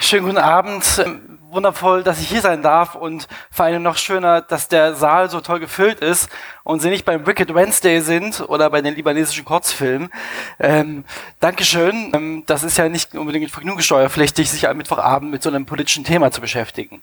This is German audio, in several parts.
Schönen guten Abend. Wundervoll, dass ich hier sein darf und vor allem noch schöner, dass der Saal so toll gefüllt ist und Sie nicht beim Wicked Wednesday sind oder bei den libanesischen Kurzfilmen. Ähm, Dankeschön. Ähm, das ist ja nicht unbedingt vergnügungssteuerpflichtig, sich am Mittwochabend mit so einem politischen Thema zu beschäftigen.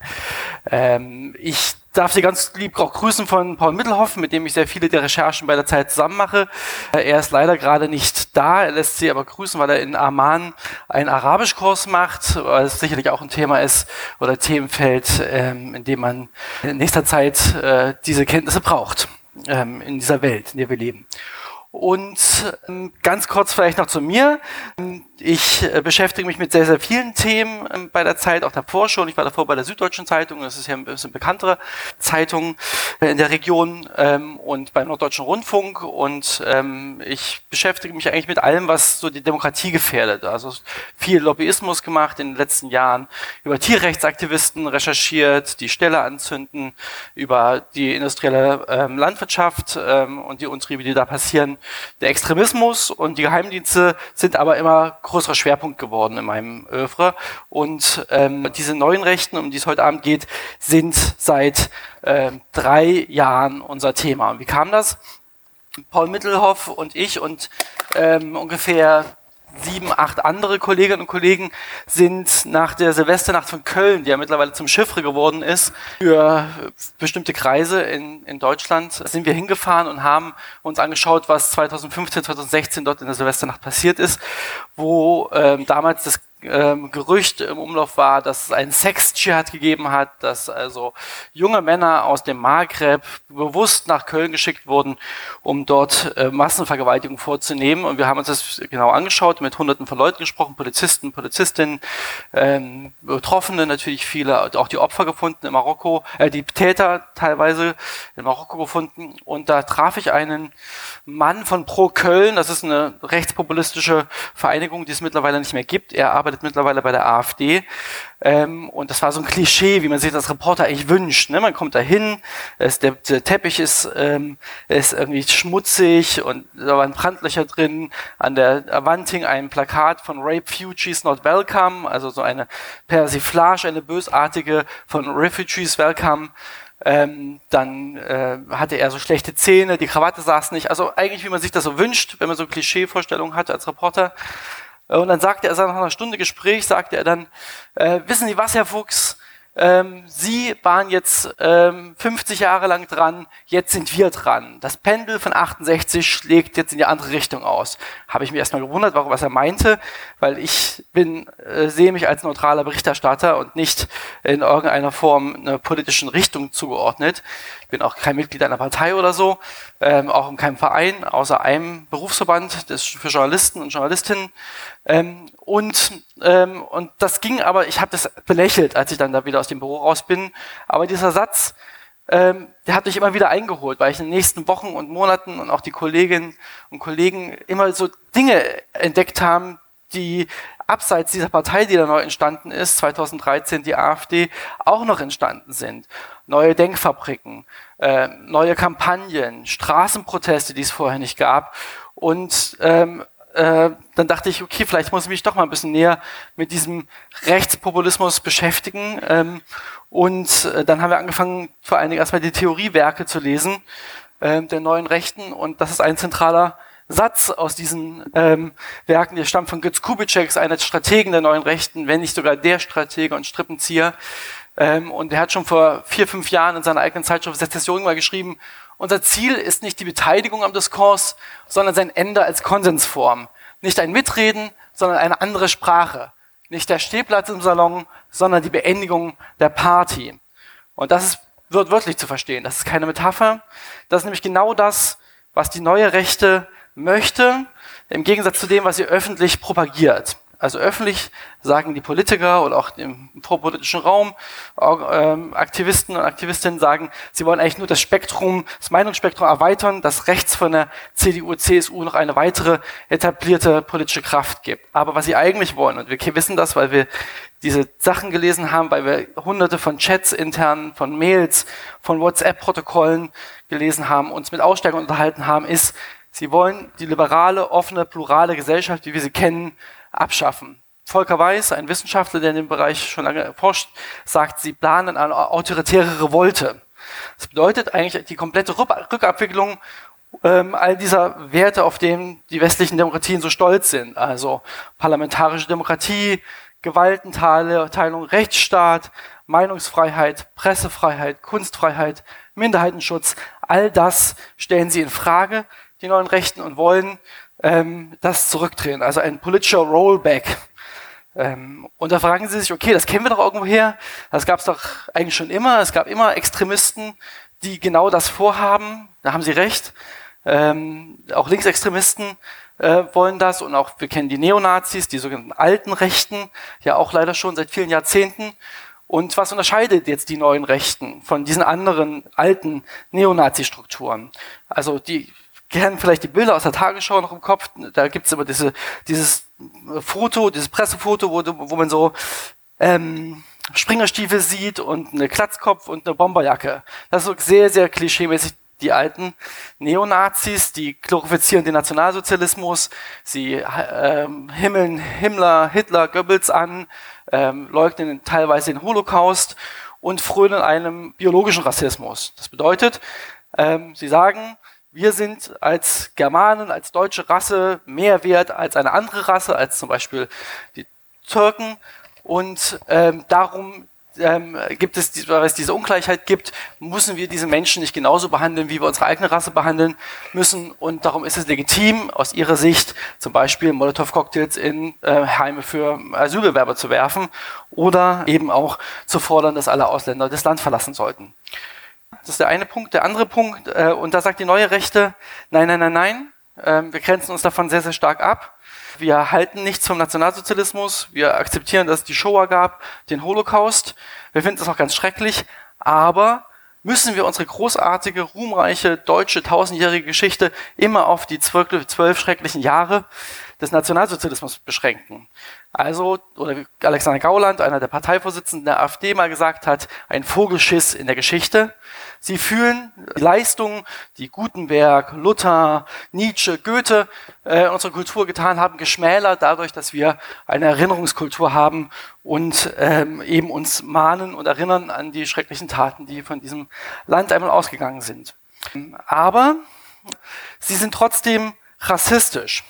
Ähm, ich darf Sie ganz lieb auch grüßen von Paul Mittelhoff, mit dem ich sehr viele der Recherchen bei der Zeit zusammen mache. Äh, er ist leider gerade nicht da, er lässt Sie aber grüßen, weil er in Amman einen Arabischkurs macht, weil es sicherlich auch ein Thema ist oder Themenfeld, ähm, in dem man in nächster Zeit äh, diese Kenntnisse braucht ähm, in dieser Welt, in der wir leben. Und ähm, ganz kurz vielleicht noch zu mir. Ich äh, beschäftige mich mit sehr, sehr vielen Themen ähm, bei der Zeit, auch davor schon. Ich war davor bei der Süddeutschen Zeitung, das ist ja ein bisschen bekanntere Zeitung äh, in der Region ähm, und beim Norddeutschen Rundfunk. Und ähm, ich beschäftige mich eigentlich mit allem, was so die Demokratie gefährdet. Also viel Lobbyismus gemacht in den letzten Jahren, über Tierrechtsaktivisten recherchiert, die Ställe anzünden, über die industrielle ähm, Landwirtschaft ähm, und die Untriebe, die da passieren der Extremismus und die Geheimdienste sind aber immer größerer Schwerpunkt geworden in meinem Övre. Und ähm, diese neuen Rechten, um die es heute Abend geht, sind seit äh, drei Jahren unser Thema. Und wie kam das? Paul Mittelhoff und ich und ähm, ungefähr sieben, acht andere Kolleginnen und Kollegen sind nach der Silvesternacht von Köln, die ja mittlerweile zum Chiffre geworden ist, für bestimmte Kreise in, in Deutschland, sind wir hingefahren und haben uns angeschaut, was 2015, 2016 dort in der Silvesternacht passiert ist, wo ähm, damals das ähm, Gerücht im Umlauf war, dass es einen Sex-Dschihad gegeben hat, dass also junge Männer aus dem Maghreb bewusst nach Köln geschickt wurden, um dort äh, Massenvergewaltigung vorzunehmen. Und wir haben uns das genau angeschaut, mit hunderten von Leuten gesprochen, Polizisten, Polizistinnen, ähm, Betroffene natürlich viele, auch die Opfer gefunden in Marokko, äh, die Täter teilweise in Marokko gefunden. Und da traf ich einen Mann von Pro Köln, das ist eine rechtspopulistische Vereinigung, die es mittlerweile nicht mehr gibt. Er arbeitet arbeitet mittlerweile bei der AfD. Ähm, und das war so ein Klischee, wie man sich das Reporter eigentlich wünscht. Ne? Man kommt da hin, der, der, Teppich ist, ähm, ist irgendwie schmutzig und da waren Brandlöcher drin. An der Wand hing ein Plakat von Rape Fugees Not Welcome, also so eine Persiflage, eine bösartige von Refugees Welcome. Ähm, dann äh, hatte er so schlechte Zähne, die Krawatte saß nicht. Also eigentlich, wie man sich das so wünscht, wenn man so Klischeevorstellungen hat als Reporter. Und dann sagte er, nach einer Stunde Gespräch, sagte er dann, äh, wissen Sie was, Herr Fuchs, ähm, Sie waren jetzt ähm, 50 Jahre lang dran, jetzt sind wir dran. Das Pendel von 68 schlägt jetzt in die andere Richtung aus. Habe ich mich erstmal gewundert, warum was er meinte, weil ich bin, äh, sehe mich als neutraler Berichterstatter und nicht in irgendeiner Form einer politischen Richtung zugeordnet. Ich bin auch kein Mitglied einer Partei oder so, ähm, auch in keinem Verein, außer einem Berufsverband des, für Journalisten und Journalistinnen. Ähm, und, ähm, und das ging aber, ich habe das belächelt, als ich dann da wieder aus dem Büro raus bin. Aber dieser Satz, ähm, der hat mich immer wieder eingeholt, weil ich in den nächsten Wochen und Monaten und auch die Kolleginnen und Kollegen immer so Dinge entdeckt haben, die abseits dieser Partei, die da neu entstanden ist, 2013 die AfD, auch noch entstanden sind. Neue Denkfabriken, äh, neue Kampagnen, Straßenproteste, die es vorher nicht gab. Und ähm, äh, dann dachte ich, okay, vielleicht muss ich mich doch mal ein bisschen näher mit diesem Rechtspopulismus beschäftigen. Ähm, und äh, dann haben wir angefangen, vor allen Dingen erstmal die Theoriewerke zu lesen äh, der neuen Rechten. Und das ist ein zentraler Satz aus diesen ähm, Werken, der stammt von Götz Kubitschek, einer Strategen der neuen Rechten, wenn nicht sogar der Stratege und Strippenzieher. Ähm, und er hat schon vor vier, fünf Jahren in seiner eigenen Zeitschrift Sezession mal geschrieben, unser Ziel ist nicht die Beteiligung am Diskurs, sondern sein Ende als Konsensform. Nicht ein Mitreden, sondern eine andere Sprache. Nicht der Stehplatz im Salon, sondern die Beendigung der Party. Und das ist, wird wirklich zu verstehen. Das ist keine Metapher. Das ist nämlich genau das, was die neue Rechte möchte, im Gegensatz zu dem, was sie öffentlich propagiert. Also öffentlich sagen die Politiker oder auch im vorpolitischen Raum, ähm, Aktivisten und Aktivistinnen sagen, sie wollen eigentlich nur das Spektrum, das Meinungsspektrum erweitern, dass rechts von der CDU, CSU noch eine weitere etablierte politische Kraft gibt. Aber was sie eigentlich wollen, und wir wissen das, weil wir diese Sachen gelesen haben, weil wir hunderte von Chats intern, von Mails, von WhatsApp-Protokollen gelesen haben, uns mit Aussteigern unterhalten haben, ist, sie wollen die liberale, offene, plurale Gesellschaft, wie wir sie kennen, abschaffen. Volker Weiß, ein Wissenschaftler, der in dem Bereich schon lange forscht, sagt, sie planen eine autoritäre Revolte. Das bedeutet eigentlich die komplette Rückabwicklung ähm, all dieser Werte, auf denen die westlichen Demokratien so stolz sind. Also parlamentarische Demokratie, Gewaltenteilung, Rechtsstaat, Meinungsfreiheit, Pressefreiheit, Kunstfreiheit, Minderheitenschutz, all das stellen sie in Frage, die neuen Rechten, und wollen ähm, das zurückdrehen. Also ein politischer Rollback. Ähm, und da fragen sie sich, okay, das kennen wir doch irgendwo her. Das gab es doch eigentlich schon immer. Es gab immer Extremisten, die genau das vorhaben. Da haben sie recht. Ähm, auch Linksextremisten äh, wollen das und auch wir kennen die Neonazis, die sogenannten alten Rechten, ja auch leider schon seit vielen Jahrzehnten. Und was unterscheidet jetzt die neuen Rechten von diesen anderen alten Neonazi-Strukturen? Also die kennen vielleicht die Bilder aus der Tagesschau noch im Kopf. Da gibt's immer diese, dieses Foto, dieses Pressefoto, wo, wo man so ähm, Springerstiefel sieht und eine Klatzkopf und eine Bomberjacke. Das ist so sehr, sehr klischeemäßig die alten Neonazis, die glorifizieren den Nationalsozialismus, sie ähm, himmeln Himmler, Hitler, Goebbels an, ähm, leugnen teilweise den Holocaust und frönen einem biologischen Rassismus. Das bedeutet, ähm, sie sagen, wir sind als Germanen, als deutsche Rasse mehr wert als eine andere Rasse, als zum Beispiel die Türken. Und ähm, darum ähm, gibt es, weil es diese Ungleichheit gibt, müssen wir diese Menschen nicht genauso behandeln, wie wir unsere eigene Rasse behandeln müssen. Und darum ist es legitim, aus ihrer Sicht zum Beispiel Molotow-Cocktails in äh, Heime für Asylbewerber zu werfen oder eben auch zu fordern, dass alle Ausländer das Land verlassen sollten. Das ist der eine Punkt. Der andere Punkt, äh, und da sagt die neue Rechte, nein, nein, nein, nein, äh, wir grenzen uns davon sehr, sehr stark ab. Wir halten nichts vom Nationalsozialismus. Wir akzeptieren, dass es die Shoah gab, den Holocaust. Wir finden das auch ganz schrecklich. Aber müssen wir unsere großartige, ruhmreiche, deutsche, tausendjährige Geschichte immer auf die zwölf, zwölf schrecklichen Jahre des Nationalsozialismus beschränken. Also, oder Alexander Gauland, einer der Parteivorsitzenden der AfD, mal gesagt hat, ein Vogelschiss in der Geschichte. Sie fühlen die Leistungen, die Gutenberg, Luther, Nietzsche, Goethe äh, in unserer Kultur getan haben, geschmälert dadurch, dass wir eine Erinnerungskultur haben und ähm, eben uns mahnen und erinnern an die schrecklichen Taten, die von diesem Land einmal ausgegangen sind. Aber sie sind trotzdem rassistisch.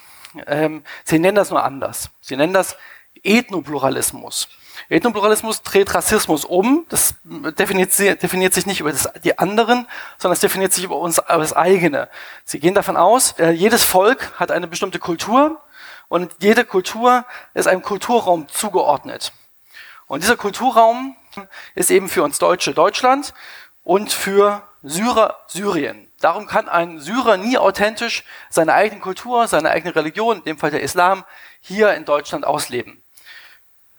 Ähm, sie nennen das nur anders. Sie nennen das Ethnopluralismus. Ethnopluralismus dreht Rassismus um. Das definiert, definiert sich nicht über das, die anderen, sondern es definiert sich über uns über das eigene. Sie gehen davon aus, äh, jedes Volk hat eine bestimmte Kultur und jede Kultur ist einem Kulturraum zugeordnet. Und dieser Kulturraum ist eben für uns Deutsche Deutschland und für Syrer Syrien. Darum kann ein Syrer nie authentisch seine eigene Kultur, seine eigene Religion, in dem Fall der Islam, hier in Deutschland ausleben.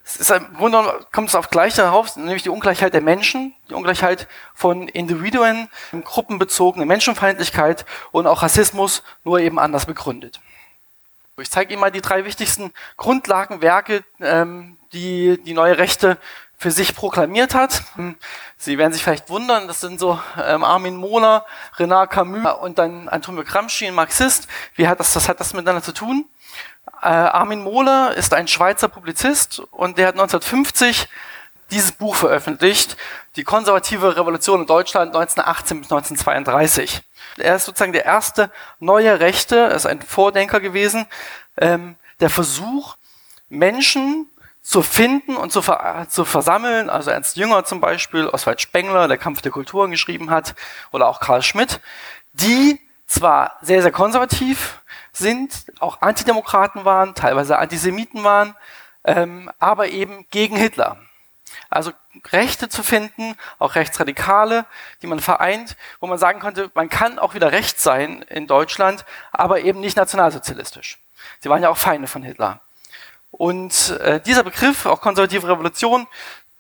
Es ist im Grunde kommt es auf gleiche heraus, nämlich die Ungleichheit der Menschen, die Ungleichheit von Individuen, gruppenbezogene Menschenfeindlichkeit und auch Rassismus, nur eben anders begründet. Ich zeige Ihnen mal die drei wichtigsten Grundlagenwerke, ähm, die die neue Rechte für sich proklamiert hat. Hm, Sie werden sich vielleicht wundern, das sind so ähm, Armin Mohler, Renard Camus und dann Antonio Gramsci, ein Marxist. Wie hat das, was hat das miteinander zu tun? Äh, Armin Mohler ist ein Schweizer Publizist und der hat 1950 dieses Buch veröffentlicht, Die konservative Revolution in Deutschland 1918 bis 1932. Er ist sozusagen der erste neue Rechte, er ist ein Vordenker gewesen, ähm, der Versuch, Menschen zu finden und zu, ver zu versammeln, also Ernst Jünger zum Beispiel, Oswald Spengler, der Kampf der Kulturen geschrieben hat, oder auch Karl Schmidt, die zwar sehr, sehr konservativ sind, auch Antidemokraten waren, teilweise Antisemiten waren, ähm, aber eben gegen Hitler. Also Rechte zu finden, auch Rechtsradikale, die man vereint, wo man sagen konnte, man kann auch wieder rechts sein in Deutschland, aber eben nicht nationalsozialistisch. Sie waren ja auch Feinde von Hitler. Und äh, dieser Begriff, auch konservative Revolution,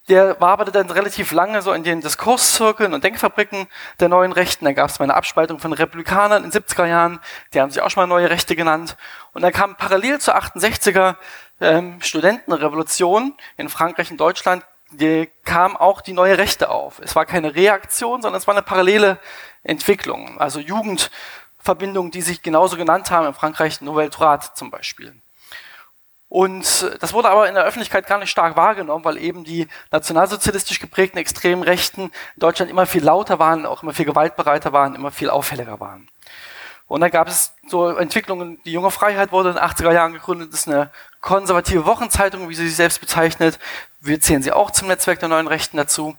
der war aber dann relativ lange so in den Diskurszirkeln und Denkfabriken der neuen Rechten. Da gab es mal eine Abspaltung von Republikanern in den 70er Jahren, die haben sich auch schon mal neue Rechte genannt. Und dann kam parallel zur 68er ähm, Studentenrevolution in Frankreich und Deutschland, die kam auch die neue Rechte auf. Es war keine Reaktion, sondern es war eine parallele Entwicklung. Also Jugendverbindungen, die sich genauso genannt haben, in Frankreich Nouvelle Droite zum Beispiel. Und das wurde aber in der Öffentlichkeit gar nicht stark wahrgenommen, weil eben die nationalsozialistisch geprägten extremen Rechten in Deutschland immer viel lauter waren, auch immer viel gewaltbereiter waren, immer viel auffälliger waren. Und dann gab es so Entwicklungen, die Junge Freiheit wurde in den 80er Jahren gegründet, das ist eine konservative Wochenzeitung, wie sie sich selbst bezeichnet. Wir zählen sie auch zum Netzwerk der neuen Rechten dazu.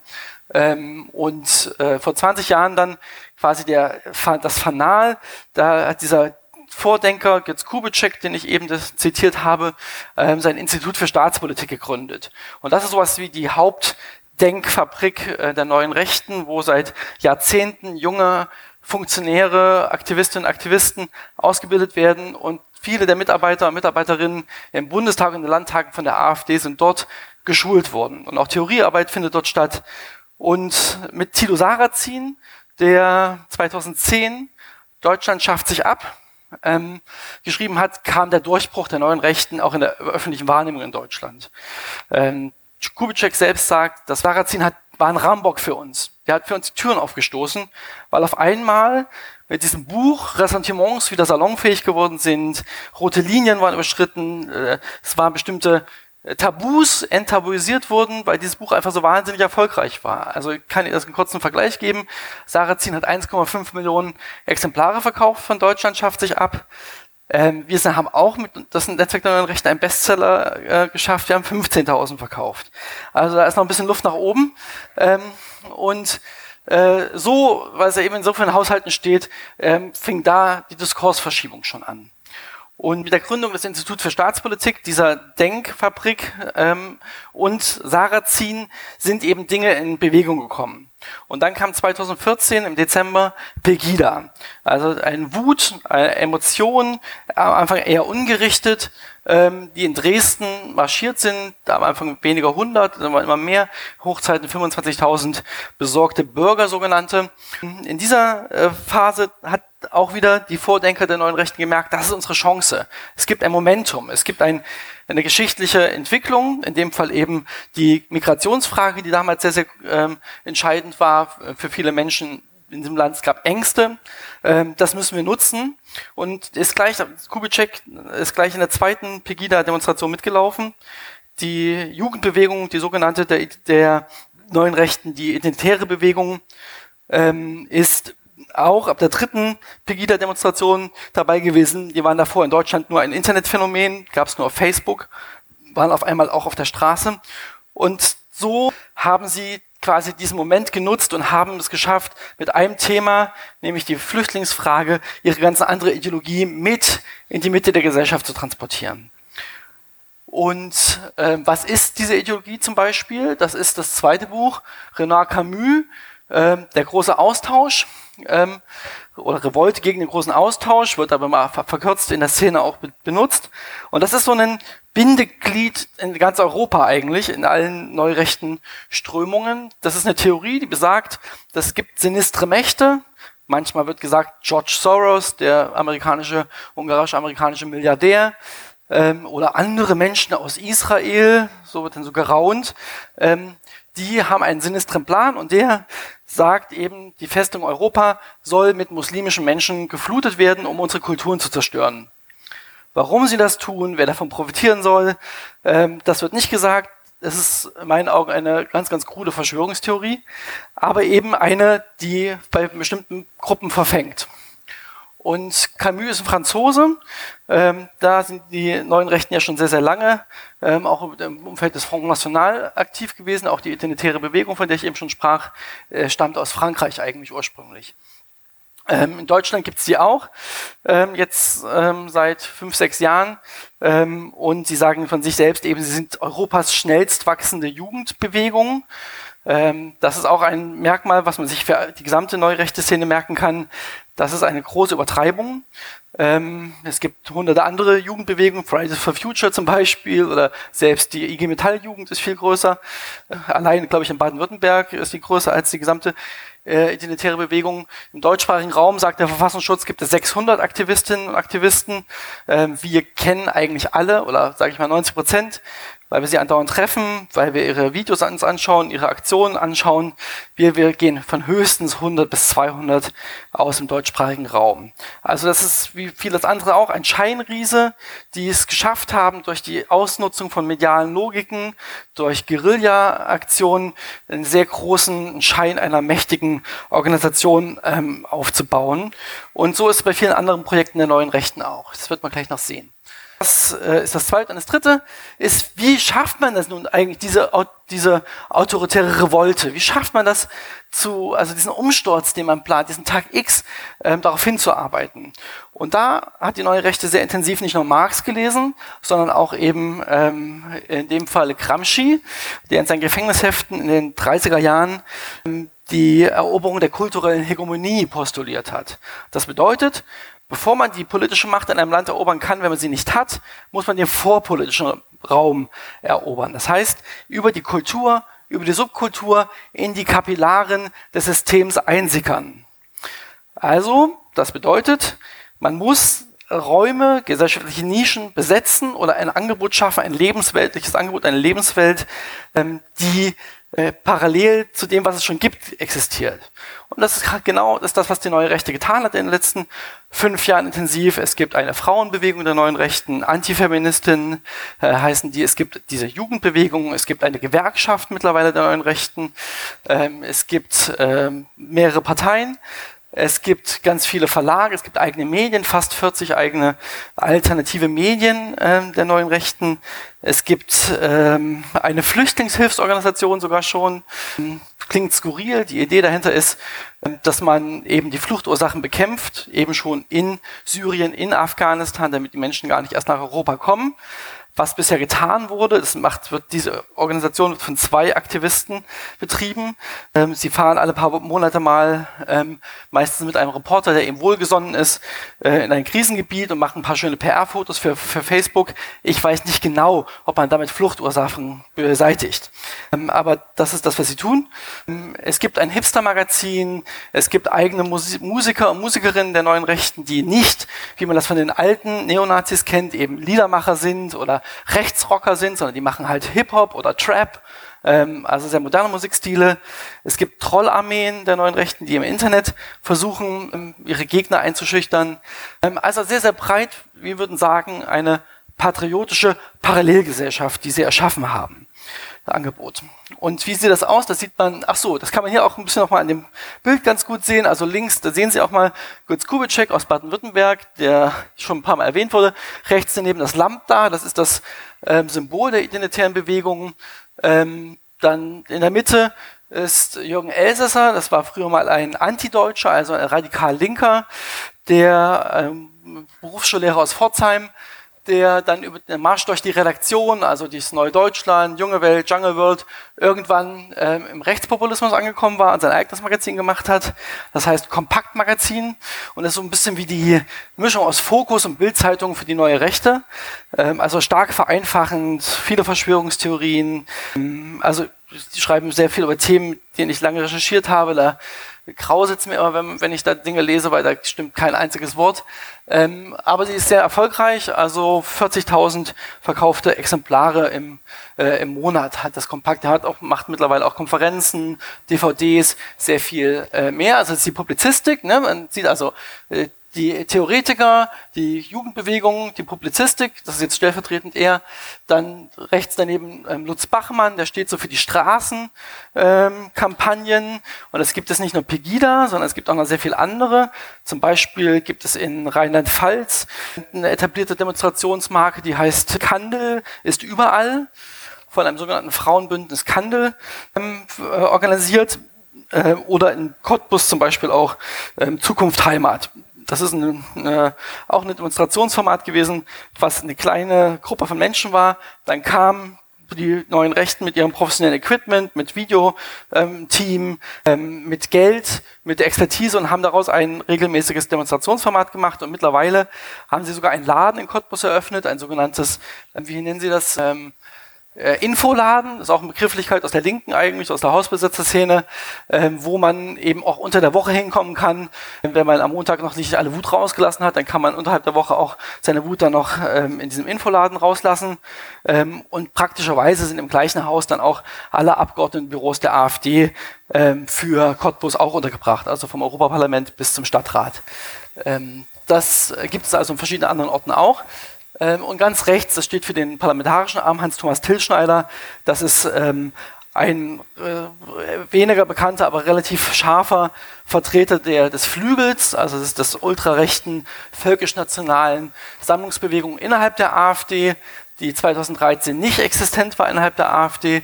Ähm, und äh, vor 20 Jahren dann quasi der, das Fanal, da hat dieser Vordenker Götz Kubitschek, den ich eben zitiert habe, ähm, sein Institut für Staatspolitik gegründet. Und das ist sowas wie die Hauptdenkfabrik äh, der neuen Rechten, wo seit Jahrzehnten junge Funktionäre, Aktivistinnen und Aktivisten ausgebildet werden und viele der Mitarbeiter und Mitarbeiterinnen im Bundestag und in den Landtagen von der AfD sind dort geschult worden. Und auch Theoriearbeit findet dort statt. Und mit Thilo Sarrazin, der 2010 Deutschland schafft sich ab, ähm, geschrieben hat, kam der Durchbruch der neuen Rechten auch in der öffentlichen Wahrnehmung in Deutschland. Ähm, Kubitschek selbst sagt, das Sarrazin hat, war ein Rambock für uns. Der hat für uns die Türen aufgestoßen, weil auf einmal mit diesem Buch Ressentiments wieder salonfähig geworden sind, rote Linien waren überschritten, äh, es waren bestimmte Tabus enttabuisiert wurden, weil dieses Buch einfach so wahnsinnig erfolgreich war. Also ich kann Ihnen das einen kurzen Vergleich geben. Sarrazin hat 1,5 Millionen Exemplare verkauft von Deutschland, schafft sich ab. Ähm, wir haben auch mit das Netzwerk der neuen Rechten einen Bestseller äh, geschafft. Wir haben 15.000 verkauft. Also da ist noch ein bisschen Luft nach oben. Ähm, und äh, so, weil es ja eben in so vielen Haushalten steht, ähm, fing da die Diskursverschiebung schon an. Und mit der Gründung des Instituts für Staatspolitik, dieser Denkfabrik ähm, und Sarrazin sind eben Dinge in Bewegung gekommen. Und dann kam 2014 im Dezember Pegida. Also ein Wut, eine Emotion, am Anfang eher ungerichtet, ähm, die in Dresden marschiert sind, am Anfang weniger hundert, dann waren immer mehr, Hochzeiten 25.000 besorgte Bürger sogenannte. In dieser äh, Phase hat auch wieder die Vordenker der neuen Rechten gemerkt, das ist unsere Chance. Es gibt ein Momentum, es gibt ein, eine geschichtliche Entwicklung, in dem Fall eben die Migrationsfrage, die damals sehr, sehr ähm, entscheidend war für viele Menschen in diesem Land. Es gab Ängste, ähm, das müssen wir nutzen. Und ist gleich, Kubitschek ist gleich in der zweiten Pegida-Demonstration mitgelaufen. Die Jugendbewegung, die sogenannte der, der neuen Rechten, die identitäre Bewegung, ähm, ist auch ab der dritten Pegida-Demonstration dabei gewesen. Die waren davor in Deutschland nur ein Internetphänomen, gab es nur auf Facebook, waren auf einmal auch auf der Straße. Und so haben sie quasi diesen Moment genutzt und haben es geschafft, mit einem Thema, nämlich die Flüchtlingsfrage, ihre ganze andere Ideologie mit in die Mitte der Gesellschaft zu transportieren. Und äh, was ist diese Ideologie zum Beispiel? Das ist das zweite Buch, Renard Camus, äh, der große Austausch ähm, oder Revolte gegen den großen Austausch, wird aber mal verkürzt in der Szene auch benutzt. Und das ist so ein Bindeglied in ganz Europa eigentlich, in allen neurechten Strömungen. Das ist eine Theorie, die besagt, es gibt sinistre Mächte. Manchmal wird gesagt, George Soros, der amerikanische, ungarisch-amerikanische Milliardär, ähm, oder andere Menschen aus Israel, so wird dann so geraunt, ähm, die haben einen sinistren Plan und der sagt eben, die Festung Europa soll mit muslimischen Menschen geflutet werden, um unsere Kulturen zu zerstören. Warum sie das tun, wer davon profitieren soll, ähm, das wird nicht gesagt. Es ist in meinen Augen eine ganz, ganz krude Verschwörungstheorie, aber eben eine, die bei bestimmten Gruppen verfängt. Und Camus ist ein Franzose. Ähm, da sind die neuen Rechten ja schon sehr, sehr lange, ähm, auch im Umfeld des Front National aktiv gewesen. Auch die identitäre Bewegung, von der ich eben schon sprach, äh, stammt aus Frankreich eigentlich ursprünglich. Ähm, in Deutschland gibt es die auch, ähm, jetzt ähm, seit fünf, sechs Jahren. Ähm, und sie sagen von sich selbst eben, sie sind Europas schnellst wachsende Jugendbewegung. Das ist auch ein Merkmal, was man sich für die gesamte neurechte Szene merken kann. Das ist eine große Übertreibung. Ähm, es gibt hunderte andere Jugendbewegungen, Fridays for Future zum Beispiel, oder selbst die IG Metall Jugend ist viel größer. Äh, allein, glaube ich, in Baden-Württemberg ist die größer als die gesamte äh, identitäre Bewegungen. Im deutschsprachigen Raum, sagt der Verfassungsschutz, gibt es 600 Aktivistinnen und Aktivisten. Ähm, wir kennen eigentlich alle, oder sage ich mal 90 Prozent weil wir sie andauernd treffen, weil wir ihre Videos uns anschauen, ihre Aktionen anschauen. Wir, wir gehen von höchstens 100 bis 200 aus dem deutschsprachigen Raum. Also das ist wie vieles andere auch ein Scheinriese, die es geschafft haben, durch die Ausnutzung von medialen Logiken, durch Guerilla-Aktionen einen sehr großen Schein einer mächtigen Organisation ähm, aufzubauen. Und so ist es bei vielen anderen Projekten der neuen Rechten auch. Das wird man gleich noch sehen. Das äh, ist das zweite. Und das dritte ist, wie schafft man das nun eigentlich, diese, diese autoritäre Revolte? Wie schafft man das zu, also diesen Umsturz, den man plant, diesen Tag X, ähm, darauf hinzuarbeiten? Und da hat die neue Rechte sehr intensiv nicht nur Marx gelesen, sondern auch eben ähm, in dem Fall Gramsci, der in seinen Gefängnisheften in den 30er Jahren ähm, die Eroberung der kulturellen Hegemonie postuliert hat. Das bedeutet, Bevor man die politische Macht in einem Land erobern kann, wenn man sie nicht hat, muss man den vorpolitischen Raum erobern. Das heißt, über die Kultur, über die Subkultur in die Kapillaren des Systems einsickern. Also, das bedeutet, man muss Räume, gesellschaftliche Nischen besetzen oder ein Angebot schaffen, ein lebensweltliches Angebot, eine Lebenswelt, ähm, die äh, parallel zu dem, was es schon gibt, existiert. Und das ist genau das, was die neue Rechte getan hat in den letzten fünf Jahren intensiv. Es gibt eine Frauenbewegung der neuen Rechten, Antifeministinnen äh, heißen die. Es gibt diese Jugendbewegung, es gibt eine Gewerkschaft mittlerweile der neuen Rechten. Ähm, es gibt ähm, mehrere Parteien. Es gibt ganz viele Verlage, es gibt eigene Medien, fast 40 eigene alternative Medien äh, der neuen Rechten. Es gibt ähm, eine Flüchtlingshilfsorganisation sogar schon. Klingt skurril. Die Idee dahinter ist, ähm, dass man eben die Fluchtursachen bekämpft, eben schon in Syrien, in Afghanistan, damit die Menschen gar nicht erst nach Europa kommen was bisher getan wurde. Das macht, wird diese Organisation wird von zwei Aktivisten betrieben. Ähm, sie fahren alle paar Monate mal, ähm, meistens mit einem Reporter, der eben wohlgesonnen ist, äh, in ein Krisengebiet und machen ein paar schöne PR-Fotos für, für Facebook. Ich weiß nicht genau, ob man damit Fluchtursachen beseitigt. Ähm, aber das ist das, was sie tun. Ähm, es gibt ein Hipster-Magazin, es gibt eigene Musi Musiker und Musikerinnen der neuen Rechten, die nicht, wie man das von den alten Neonazis kennt, eben Liedermacher sind oder Rechtsrocker sind, sondern die machen halt Hip-Hop oder Trap, ähm, also sehr moderne Musikstile. Es gibt Trollarmeen der neuen Rechten, die im Internet versuchen, ähm, ihre Gegner einzuschüchtern. Ähm, also sehr, sehr breit, wir würden sagen, eine patriotische Parallelgesellschaft, die sie erschaffen haben. Angebot. Und wie sieht das aus? Das sieht man, ach so, das kann man hier auch ein bisschen nochmal an dem Bild ganz gut sehen. Also links, da sehen Sie auch mal Götz Kubitschek aus Baden-Württemberg, der schon ein paar Mal erwähnt wurde. Rechts daneben das Lambda, das ist das ähm, Symbol der identitären Bewegung. Ähm, dann in der Mitte ist Jürgen Elsässer, das war früher mal ein Antideutscher, also ein radikal Linker, der ähm, Berufsschullehrer aus Pforzheim, der dann über den Marsch durch die Redaktion, also dieses Neue Deutschland, Junge Welt, Jungle World, irgendwann ähm, im Rechtspopulismus angekommen war und sein eigenes Magazin gemacht hat. Das heißt Kompaktmagazin und das ist so ein bisschen wie die Mischung aus Fokus und Bildzeitung für die neue Rechte. Ähm, also stark vereinfachend, viele Verschwörungstheorien. Ähm, also die schreiben sehr viel über Themen, die ich lange recherchiert habe. Da grauset's mir immer, wenn, wenn ich da Dinge lese, weil da stimmt kein einziges Wort. Ähm, aber sie ist sehr erfolgreich, also 40.000 verkaufte Exemplare im, äh, im Monat hat das Kompakt. Er hat auch, macht mittlerweile auch Konferenzen, DVDs, sehr viel äh, mehr. Also es ist die Publizistik, ne? man sieht also äh, die Theoretiker, die Jugendbewegung, die Publizistik, das ist jetzt stellvertretend er, dann rechts daneben ähm, Lutz Bachmann, der steht so für die Straßenkampagnen ähm, und es gibt es nicht nur Pegida, sondern es gibt auch noch sehr viele andere. Zum Beispiel gibt es in Rheinland-Pfalz eine etablierte Demonstrationsmarke, die heißt Kandel ist überall, von einem sogenannten Frauenbündnis Kandel ähm, äh, organisiert äh, oder in Cottbus zum Beispiel auch ähm, Zukunft Heimat das ist eine, eine, auch ein Demonstrationsformat gewesen, was eine kleine Gruppe von Menschen war. Dann kamen die neuen Rechten mit ihrem professionellen Equipment, mit Videoteam, ähm, ähm, mit Geld, mit Expertise und haben daraus ein regelmäßiges Demonstrationsformat gemacht. Und mittlerweile haben sie sogar einen Laden in Cottbus eröffnet, ein sogenanntes, wie nennen sie das, ähm, äh, Infoladen, ist auch eine Begrifflichkeit aus der Linken eigentlich, aus der Hausbesetzerszene, äh, wo man eben auch unter der Woche hinkommen kann. Wenn man am Montag noch nicht alle Wut rausgelassen hat, dann kann man unterhalb der Woche auch seine Wut dann noch ähm, in diesem Infoladen rauslassen. Ähm, und praktischerweise sind im gleichen Haus dann auch alle Abgeordnetenbüros der AfD ähm, für Cottbus auch untergebracht, also vom Europaparlament bis zum Stadtrat. Ähm, das gibt es also in verschiedenen anderen Orten auch. Ähm, und ganz rechts, das steht für den parlamentarischen Arm Hans-Thomas Tillschneider. Das ist ähm, ein äh, weniger bekannter, aber relativ scharfer Vertreter der, des Flügels, also des, des ultrarechten völkisch-nationalen Sammlungsbewegung innerhalb der AfD, die 2013 nicht existent war innerhalb der AfD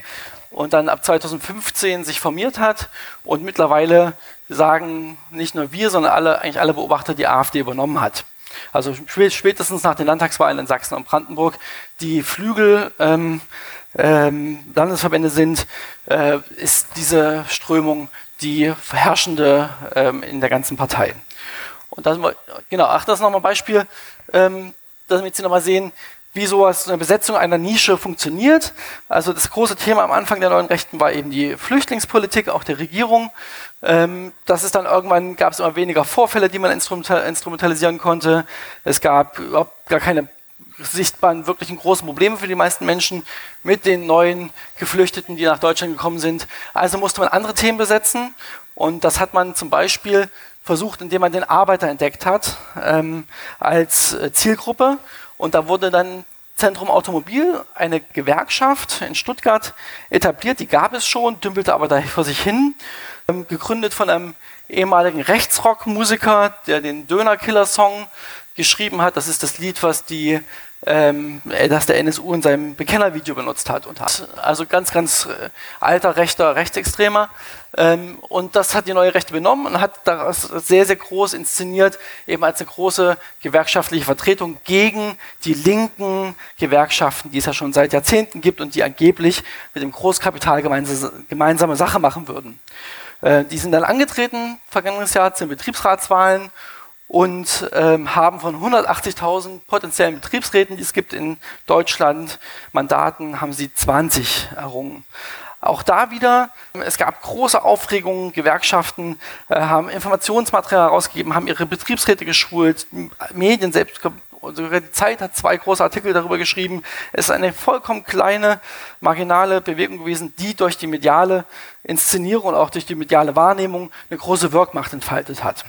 und dann ab 2015 sich formiert hat und mittlerweile sagen nicht nur wir, sondern alle, eigentlich alle Beobachter die AfD übernommen hat. Also spätestens nach den Landtagswahlen in Sachsen und Brandenburg die Flügel ähm, ähm, Landesverbände sind, äh, ist diese Strömung die herrschende ähm, in der ganzen Partei. Und das, genau, ach, das ist nochmal ein Beispiel, ähm, damit Sie nochmal sehen, wie sowas, eine Besetzung einer Nische funktioniert. Also das große Thema am Anfang der neuen Rechten war eben die Flüchtlingspolitik, auch der Regierung. Ähm, das ist dann irgendwann, gab es immer weniger Vorfälle, die man instrumental, instrumentalisieren konnte. Es gab überhaupt gar keine sichtbaren, wirklichen großen Probleme für die meisten Menschen mit den neuen Geflüchteten, die nach Deutschland gekommen sind. Also musste man andere Themen besetzen. Und das hat man zum Beispiel versucht, indem man den Arbeiter entdeckt hat ähm, als äh, Zielgruppe und da wurde dann Zentrum Automobil, eine Gewerkschaft in Stuttgart, etabliert. Die gab es schon, dümpelte aber da vor sich hin. Ähm, gegründet von einem ehemaligen Rechtsrock-Musiker, der den Döner-Killer-Song geschrieben hat. Das ist das Lied, was die ähm, äh, das der NSU in seinem Bekennervideo benutzt hat und hat. Also ganz, ganz äh, alter, rechter, rechtsextremer. Ähm, und das hat die neue Rechte benommen und hat das sehr, sehr groß inszeniert, eben als eine große gewerkschaftliche Vertretung gegen die linken Gewerkschaften, die es ja schon seit Jahrzehnten gibt und die angeblich mit dem Großkapital gemeinsame Sache machen würden. Äh, die sind dann angetreten, vergangenes Jahr, zu den Betriebsratswahlen und ähm, haben von 180.000 potenziellen Betriebsräten, die es gibt in Deutschland, Mandaten, haben sie 20 errungen. Auch da wieder, es gab große Aufregungen, Gewerkschaften äh, haben Informationsmaterial herausgegeben, haben ihre Betriebsräte geschult, Medien selbst, sogar die Zeit hat zwei große Artikel darüber geschrieben. Es ist eine vollkommen kleine, marginale Bewegung gewesen, die durch die mediale Inszenierung und auch durch die mediale Wahrnehmung eine große Wirkmacht entfaltet hat.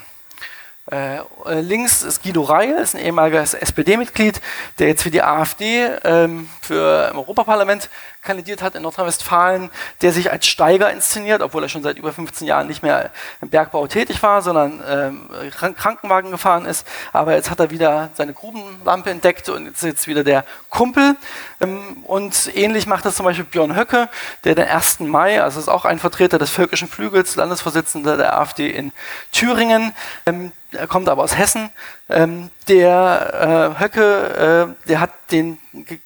Äh, links ist Guido Reil, ist ein ehemaliges SPD-Mitglied, der jetzt für die AfD ähm, für im Europaparlament kandidiert hat in Nordrhein-Westfalen, der sich als Steiger inszeniert, obwohl er schon seit über 15 Jahren nicht mehr im Bergbau tätig war, sondern ähm, Krankenwagen gefahren ist. Aber jetzt hat er wieder seine Grubenlampe entdeckt und ist jetzt wieder der Kumpel. Ähm, und ähnlich macht das zum Beispiel Björn Höcke, der den 1. Mai, also ist auch ein Vertreter des völkischen Flügels, Landesvorsitzender der AfD in Thüringen, ähm, er kommt aber aus Hessen, ähm, der äh, Höcke, äh, der hat den,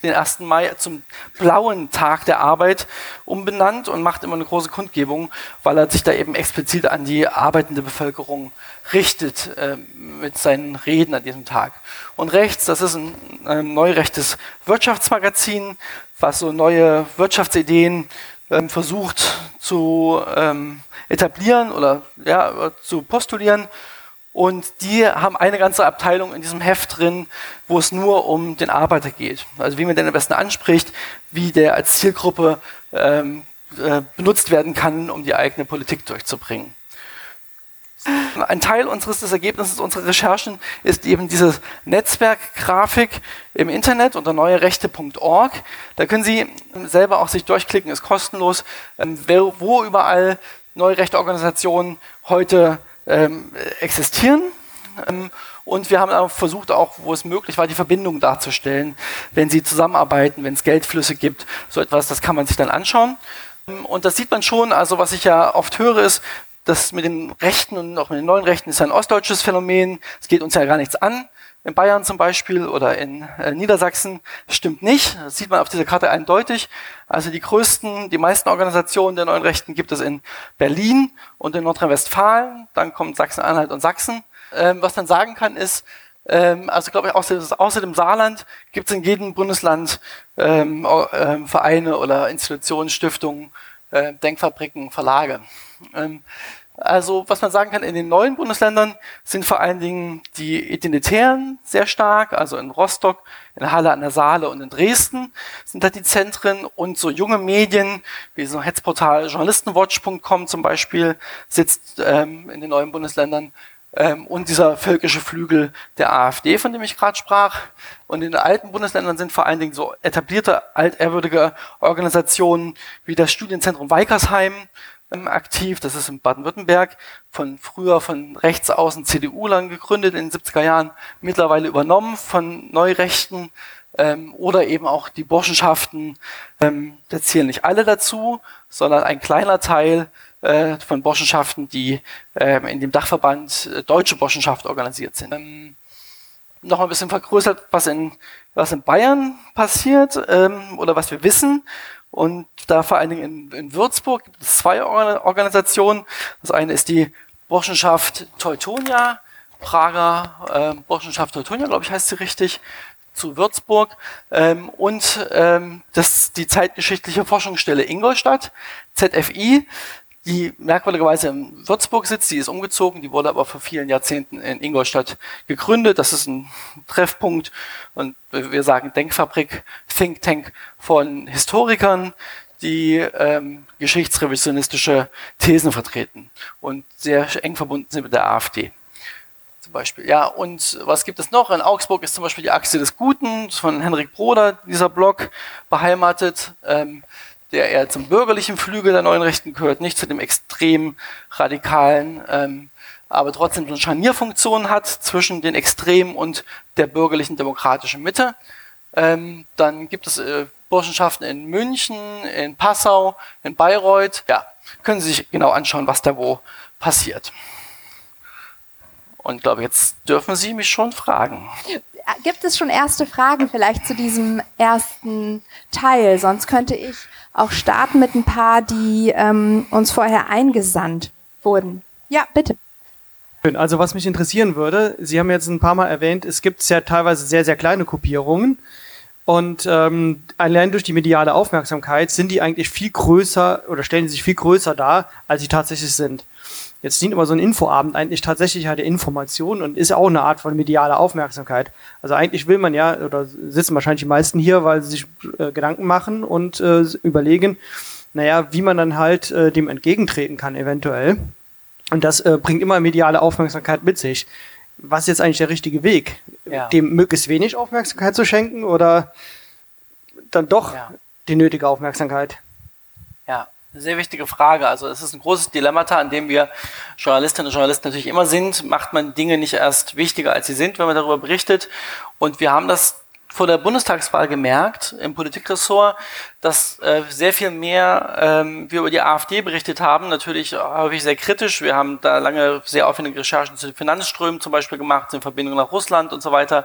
den 1. Mai zum blauen Tag der Arbeit umbenannt und macht immer eine große Kundgebung, weil er sich da eben explizit an die arbeitende Bevölkerung richtet äh, mit seinen Reden an diesem Tag. Und rechts, das ist ein, ein neurechtes Wirtschaftsmagazin, was so neue Wirtschaftsideen ähm, versucht zu ähm, etablieren oder ja, zu postulieren und die haben eine ganze Abteilung in diesem Heft drin, wo es nur um den Arbeiter geht. Also wie man den am besten anspricht, wie der als Zielgruppe ähm, äh, benutzt werden kann, um die eigene Politik durchzubringen. Ein Teil unseres des Ergebnisses unserer Recherchen ist eben diese Netzwerkgrafik im Internet unter neuerechte.org. Da können Sie selber auch sich durchklicken, ist kostenlos, ähm, wo überall neue Rechteorganisationen heute ähm, existieren. Ähm, und wir haben auch versucht, auch wo es möglich war, die Verbindung darzustellen, wenn sie zusammenarbeiten, wenn es Geldflüsse gibt, so etwas, das kann man sich dann anschauen. Ähm, und das sieht man schon, also was ich ja oft höre, ist, das mit den Rechten und auch mit den neuen Rechten ist ein ostdeutsches Phänomen. Es geht uns ja gar nichts an in Bayern zum Beispiel oder in äh, Niedersachsen stimmt nicht. Das sieht man auf dieser Karte eindeutig. Also die größten, die meisten Organisationen der neuen Rechten gibt es in Berlin und in Nordrhein-Westfalen. Dann kommt Sachsen-Anhalt und Sachsen. Ähm, was man sagen kann ist, Ähm, also glaube ich, außer, außer dem Saarland gibt es in jedem Bundesland ähm, äh, Vereine oder Institutionen, Stiftungen, äh, Denkfabriken, Verlage. Also was man sagen kann, in den neuen Bundesländern sind vor allen Dingen die Identitären sehr stark, also in Rostock, in Halle an der Saale und in Dresden sind da die Zentren und so junge Medien wie so Hetzportal Journalistenwatch.com zum Beispiel sitzt ähm, in den neuen Bundesländern ähm, und dieser völkische Flügel der AfD, von dem ich gerade sprach. Und in den alten Bundesländern sind vor allen Dingen so etablierte, altehrwürdige Organisationen wie das Studienzentrum Weikersheim, aktiv. Das ist in Baden-Württemberg von früher von rechts außen CDU-Lern gegründet in den 70er Jahren, mittlerweile übernommen von Neurechten ähm, oder eben auch die Burschenschaften. Ähm, da zählen nicht alle dazu, sondern ein kleiner Teil äh, von Burschenschaften, die ähm, in dem Dachverband äh, Deutsche Burschenschaft organisiert sind. Ähm, noch ein bisschen vergrößert, was in, was in Bayern passiert ähm, oder was wir wissen. Und da vor allen Dingen in, in Würzburg gibt es zwei Organisationen. Das eine ist die Burschenschaft Teutonia, Prager äh, Burschenschaft Teutonia, glaube ich, heißt sie richtig, zu Würzburg. Ähm, und ähm, das die zeitgeschichtliche Forschungsstelle Ingolstadt, ZFI, die merkwürdigerweise in Würzburg sitzt, die ist umgezogen, die wurde aber vor vielen Jahrzehnten in Ingolstadt gegründet. Das ist ein Treffpunkt und wir sagen Denkfabrik, Think Tank von Historikern, die ähm, geschichtsrevisionistische Thesen vertreten und sehr eng verbunden sind mit der AfD. Zum Beispiel. Ja, und was gibt es noch? In Augsburg ist zum Beispiel die Achse des Guten von Henrik Broder, dieser Blog, beheimatet. Ähm, der eher zum bürgerlichen Flügel der neuen Rechten gehört, nicht zu dem extrem radikalen, ähm, aber trotzdem eine Scharnierfunktion hat zwischen den Extremen und der bürgerlichen demokratischen Mitte. Ähm, dann gibt es äh, Burschenschaften in München, in Passau, in Bayreuth. Ja, können Sie sich genau anschauen, was da wo passiert. Und glaube, jetzt dürfen Sie mich schon fragen. Gibt es schon erste Fragen vielleicht zu diesem ersten Teil? Sonst könnte ich auch starten mit ein paar, die ähm, uns vorher eingesandt wurden. Ja, bitte. Also was mich interessieren würde, Sie haben jetzt ein paar Mal erwähnt, es gibt ja teilweise sehr, sehr kleine Kopierungen. Und ähm, allein durch die mediale Aufmerksamkeit sind die eigentlich viel größer oder stellen sich viel größer dar, als sie tatsächlich sind. Jetzt dient aber so ein Infoabend eigentlich tatsächlich halt der Information und ist auch eine Art von medialer Aufmerksamkeit. Also eigentlich will man ja, oder sitzen wahrscheinlich die meisten hier, weil sie sich äh, Gedanken machen und äh, überlegen, naja, wie man dann halt äh, dem entgegentreten kann eventuell. Und das äh, bringt immer mediale Aufmerksamkeit mit sich. Was ist jetzt eigentlich der richtige Weg? Ja. Dem möglichst wenig Aufmerksamkeit zu schenken oder dann doch ja. die nötige Aufmerksamkeit? Sehr wichtige Frage. Also es ist ein großes Dilemmata, an dem wir Journalistinnen und Journalisten natürlich immer sind. Macht man Dinge nicht erst wichtiger, als sie sind, wenn man darüber berichtet. Und wir haben das vor der Bundestagswahl gemerkt im Politikressort, dass äh, sehr viel mehr ähm, wir über die AfD berichtet haben, natürlich häufig sehr kritisch. Wir haben da lange sehr aufwendige Recherchen zu den Finanzströmen zum Beispiel gemacht, in Verbindung nach Russland und so weiter.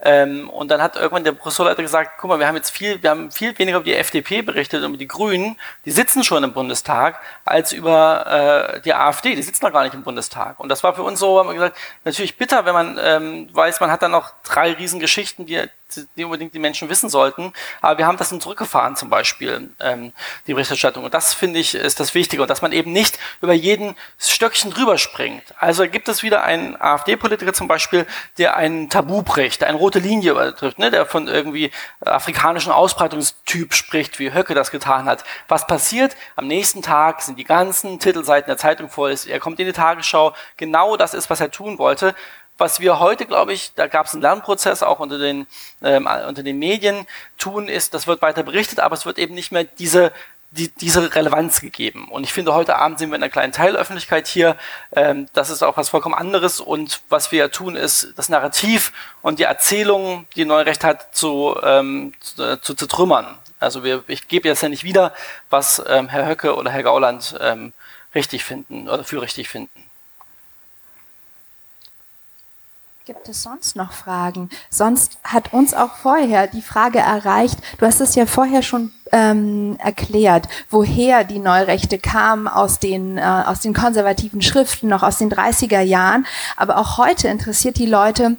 Ähm, und dann hat irgendwann der Ressortleiter gesagt, guck mal, wir haben jetzt viel, wir haben viel weniger über die FDP berichtet und über die Grünen, die sitzen schon im Bundestag, als über äh, die AfD, die sitzen noch gar nicht im Bundestag. Und das war für uns so, haben wir gesagt, natürlich bitter, wenn man ähm, weiß, man hat dann noch drei Riesengeschichten, die, die unbedingt die Menschen wissen sollten. Aber wir haben das dann zurückgefahren zum Beispiel. Ähm, die Berichterstattung. Und das finde ich ist das Wichtige und dass man eben nicht über jeden Stöckchen drüber springt. Also gibt es wieder einen AfD-Politiker zum Beispiel, der ein Tabu bricht, eine rote Linie übertrifft, ne, der von irgendwie afrikanischen Ausbreitungstyp spricht, wie Höcke das getan hat. Was passiert? Am nächsten Tag sind die ganzen Titelseiten der Zeitung voll. Er kommt in die Tagesschau. Genau das ist, was er tun wollte was wir heute, glaube ich, da gab es einen Lernprozess auch unter den, ähm, unter den Medien tun, ist, das wird weiter berichtet, aber es wird eben nicht mehr diese die, diese Relevanz gegeben. Und ich finde, heute Abend sind wir in einer kleinen Teilöffentlichkeit hier. Ähm, das ist auch was vollkommen anderes. Und was wir tun, ist das Narrativ und die Erzählung, die Neurecht hat, zu, ähm, zu, zu zertrümmern. Also wir, ich gebe jetzt ja nicht wieder, was ähm, Herr Höcke oder Herr Gauland ähm, richtig finden oder für richtig finden. Gibt es sonst noch Fragen? Sonst hat uns auch vorher die Frage erreicht, du hast es ja vorher schon ähm, erklärt, woher die Neurechte kamen aus den, äh, aus den konservativen Schriften, noch aus den 30er Jahren. Aber auch heute interessiert die Leute,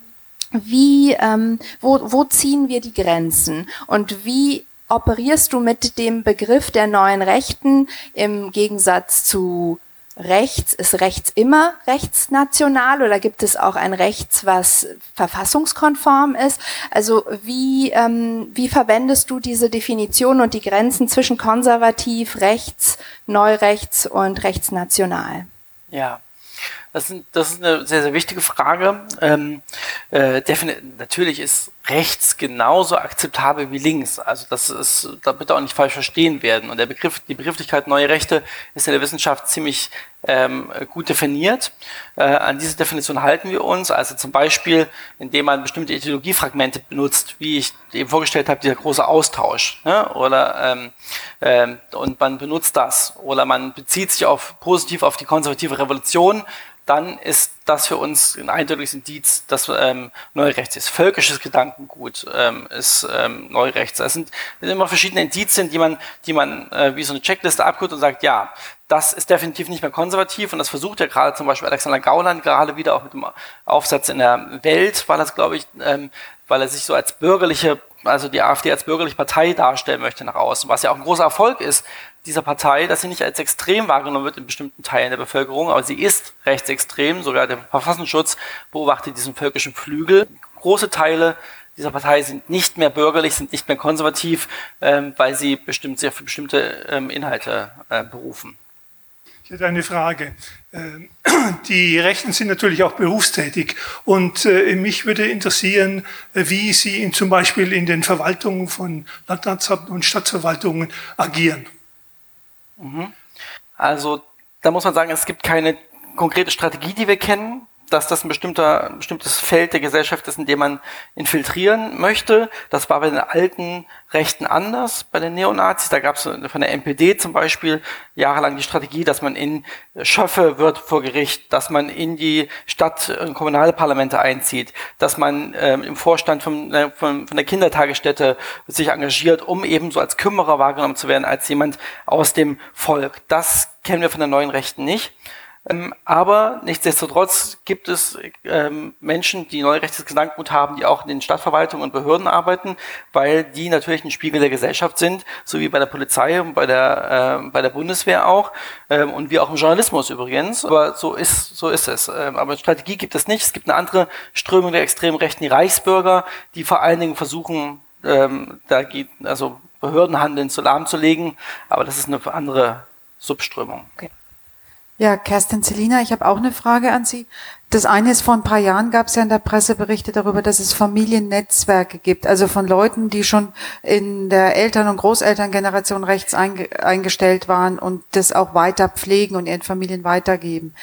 wie, ähm, wo, wo ziehen wir die Grenzen und wie operierst du mit dem Begriff der neuen Rechten im Gegensatz zu rechts? Ist rechts immer rechtsnational oder gibt es auch ein Rechts, was verfassungskonform ist? Also wie, ähm, wie verwendest du diese Definition und die Grenzen zwischen konservativ, rechts, neurechts und rechtsnational? Ja, das, sind, das ist eine sehr, sehr wichtige Frage. Ähm, äh, natürlich ist rechts genauso akzeptabel wie links. Also das ist, da bitte auch nicht falsch verstehen werden. Und der Begriff, die Begrifflichkeit neue Rechte ist in der Wissenschaft ziemlich ähm, gut definiert. Äh, an diese Definition halten wir uns. Also zum Beispiel, indem man bestimmte Ideologiefragmente benutzt, wie ich eben vorgestellt habe, dieser große Austausch. Ne? Oder ähm, ähm, und man benutzt das. Oder man bezieht sich auf positiv auf die konservative Revolution dann ist das für uns ein eindeutiges Indiz, dass ähm, Neurechts ist. Völkisches Gedankengut ähm, ist ähm, Neurechts. Es sind immer verschiedene Indizien, die man, die man äh, wie so eine Checkliste abguckt und sagt, ja, das ist definitiv nicht mehr konservativ und das versucht ja gerade zum Beispiel Alexander Gauland gerade wieder auch mit dem Aufsatz in der Welt, war das glaube ich, ähm, weil er sich so als bürgerliche also die AfD als bürgerliche Partei darstellen möchte nach außen, was ja auch ein großer Erfolg ist, dieser Partei, dass sie nicht als extrem wahrgenommen wird in bestimmten Teilen der Bevölkerung, aber sie ist rechtsextrem. Sogar der Verfassungsschutz beobachtet diesen völkischen Flügel. Große Teile dieser Partei sind nicht mehr bürgerlich, sind nicht mehr konservativ, ähm, weil sie bestimmt sehr für bestimmte ähm, Inhalte äh, berufen. Ich hätte eine Frage. Ähm, die Rechten sind natürlich auch berufstätig und äh, mich würde interessieren, äh, wie Sie in, zum Beispiel in den Verwaltungen von Landratsamten und Stadtverwaltungen agieren. Also da muss man sagen, es gibt keine konkrete Strategie, die wir kennen dass das ein bestimmter, ein bestimmtes Feld der Gesellschaft ist, in dem man infiltrieren möchte. Das war bei den alten Rechten anders, bei den Neonazis. Da gab es von der NPD zum Beispiel jahrelang die Strategie, dass man in Schöffe wird vor Gericht, dass man in die Stadt- und Kommunalparlamente einzieht, dass man ähm, im Vorstand von, äh, von, von der Kindertagesstätte sich engagiert, um eben so als Kümmerer wahrgenommen zu werden, als jemand aus dem Volk. Das kennen wir von der neuen Rechten nicht. Ähm, aber nichtsdestotrotz gibt es ähm, Menschen, die neurechtes Gedankengut haben, die auch in den Stadtverwaltungen und Behörden arbeiten, weil die natürlich ein Spiegel der Gesellschaft sind, so wie bei der Polizei und bei der, äh, bei der Bundeswehr auch ähm, und wie auch im Journalismus übrigens. Aber so ist, so ist es. Ähm, aber Strategie gibt es nicht. Es gibt eine andere Strömung der extremen Rechten, die Reichsbürger, die vor allen Dingen versuchen, ähm, da geht, also Behördenhandeln zu lahmzulegen. Aber das ist eine andere Subströmung. Okay. Ja, Kerstin Zelina, ich habe auch eine Frage an Sie. Das eine ist, vor ein paar Jahren gab es ja in der Presse Berichte darüber, dass es Familiennetzwerke gibt, also von Leuten, die schon in der Eltern- und Großelterngeneration rechts eingestellt waren und das auch weiter pflegen und ihren Familien weitergeben.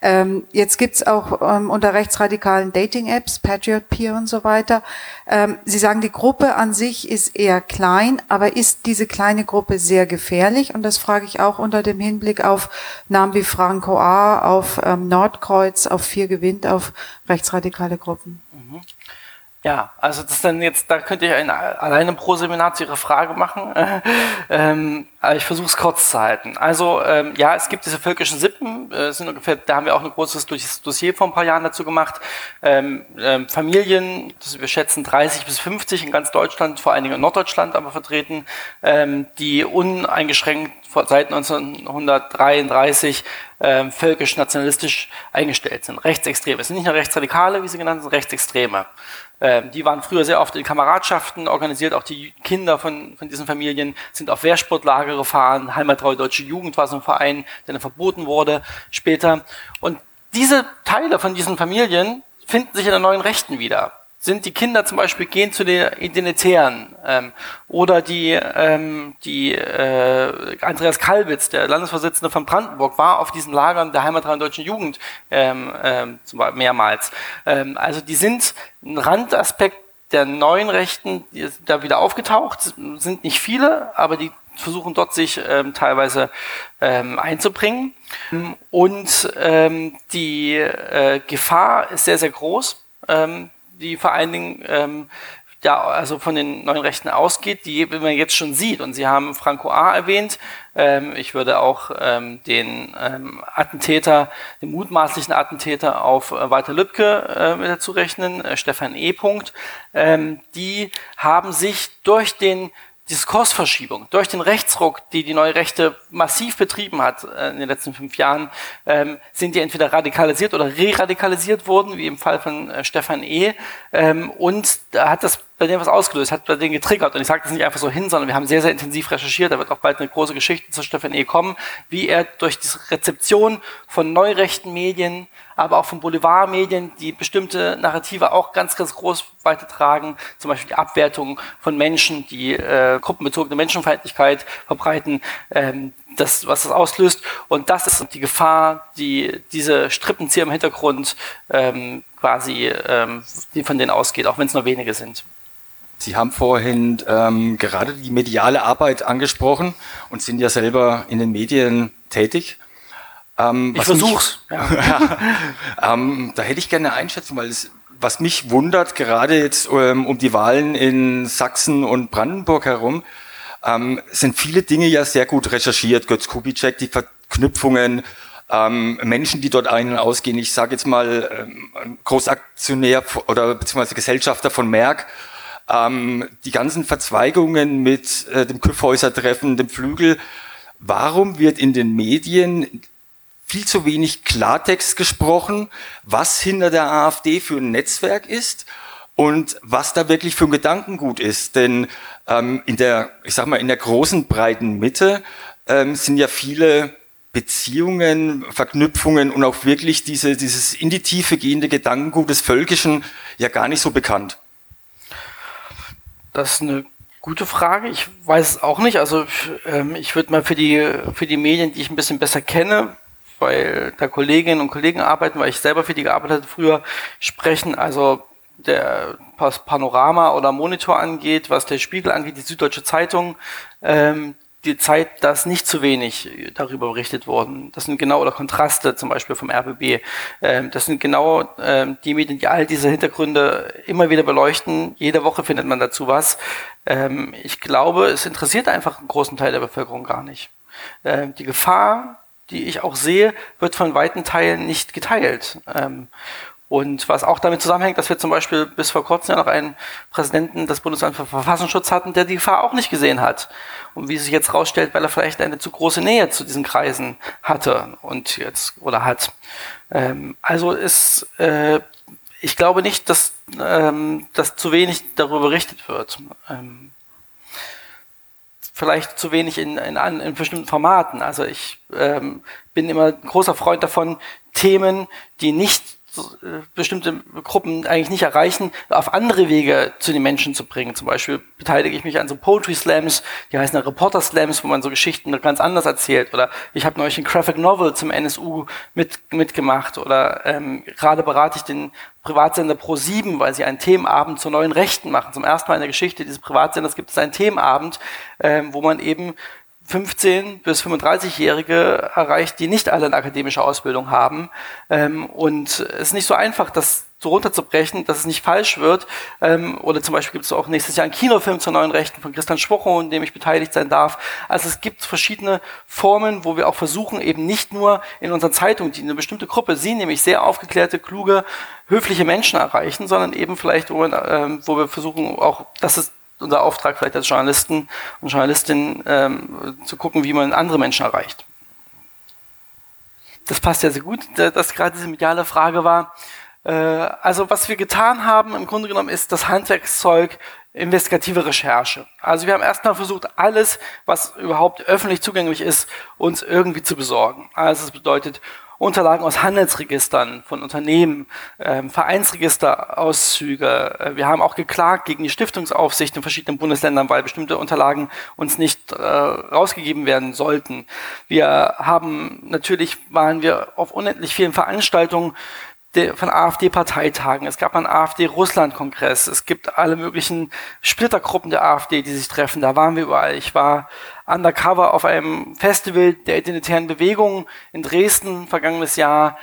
Ähm, jetzt gibt's auch ähm, unter rechtsradikalen Dating-Apps, Patriot Peer und so weiter. Ähm, Sie sagen, die Gruppe an sich ist eher klein, aber ist diese kleine Gruppe sehr gefährlich? Und das frage ich auch unter dem Hinblick auf Namen wie Franco A., auf ähm, Nordkreuz, auf vier gewinnt auf rechtsradikale Gruppen. Mhm. Ja, also das dann jetzt, da könnte ich ein alleine pro Seminar zu Ihrer Frage machen. ähm, aber ich versuche es kurz zu halten. Also ähm, ja, es gibt diese völkischen Sippen, äh, sind ungefähr, da haben wir auch ein großes Dossier vor ein paar Jahren dazu gemacht. Ähm, ähm, Familien, das, wir schätzen 30 bis 50 in ganz Deutschland, vor allen Dingen in Norddeutschland aber vertreten, ähm, die uneingeschränkt seit 1933 ähm, völkisch-nationalistisch eingestellt sind. Rechtsextreme. Es sind nicht nur Rechtsradikale, wie sie genannt sind, Rechtsextreme. Ähm, die waren früher sehr oft in Kameradschaften organisiert, auch die Kinder von, von diesen Familien sind auf Wehrsportlager gefahren. Heimattreue Deutsche Jugend war so ein Verein, der dann verboten wurde später. Und diese Teile von diesen Familien finden sich in der neuen Rechten wieder sind die Kinder zum Beispiel gehen zu den Identitären ähm, oder die ähm, die äh, Andreas Kalbitz, der Landesvorsitzende von Brandenburg, war auf diesen Lagern der Heimatrein Deutschen Jugend ähm, ähm, mehrmals. Ähm, also die sind ein Randaspekt der neuen Rechten, die sind da wieder aufgetaucht, sind nicht viele, aber die versuchen dort sich ähm, teilweise ähm, einzubringen. Und ähm, die äh, Gefahr ist sehr, sehr groß. Ähm, die vor allen Dingen ähm, ja, also von den neuen Rechten ausgeht, die man jetzt schon sieht. Und Sie haben Franco A. erwähnt. Ähm, ich würde auch ähm, den ähm, Attentäter, den mutmaßlichen Attentäter auf äh, Walter Lübcke äh, mit dazu rechnen, äh, Stefan E. Punkt. Ähm, die haben sich durch den Diskursverschiebung, durch den Rechtsruck, die die neue Rechte massiv betrieben hat äh, in den letzten fünf Jahren, ähm, sind die entweder radikalisiert oder re-radikalisiert worden, wie im Fall von äh, Stefan E. Und da hat das bei denen was ausgelöst, hat bei denen getriggert. Und ich sage das nicht einfach so hin, sondern wir haben sehr, sehr intensiv recherchiert. Da wird auch bald eine große Geschichte zu Stefan E. kommen, wie er durch die Rezeption von neurechten Medien, aber auch von Boulevardmedien, die bestimmte Narrative auch ganz, ganz groß weitertragen, zum Beispiel die Abwertung von Menschen, die äh, gruppenbezogene Menschenfeindlichkeit verbreiten, ähm, das, was das auslöst. Und das ist die Gefahr, die diese Strippenzieher im Hintergrund ähm, quasi, ähm, die von denen ausgeht, auch wenn es nur wenige sind. Sie haben vorhin ähm, gerade die mediale Arbeit angesprochen und sind ja selber in den Medien tätig. Ähm, ich versuch's. Mich, ja. ähm, da hätte ich gerne eine Einschätzung, weil es, was mich wundert, gerade jetzt ähm, um die Wahlen in Sachsen und Brandenburg herum, ähm, sind viele Dinge ja sehr gut recherchiert. Götz Kubitschek, die Verknüpfungen, ähm, Menschen, die dort ein- und ausgehen. Ich sage jetzt mal ähm, Großaktionär oder beziehungsweise Gesellschafter von Merck ähm, die ganzen Verzweigungen mit äh, dem Küffhäuser-Treffen, dem Flügel. Warum wird in den Medien viel zu wenig Klartext gesprochen, was hinter der AfD für ein Netzwerk ist und was da wirklich für ein Gedankengut ist. Denn ähm, in der, ich sag mal, in der großen breiten Mitte ähm, sind ja viele Beziehungen, Verknüpfungen und auch wirklich diese, dieses in die Tiefe gehende Gedankengut des Völkischen ja gar nicht so bekannt. Das ist eine gute Frage. Ich weiß es auch nicht. Also ähm, ich würde mal für die, für die Medien, die ich ein bisschen besser kenne, weil da Kolleginnen und Kollegen arbeiten, weil ich selber für die gearbeitet habe, früher sprechen. Also der Panorama oder Monitor angeht, was der Spiegel angeht, die Süddeutsche Zeitung, ähm, die Zeit, dass nicht zu wenig darüber berichtet worden. Das sind genau, oder Kontraste zum Beispiel vom RBB. Ähm, das sind genau ähm, die Medien, die all diese Hintergründe immer wieder beleuchten. Jede Woche findet man dazu was. Ähm, ich glaube, es interessiert einfach einen großen Teil der Bevölkerung gar nicht. Ähm, die Gefahr, die ich auch sehe, wird von weiten Teilen nicht geteilt. Und was auch damit zusammenhängt, dass wir zum Beispiel bis vor kurzem ja noch einen Präsidenten des Bundesamts für Verfassungsschutz hatten, der die Gefahr auch nicht gesehen hat. Und wie sich jetzt rausstellt, weil er vielleicht eine zu große Nähe zu diesen Kreisen hatte und jetzt oder hat. Ähm, also ist, äh, ich glaube nicht, dass, ähm, dass zu wenig darüber berichtet wird. Ähm, vielleicht zu wenig in, in, in bestimmten Formaten. Also ich ähm, bin immer ein großer Freund davon, Themen, die nicht bestimmte Gruppen eigentlich nicht erreichen, auf andere Wege zu den Menschen zu bringen. Zum Beispiel beteilige ich mich an so Poetry Slams, die heißen Reporter Slams, wo man so Geschichten ganz anders erzählt. Oder ich habe neulich ein Graphic Novel zum NSU mit, mitgemacht. Oder ähm, gerade berate ich den Privatsender Pro7, weil sie einen Themenabend zu neuen Rechten machen. Zum ersten Mal in der Geschichte dieses Privatsenders gibt es einen Themenabend, ähm, wo man eben 15 bis 35-Jährige erreicht, die nicht alle eine akademische Ausbildung haben. Ähm, und es ist nicht so einfach, das so runterzubrechen, dass es nicht falsch wird. Ähm, oder zum Beispiel gibt es auch nächstes Jahr einen Kinofilm zur neuen Rechten von Christian Schwocho, in dem ich beteiligt sein darf. Also es gibt verschiedene Formen, wo wir auch versuchen, eben nicht nur in unseren Zeitungen, die eine bestimmte Gruppe, sie nämlich sehr aufgeklärte, kluge, höfliche Menschen erreichen, sondern eben vielleicht, wo, ähm, wo wir versuchen auch, dass es unser Auftrag vielleicht als Journalisten und Journalistin ähm, zu gucken, wie man andere Menschen erreicht. Das passt ja sehr gut, dass gerade diese mediale Frage war. Äh, also was wir getan haben im Grunde genommen ist das Handwerkszeug investigative Recherche. Also wir haben erstmal versucht, alles, was überhaupt öffentlich zugänglich ist, uns irgendwie zu besorgen. Also es bedeutet Unterlagen aus Handelsregistern von Unternehmen, ähm, Vereinsregisterauszüge. Äh, wir haben auch geklagt gegen die Stiftungsaufsicht in verschiedenen Bundesländern, weil bestimmte Unterlagen uns nicht äh, rausgegeben werden sollten. Wir haben natürlich waren wir auf unendlich vielen Veranstaltungen von AfD-Parteitagen. Es gab einen AfD-Russland-Kongress. Es gibt alle möglichen Splittergruppen der AfD, die sich treffen. Da waren wir überall. Ich war undercover auf einem Festival der identitären Bewegung in Dresden vergangenes Jahr.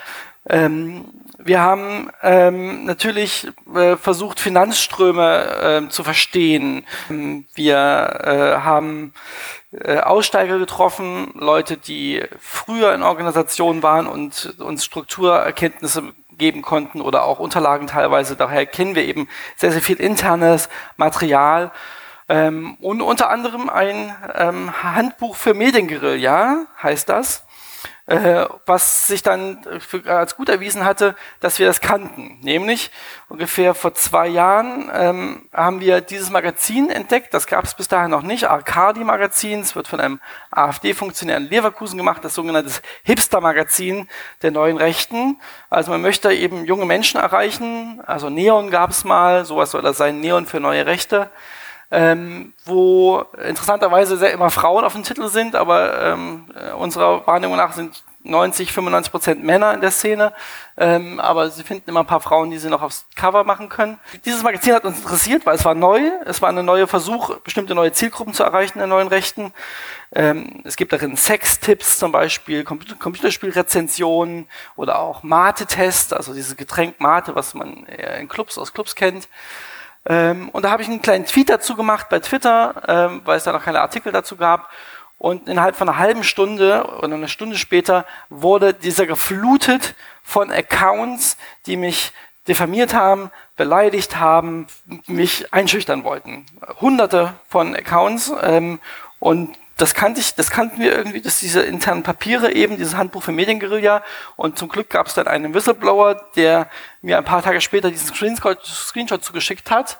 Ähm, wir haben ähm, natürlich äh, versucht, Finanzströme äh, zu verstehen. Wir äh, haben äh, Aussteiger getroffen, Leute, die früher in Organisationen waren und uns Strukturerkenntnisse geben konnten oder auch Unterlagen teilweise. Daher kennen wir eben sehr, sehr viel internes Material. Ähm, und unter anderem ein ähm, Handbuch für Medienguerilla heißt das was sich dann für, als gut erwiesen hatte, dass wir das kannten. Nämlich ungefähr vor zwei Jahren ähm, haben wir dieses Magazin entdeckt, das gab es bis dahin noch nicht, Arcadi-Magazin, es wird von einem AfD-Funktionär in Leverkusen gemacht, das sogenannte Hipster-Magazin der neuen Rechten. Also man möchte eben junge Menschen erreichen, also Neon gab es mal, sowas soll das sein, Neon für neue Rechte ähm, wo interessanterweise sehr immer Frauen auf dem Titel sind, aber ähm, äh, unserer Wahrnehmung nach sind 90, 95 Prozent Männer in der Szene, ähm, aber sie finden immer ein paar Frauen, die sie noch aufs Cover machen können. Dieses Magazin hat uns interessiert, weil es war neu, es war ein neuer Versuch, bestimmte neue Zielgruppen zu erreichen in neuen Rechten. Ähm, es gibt darin Sextipps zum Beispiel, Computer Computerspielrezensionen oder auch Mate-Tests, also dieses Getränk Mate, was man in Clubs aus Clubs kennt. Ähm, und da habe ich einen kleinen Tweet dazu gemacht bei Twitter, ähm, weil es da noch keine Artikel dazu gab. Und innerhalb von einer halben Stunde oder eine Stunde später wurde dieser geflutet von Accounts, die mich diffamiert haben, beleidigt haben, mich einschüchtern wollten. Hunderte von Accounts. Ähm, und das kannte ich, das kannten wir irgendwie, dass diese internen Papiere eben, dieses Handbuch für Medienguerilla. Und zum Glück gab es dann einen Whistleblower, der mir ein paar Tage später diesen Screenshot, Screenshot zugeschickt hat.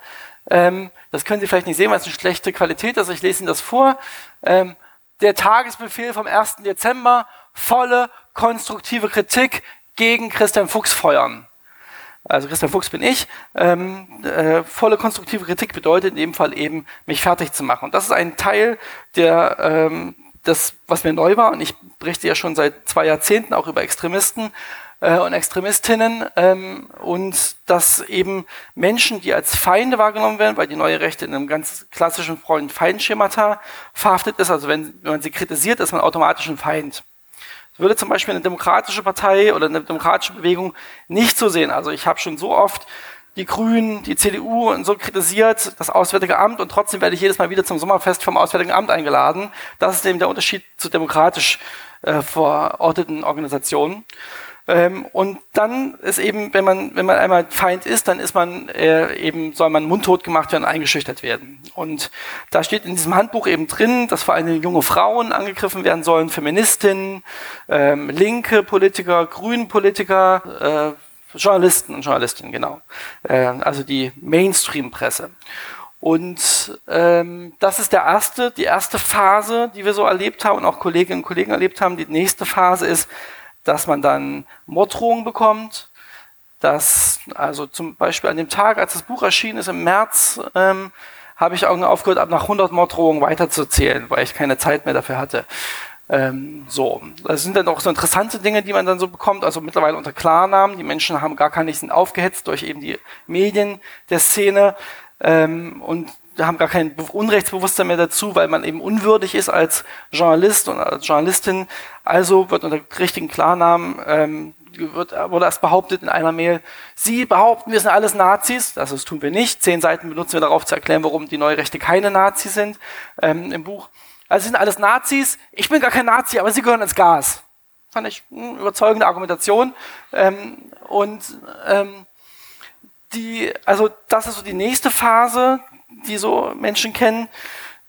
Ähm, das können Sie vielleicht nicht sehen, weil es eine schlechte Qualität ist. Ich lese Ihnen das vor. Ähm, der Tagesbefehl vom 1. Dezember, volle konstruktive Kritik gegen Christian Fuchs feuern also Christian Fuchs bin ich, ähm, äh, volle konstruktive Kritik bedeutet in dem Fall eben, mich fertig zu machen. Und das ist ein Teil der, ähm, das, was mir neu war, und ich berichte ja schon seit zwei Jahrzehnten auch über Extremisten äh, und Extremistinnen, ähm, und dass eben Menschen, die als Feinde wahrgenommen werden, weil die neue Rechte in einem ganz klassischen Freund-Feind-Schemata verhaftet ist, also wenn, wenn man sie kritisiert, ist man automatisch ein Feind würde zum Beispiel eine demokratische Partei oder eine demokratische Bewegung nicht so sehen. Also ich habe schon so oft die Grünen, die CDU und so kritisiert, das Auswärtige Amt und trotzdem werde ich jedes Mal wieder zum Sommerfest vom Auswärtigen Amt eingeladen. Das ist eben der Unterschied zu demokratisch äh, verorteten Organisationen. Ähm, und dann ist eben, wenn man, wenn man einmal Feind ist, dann ist man äh, eben, soll man mundtot gemacht werden, eingeschüchtert werden. Und da steht in diesem Handbuch eben drin, dass vor allem junge Frauen angegriffen werden sollen, Feministinnen, ähm, linke Politiker, grünen Politiker, äh, Journalisten und Journalistinnen, genau. Äh, also die Mainstream-Presse. Und ähm, das ist der erste, die erste Phase, die wir so erlebt haben und auch Kolleginnen und Kollegen erlebt haben. Die nächste Phase ist, dass man dann Morddrohungen bekommt, dass, also zum Beispiel an dem Tag, als das Buch erschienen ist, im März, ähm, habe ich auch aufgehört, ab nach 100 Morddrohungen weiterzuzählen, weil ich keine Zeit mehr dafür hatte. Ähm, so, das sind dann auch so interessante Dinge, die man dann so bekommt, also mittlerweile unter Klarnamen. Die Menschen haben gar keine, sind aufgehetzt durch eben die Medien der Szene ähm, und haben gar kein Unrechtsbewusstsein mehr dazu, weil man eben unwürdig ist als Journalist und als Journalistin. Also wird unter richtigen Klarnamen ähm, wird, wurde erst behauptet in einer Mail, Sie behaupten, wir sind alles Nazis. Also das tun wir nicht. Zehn Seiten benutzen wir darauf zu erklären, warum die Neurechte keine Nazis sind ähm, im Buch. Also Sie sind alles Nazis. Ich bin gar kein Nazi, aber Sie gehören ins Gas. Fand ich eine überzeugende Argumentation. Ähm, und ähm, die, also das ist so die nächste Phase, die so Menschen kennen,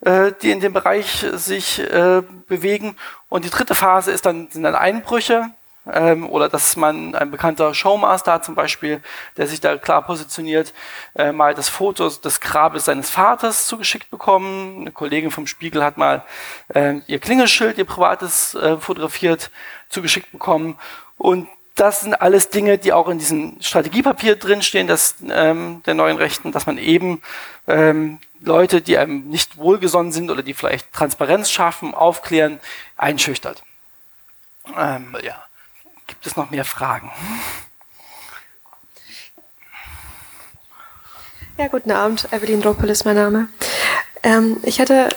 äh, die in dem Bereich sich äh, bewegen. Und die dritte Phase ist dann, sind dann Einbrüche ähm, oder dass man ein bekannter Showmaster zum Beispiel, der sich da klar positioniert, äh, mal das Foto des Grabes seines Vaters zugeschickt bekommen. Eine Kollegin vom Spiegel hat mal äh, ihr Klingelschild, ihr privates äh, fotografiert, zugeschickt bekommen. Und das sind alles Dinge, die auch in diesem Strategiepapier drinstehen, das, ähm, der neuen Rechten, dass man eben ähm, Leute, die einem nicht wohlgesonnen sind oder die vielleicht Transparenz schaffen, aufklären, einschüchtert. Ähm, ja. Gibt es noch mehr Fragen? Ja, guten Abend. Evelyn Roppel ist mein Name. Ähm, ich hätte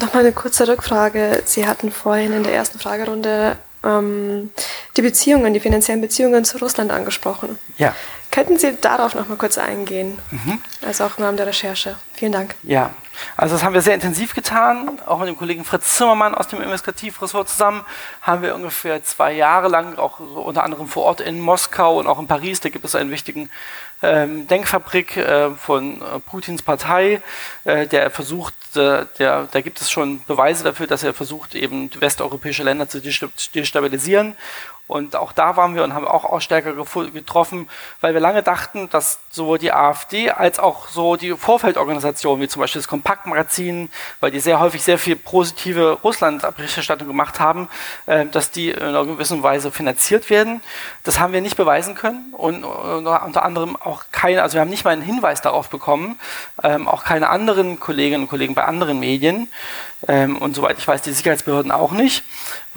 noch mal eine kurze Rückfrage. Sie hatten vorhin in der ersten Fragerunde ähm, die Beziehungen, die finanziellen Beziehungen zu Russland angesprochen. Ja. Könnten Sie darauf noch mal kurz eingehen? Mhm. Also auch im Rahmen der Recherche. Vielen Dank. Ja, also das haben wir sehr intensiv getan. Auch mit dem Kollegen Fritz Zimmermann aus dem Investigativressort zusammen haben wir ungefähr zwei Jahre lang, auch unter anderem vor Ort in Moskau und auch in Paris, da gibt es einen wichtigen Denkfabrik äh, von äh, Putins Partei, äh, der versucht, der, da gibt es schon Beweise dafür, dass er versucht, eben westeuropäische Länder zu destabilisieren. Und auch da waren wir und haben auch Ausstärker getroffen, weil wir lange dachten, dass sowohl die AfD als auch so die Vorfeldorganisationen, wie zum Beispiel das Kompaktmagazin, weil die sehr häufig sehr viel positive Russland-Berichterstattung gemacht haben, äh, dass die in einer gewissen Weise finanziert werden. Das haben wir nicht beweisen können und unter anderem auch keine, also wir haben nicht mal einen Hinweis darauf bekommen, ähm, auch keine anderen Kolleginnen und Kollegen bei anderen Medien ähm, und soweit ich weiß, die Sicherheitsbehörden auch nicht.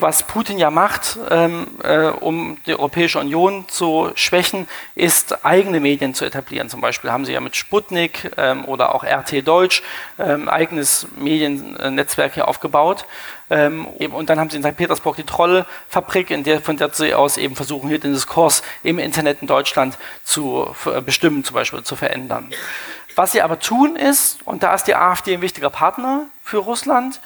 Was Putin ja macht, ähm, äh, um die Europäische Union zu schwächen, ist eigene Medien zu etablieren. Zum Beispiel haben sie ja mit Sputnik ähm, oder auch RT Deutsch ähm, eigenes Mediennetzwerk hier aufgebaut. Ähm, und dann haben sie in St. Petersburg die Trollfabrik, in der, von der sie aus eben versuchen, hier den Diskurs im Internet in Deutschland zu bestimmen, zum Beispiel zu verändern. Was sie aber tun ist, und da ist die AfD ein wichtiger Partner für Russland,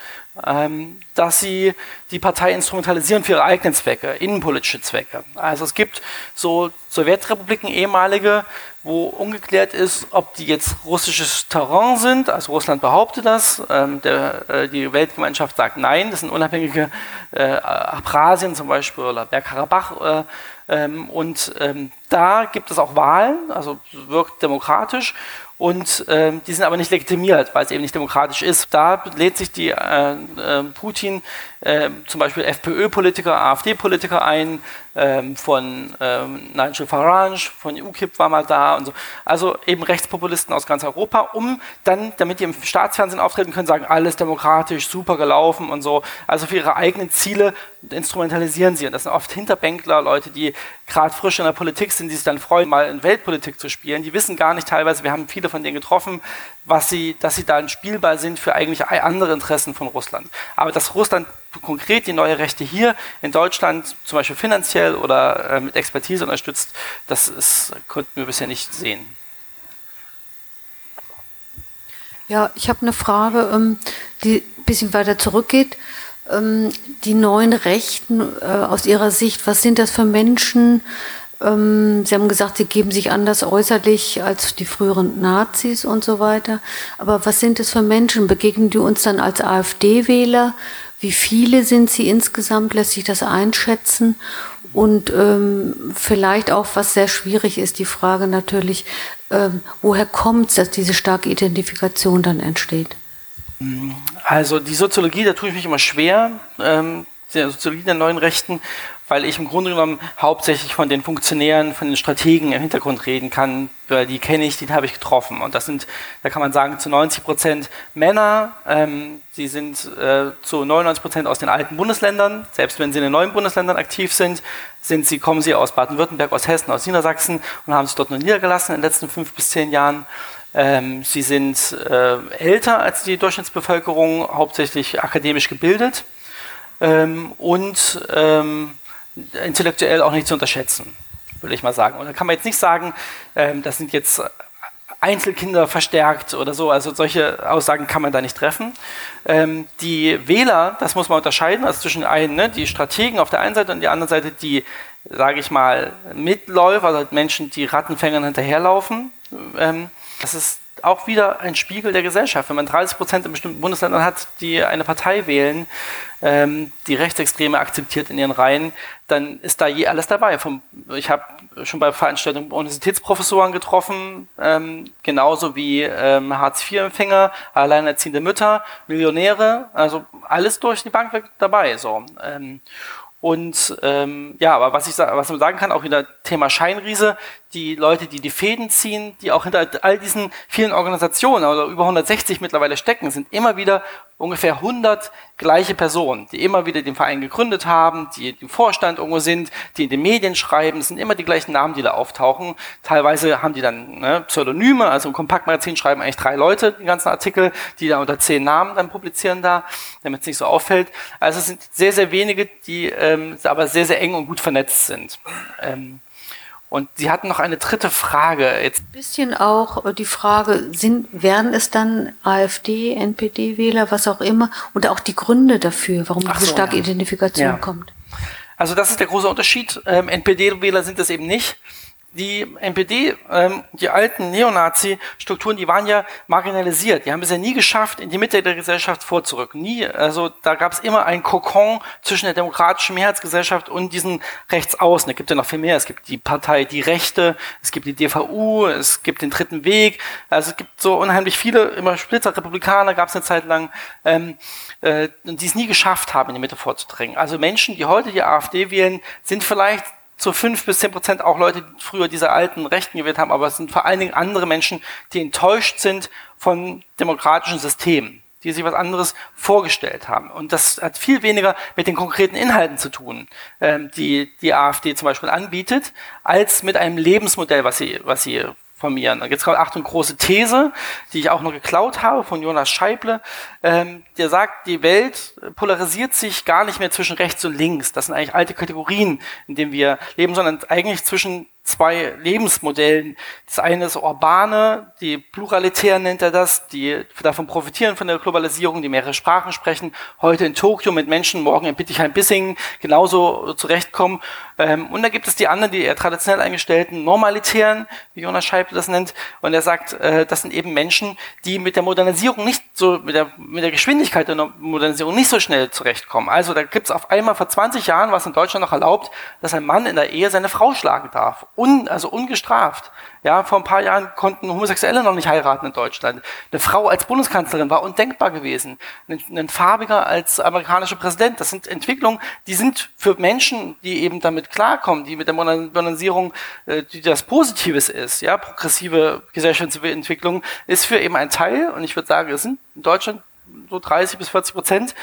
ähm, dass sie die Partei instrumentalisieren für ihre eigenen Zwecke, innenpolitische Zwecke. Also es gibt so Sowjetrepubliken, ehemalige, wo ungeklärt ist, ob die jetzt russisches Terrain sind. Also Russland behauptet das, ähm, der, äh, die Weltgemeinschaft sagt nein, das sind unabhängige äh, Abkhazien zum Beispiel oder Bergkarabach. Äh, ähm, und ähm, da gibt es auch Wahlen, also wirkt demokratisch und äh, die sind aber nicht legitimiert, weil es eben nicht demokratisch ist. Da lädt sich die äh, äh, Putin äh, zum Beispiel FPÖ-Politiker, AfD-Politiker ein, ähm, von ähm, Nigel Farage, von UKIP war mal da und so. Also eben Rechtspopulisten aus ganz Europa, um dann, damit die im Staatsfernsehen auftreten können, sagen, alles demokratisch, super gelaufen und so. Also für ihre eigenen Ziele instrumentalisieren sie. Und das sind oft Hinterbänkler, Leute, die gerade frisch in der Politik sind, die sich dann freuen, mal in Weltpolitik zu spielen. Die wissen gar nicht teilweise, wir haben viele von denen getroffen, was sie, dass sie da ein Spielball sind für eigentlich andere Interessen von Russland. Aber dass Russland konkret die neue Rechte hier in Deutschland zum Beispiel finanziell oder äh, mit Expertise unterstützt, das ist, konnten wir bisher nicht sehen. Ja, ich habe eine Frage, ähm, die ein bisschen weiter zurückgeht. Ähm, die neuen Rechten äh, aus Ihrer Sicht, was sind das für Menschen? Ähm, Sie haben gesagt, sie geben sich anders äußerlich als die früheren Nazis und so weiter. Aber was sind es für Menschen? Begegnen die uns dann als AfD-Wähler? Wie viele sind sie insgesamt? Lässt sich das einschätzen? Und ähm, vielleicht auch, was sehr schwierig ist, die Frage natürlich, ähm, woher kommt es, dass diese starke Identifikation dann entsteht? Also die Soziologie, da tue ich mich immer schwer. Ähm, die Soziologie der neuen Rechten weil ich im Grunde genommen hauptsächlich von den Funktionären, von den Strategen im Hintergrund reden kann, weil die kenne ich, die habe ich getroffen. Und das sind, da kann man sagen, zu 90 Prozent Männer, ähm, die sind äh, zu 99 Prozent aus den alten Bundesländern, selbst wenn sie in den neuen Bundesländern aktiv sind, sind sie, kommen sie aus Baden-Württemberg, aus Hessen, aus Niedersachsen und haben sich dort nur niedergelassen in den letzten fünf bis zehn Jahren. Ähm, sie sind äh, älter als die Durchschnittsbevölkerung, hauptsächlich akademisch gebildet. Ähm, und ähm, intellektuell auch nicht zu unterschätzen, würde ich mal sagen. Und da kann man jetzt nicht sagen, ähm, das sind jetzt Einzelkinder verstärkt oder so. Also solche Aussagen kann man da nicht treffen. Ähm, die Wähler, das muss man unterscheiden, also zwischen einen, ne, die Strategen auf der einen Seite und die andere Seite die, sage ich mal, Mitläufer, also Menschen, die Rattenfängern hinterherlaufen. Ähm, das ist auch wieder ein Spiegel der Gesellschaft. Wenn man 30 Prozent in bestimmten Bundesländern hat, die eine Partei wählen, ähm, die Rechtsextreme akzeptiert in ihren Reihen, dann ist da je alles dabei. Vom, ich habe schon bei Veranstaltungen Universitätsprofessoren getroffen, ähm, genauso wie ähm, Hartz-IV-Empfänger, alleinerziehende Mütter, Millionäre, also alles durch die Bank dabei. So. Ähm, und ähm, ja, aber was ich was man sagen kann, auch wieder Thema Scheinriese, die Leute, die die Fäden ziehen, die auch hinter all diesen vielen Organisationen, oder über 160 mittlerweile stecken, sind immer wieder ungefähr 100 gleiche Personen, die immer wieder den Verein gegründet haben, die im Vorstand irgendwo sind, die in den Medien schreiben. Es sind immer die gleichen Namen, die da auftauchen. Teilweise haben die dann ne, Pseudonyme, also im Kompaktmagazin schreiben eigentlich drei Leute den ganzen Artikel, die da unter zehn Namen dann publizieren da, damit es nicht so auffällt. Also es sind sehr, sehr wenige, die ähm, aber sehr, sehr eng und gut vernetzt sind. Ähm, und Sie hatten noch eine dritte Frage. Jetzt ein bisschen auch die Frage, sind, werden es dann AfD, NPD-Wähler, was auch immer, und auch die Gründe dafür, warum diese so, starke ja. Identifikation ja. kommt? Also das ist der große Unterschied. Ähm, NPD-Wähler sind es eben nicht die NPD, ähm, die alten Neonazi-Strukturen, die waren ja marginalisiert. Die haben es ja nie geschafft, in die Mitte der Gesellschaft vorzurücken. Nie. Also da gab es immer ein Kokon zwischen der demokratischen Mehrheitsgesellschaft und diesen Rechtsaußen. Es gibt ja noch viel mehr. Es gibt die Partei Die Rechte, es gibt die DVU, es gibt den Dritten Weg. Also es gibt so unheimlich viele, immer Splitter, Republikaner gab es eine Zeit lang, ähm, äh, die es nie geschafft haben, in die Mitte vorzudrängen. Also Menschen, die heute die AfD wählen, sind vielleicht zu fünf bis zehn Prozent auch Leute, die früher diese alten Rechten gewählt haben, aber es sind vor allen Dingen andere Menschen, die enttäuscht sind von demokratischen Systemen, die sich was anderes vorgestellt haben. Und das hat viel weniger mit den konkreten Inhalten zu tun, ähm, die die AfD zum Beispiel anbietet, als mit einem Lebensmodell, was sie, was sie formieren. Jetzt kommt Achtung, große These, die ich auch noch geklaut habe von Jonas Scheible. Ähm, der sagt, die Welt polarisiert sich gar nicht mehr zwischen rechts und links. Das sind eigentlich alte Kategorien, in denen wir leben, sondern eigentlich zwischen zwei Lebensmodellen. Das eine ist urbane, die pluralitär nennt er das, die davon profitieren von der Globalisierung, die mehrere Sprachen sprechen, heute in Tokio mit Menschen, morgen in Bittigheim-Bissingen genauso zurechtkommen. Ähm, und da gibt es die anderen, die eher traditionell eingestellten Normalitären, wie Jonas Scheible das nennt. Und er sagt, äh, das sind eben Menschen, die mit der Modernisierung nicht so, mit der, mit der Geschwindigkeit der Modernisierung nicht so schnell zurechtkommen. Also da gibt es auf einmal vor 20 Jahren, was in Deutschland noch erlaubt, dass ein Mann in der Ehe seine Frau schlagen darf un, also ungestraft. Ja, vor ein paar Jahren konnten Homosexuelle noch nicht heiraten in Deutschland. Eine Frau als Bundeskanzlerin war undenkbar gewesen. Ein, ein Farbiger als amerikanischer Präsident. Das sind Entwicklungen, die sind für Menschen, die eben damit klarkommen, die mit der Modernisierung, äh, die das Positives ist, ja, progressive Gesellschaftsentwicklung, ist für eben ein Teil, und ich würde sagen, es sind in Deutschland so 30 bis 40 Prozent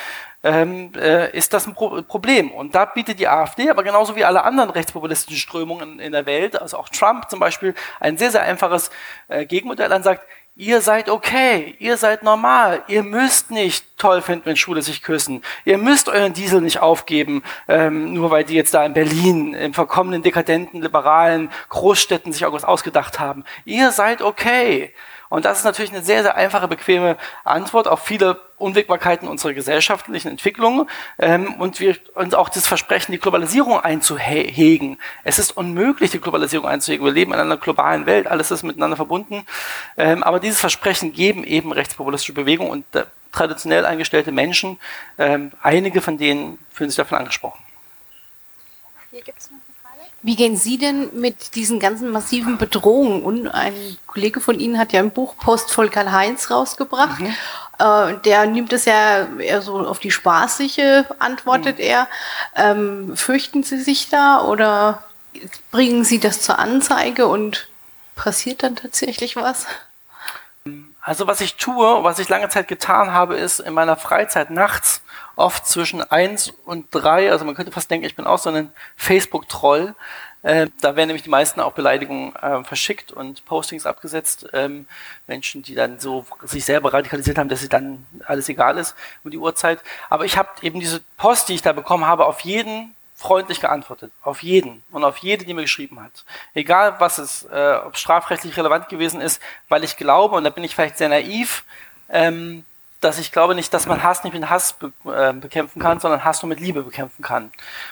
ähm, äh, ist das ein Pro Problem. Und da bietet die AfD, aber genauso wie alle anderen rechtspopulistischen Strömungen in der Welt, also auch Trump zum Beispiel, ein sehr, sehr einfaches äh, Gegenmodell an, sagt, ihr seid okay, ihr seid normal, ihr müsst nicht toll finden, wenn Schwule sich küssen, ihr müsst euren Diesel nicht aufgeben, ähm, nur weil die jetzt da in Berlin, im verkommenen, dekadenten, liberalen Großstädten sich irgendwas ausgedacht haben. Ihr seid okay. Und das ist natürlich eine sehr, sehr einfache, bequeme Antwort auf viele Unwägbarkeiten unserer gesellschaftlichen Entwicklung ähm, und wir uns auch das Versprechen, die Globalisierung einzuhegen. Es ist unmöglich, die Globalisierung einzuhegen. Wir leben in einer globalen Welt, alles ist miteinander verbunden. Ähm, aber dieses Versprechen geben eben rechtspopulistische Bewegungen und äh, traditionell eingestellte Menschen. Ähm, einige von denen fühlen sich davon angesprochen. Hier gibt's noch wie gehen Sie denn mit diesen ganzen massiven Bedrohungen? Und ein Kollege von Ihnen hat ja ein Buch Post voll Karl-Heinz rausgebracht. Mhm. Äh, der nimmt es ja eher so auf die spaßige, antwortet mhm. er. Ähm, fürchten Sie sich da oder bringen Sie das zur Anzeige und passiert dann tatsächlich was? Also was ich tue, was ich lange Zeit getan habe, ist in meiner Freizeit nachts oft zwischen eins und drei, also man könnte fast denken, ich bin auch so ein Facebook-Troll. Äh, da werden nämlich die meisten auch Beleidigungen äh, verschickt und Postings abgesetzt. Ähm, Menschen, die dann so sich selber radikalisiert haben, dass sie dann alles egal ist um die Uhrzeit. Aber ich habe eben diese Post, die ich da bekommen habe, auf jeden freundlich geantwortet. Auf jeden und auf jede, die mir geschrieben hat. Egal, was es, äh, ob strafrechtlich relevant gewesen ist, weil ich glaube, und da bin ich vielleicht sehr naiv, ähm, dass ich glaube nicht, dass man Hass nicht mit Hass be äh, bekämpfen kann, sondern Hass nur mit Liebe bekämpfen kann.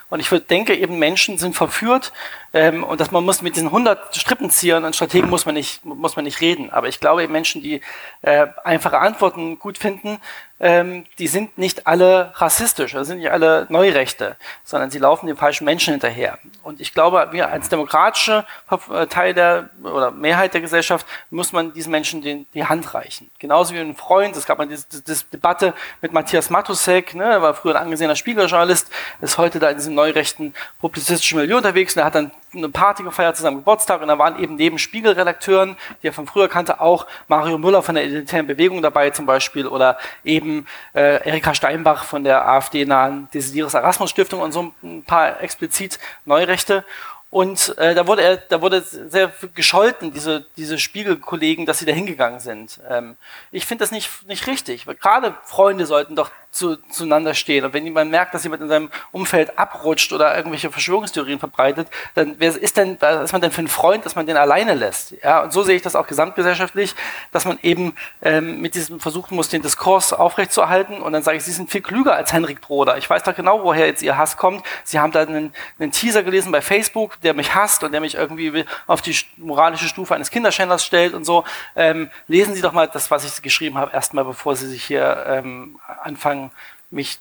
Und ich denke eben, Menschen sind verführt ähm, und dass man muss mit diesen 100 Strippenziehern und Strategen muss man nicht, muss man nicht reden. Aber ich glaube eben Menschen, die äh, einfache Antworten gut finden, ähm, die sind nicht alle rassistisch, das sind nicht alle Neurechte, sondern sie laufen den falschen Menschen hinterher. Und ich glaube, wir als demokratische äh, Teil der oder Mehrheit der Gesellschaft muss man diesen Menschen den, die Hand reichen. Genauso wie ein Freund, es gab mal diese, diese Debatte mit Matthias Matusek, ne, war früher ein angesehener Spiegeljournalist, ist heute da in diesem neurechten publizistischen Milieu unterwegs und er hat dann eine Party gefeiert zu seinem Geburtstag und da waren eben neben Spiegelredakteuren, die er von früher kannte, auch Mario Müller von der Identitären Bewegung dabei zum Beispiel oder eben äh, Erika Steinbach von der AfD-nahen Desiderius Erasmus Stiftung und so ein paar explizit Neurechte. Und äh, da wurde er, da wurde sehr gescholten, diese, diese Spiegelkollegen, dass sie da hingegangen sind. Ähm, ich finde das nicht, nicht richtig. Gerade Freunde sollten doch zu, zueinander stehen. Und wenn jemand merkt, dass jemand in seinem Umfeld abrutscht oder irgendwelche Verschwörungstheorien verbreitet, dann wer ist denn, was ist man denn für ein Freund, dass man den alleine lässt? Ja, und so sehe ich das auch gesamtgesellschaftlich, dass man eben ähm, mit diesem versuchen muss, den Diskurs aufrechtzuerhalten. Und dann sage ich, Sie sind viel klüger als Henrik Broder. Ich weiß doch genau, woher jetzt Ihr Hass kommt. Sie haben da einen, einen Teaser gelesen bei Facebook, der mich hasst und der mich irgendwie auf die moralische Stufe eines Kinderschänders stellt und so. Ähm, lesen Sie doch mal das, was ich geschrieben habe, erstmal, bevor Sie sich hier ähm, anfangen, mich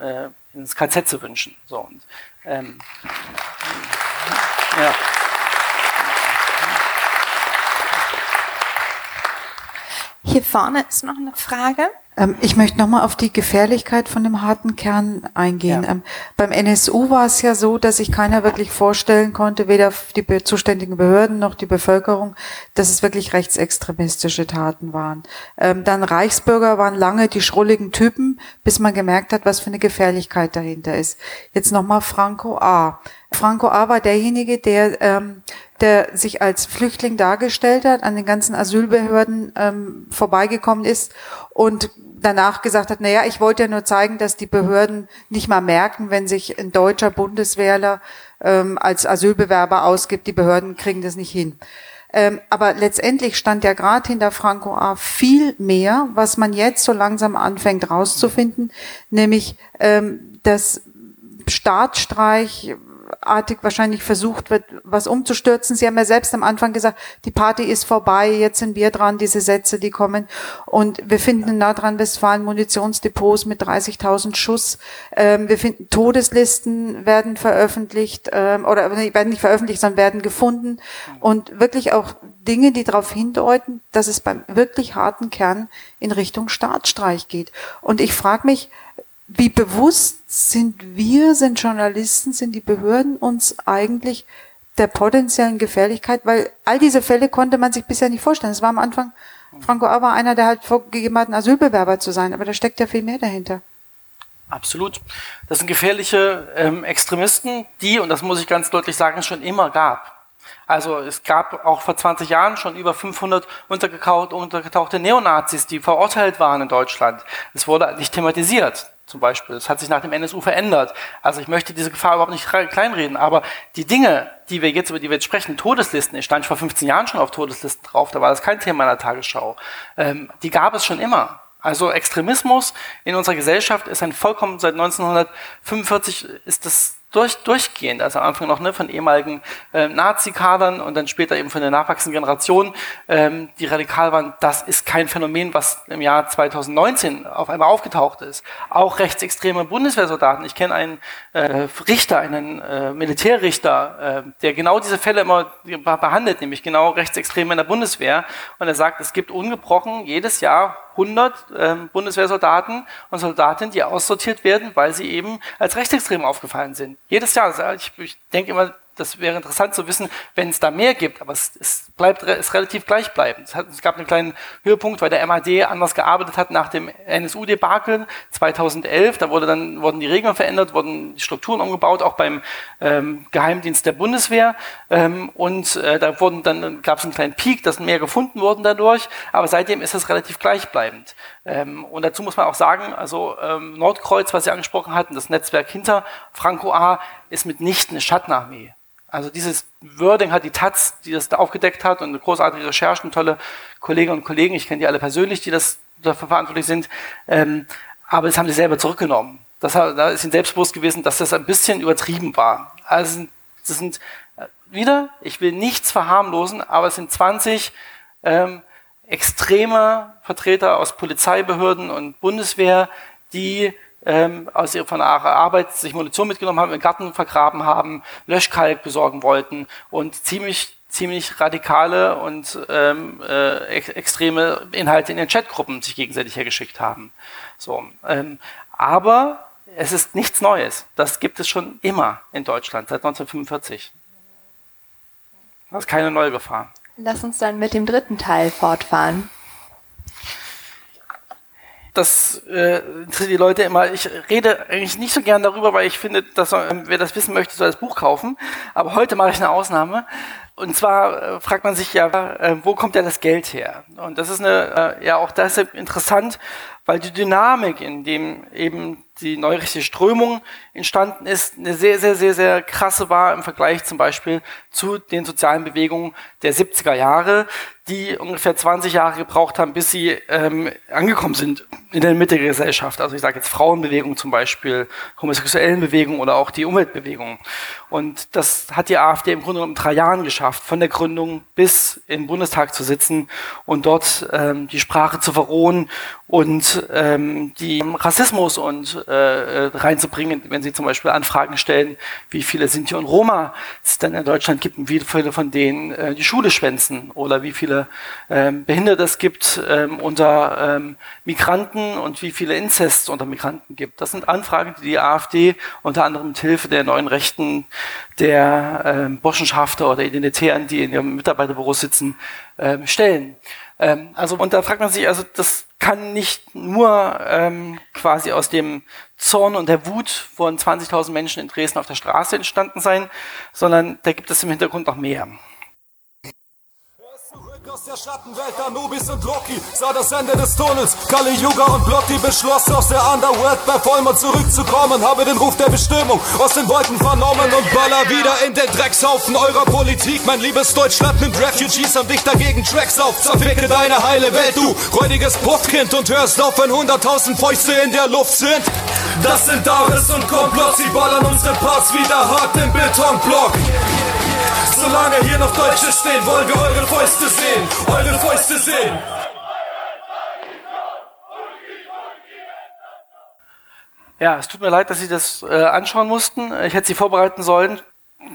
äh, ins KZ zu wünschen. So, und, ähm, ja. Hier vorne ist noch eine Frage. Ähm, ich möchte nochmal auf die Gefährlichkeit von dem harten Kern eingehen. Ja. Ähm, beim NSU war es ja so, dass sich keiner wirklich vorstellen konnte, weder die zuständigen Behörden noch die Bevölkerung, dass es wirklich rechtsextremistische Taten waren. Ähm, dann Reichsbürger waren lange die schrulligen Typen, bis man gemerkt hat, was für eine Gefährlichkeit dahinter ist. Jetzt nochmal Franco A. Franco A. war derjenige, der, ähm, der sich als Flüchtling dargestellt hat, an den ganzen Asylbehörden ähm, vorbeigekommen ist und danach gesagt hat, naja, ich wollte ja nur zeigen, dass die Behörden nicht mal merken, wenn sich ein deutscher Bundeswehrler ähm, als Asylbewerber ausgibt, die Behörden kriegen das nicht hin. Ähm, aber letztendlich stand ja gerade hinter Franco A. viel mehr, was man jetzt so langsam anfängt rauszufinden, nämlich ähm, dass Staatsstreich, artig wahrscheinlich versucht wird, was umzustürzen. Sie haben ja selbst am Anfang gesagt, die Party ist vorbei, jetzt sind wir dran, diese Sätze, die kommen. Und wir finden in Nordrhein-Westfalen Munitionsdepots mit 30.000 Schuss. Ähm, wir finden Todeslisten werden veröffentlicht, ähm, oder werden nicht veröffentlicht, sondern werden gefunden. Und wirklich auch Dinge, die darauf hindeuten, dass es beim wirklich harten Kern in Richtung Staatsstreich geht. Und ich frage mich, wie bewusst sind wir, sind Journalisten, sind die Behörden uns eigentlich der potenziellen Gefährlichkeit, weil all diese Fälle konnte man sich bisher nicht vorstellen. Es war am Anfang, Franco A. war einer, der halt vorgegeben hat, ein Asylbewerber zu sein, aber da steckt ja viel mehr dahinter. Absolut. Das sind gefährliche ähm, Extremisten, die, und das muss ich ganz deutlich sagen, es schon immer gab. Also es gab auch vor 20 Jahren schon über 500 untergetauchte Neonazis, die verurteilt waren in Deutschland. Es wurde nicht thematisiert zum Beispiel. Das hat sich nach dem NSU verändert. Also ich möchte diese Gefahr überhaupt nicht kleinreden, aber die Dinge, die wir jetzt, über die wir jetzt sprechen, Todeslisten, ich stand vor 15 Jahren schon auf Todeslisten drauf, da war das kein Thema in der Tagesschau. Ähm, die gab es schon immer. Also Extremismus in unserer Gesellschaft ist ein vollkommen, seit 1945 ist das durch, durchgehend, also am Anfang noch ne, von ehemaligen äh, Nazi-Kadern und dann später eben von der nachwachsenden Generation, ähm, die radikal waren, das ist kein Phänomen, was im Jahr 2019 auf einmal aufgetaucht ist. Auch rechtsextreme Bundeswehrsoldaten. Ich kenne einen äh, Richter, einen äh, Militärrichter, äh, der genau diese Fälle immer behandelt, nämlich genau Rechtsextreme in der Bundeswehr. Und er sagt, es gibt ungebrochen jedes Jahr 100 ähm, Bundeswehrsoldaten und Soldatinnen, die aussortiert werden, weil sie eben als rechtsextrem aufgefallen sind. Jedes Jahr. Ich, ich denke immer, das wäre interessant zu wissen, wenn es da mehr gibt, aber es, es bleibt ist relativ gleichbleibend. Es, hat, es gab einen kleinen Höhepunkt, weil der MAD anders gearbeitet hat nach dem NSU-Debakel 2011. Da wurde dann, wurden die Regeln verändert, wurden die Strukturen umgebaut, auch beim ähm, Geheimdienst der Bundeswehr. Ähm, und äh, da wurden dann gab es einen kleinen Peak, dass mehr gefunden wurden dadurch, aber seitdem ist es relativ gleichbleibend. Ähm, und dazu muss man auch sagen, also ähm, Nordkreuz, was Sie angesprochen hatten, das Netzwerk hinter Franco A, ist mitnichten eine Schattenarmee. Also dieses Wording hat die Taz, die das da aufgedeckt hat und eine großartige Recherche und tolle Kolleginnen und Kollegen, ich kenne die alle persönlich, die das dafür verantwortlich sind, ähm, aber das haben sie selber zurückgenommen. Das, da ist ihnen selbstbewusst gewesen, dass das ein bisschen übertrieben war. Also das sind äh, wieder, ich will nichts verharmlosen, aber es sind 20 ähm, extreme Vertreter aus Polizeibehörden und Bundeswehr, die ähm, aus ihrer, von ihrer Arbeit sich Munition mitgenommen haben, im Garten vergraben haben, Löschkalk besorgen wollten und ziemlich ziemlich radikale und ähm, äh, ex extreme Inhalte in den Chatgruppen sich gegenseitig hergeschickt haben. So, ähm, aber es ist nichts Neues. Das gibt es schon immer in Deutschland seit 1945. Das ist keine neue Gefahr. Lass uns dann mit dem dritten Teil fortfahren das äh, interessiert die Leute immer. Ich rede eigentlich nicht so gern darüber, weil ich finde, dass äh, wer das wissen möchte, soll das Buch kaufen. Aber heute mache ich eine Ausnahme. Und zwar äh, fragt man sich ja, äh, wo kommt denn das Geld her? Und das ist eine, äh, ja auch deshalb interessant, weil die Dynamik, in dem eben die neurechte Strömung entstanden ist, eine sehr, sehr, sehr, sehr krasse war im Vergleich zum Beispiel zu den sozialen Bewegungen der 70er Jahre, die ungefähr 20 Jahre gebraucht haben, bis sie ähm, angekommen sind in der Mitte der Gesellschaft. Also ich sage jetzt Frauenbewegung zum Beispiel, homosexuellen Bewegung oder auch die Umweltbewegung. Und das hat die AfD im Grunde genommen in drei Jahren geschafft, von der Gründung bis im Bundestag zu sitzen und dort ähm, die Sprache zu verrohen und ähm, die Rassismus und reinzubringen, wenn sie zum Beispiel Anfragen stellen, wie viele Sinti und Roma es denn in Deutschland gibt und wie viele von denen äh, die Schule schwänzen oder wie viele ähm, Behinderte es gibt ähm, unter ähm, Migranten und wie viele Inzest unter Migranten gibt. Das sind Anfragen, die die AfD unter anderem mit Hilfe der neuen Rechten, der ähm, Burschenschafter oder Identitären, die in ihrem Mitarbeiterbüro sitzen, ähm, stellen. Ähm, also, und da fragt man sich, also das kann nicht nur ähm, quasi aus dem Zorn und der Wut von 20.000 Menschen in Dresden auf der Straße entstanden sein, sondern da gibt es im Hintergrund noch mehr aus der Schattenwelt, Anubis und Loki sah das Ende des Tunnels. Kali Yuga und Blotti beschloss aus der Underworld bei Vollmond zurückzukommen. Habe den Ruf der Bestimmung aus den Wolken vernommen und baller wieder in den Dreckshaufen eurer Politik. Mein liebes Deutschland nimmt Refugees an dich dagegen Tracks auf. Zerficke deine heile Welt, du räudiges Puffkind und hörst auf, wenn hunderttausend Fäuste in der Luft sind. Das sind Davis und Komplott, sie ballern unsere Parts wieder hart im Betonblock. Solange hier noch Deutsche stehen, wollen wir eure Fäuste sehen. Eure Fäuste sehen. Ja, es tut mir leid, dass Sie das äh, anschauen mussten. Ich hätte Sie vorbereiten sollen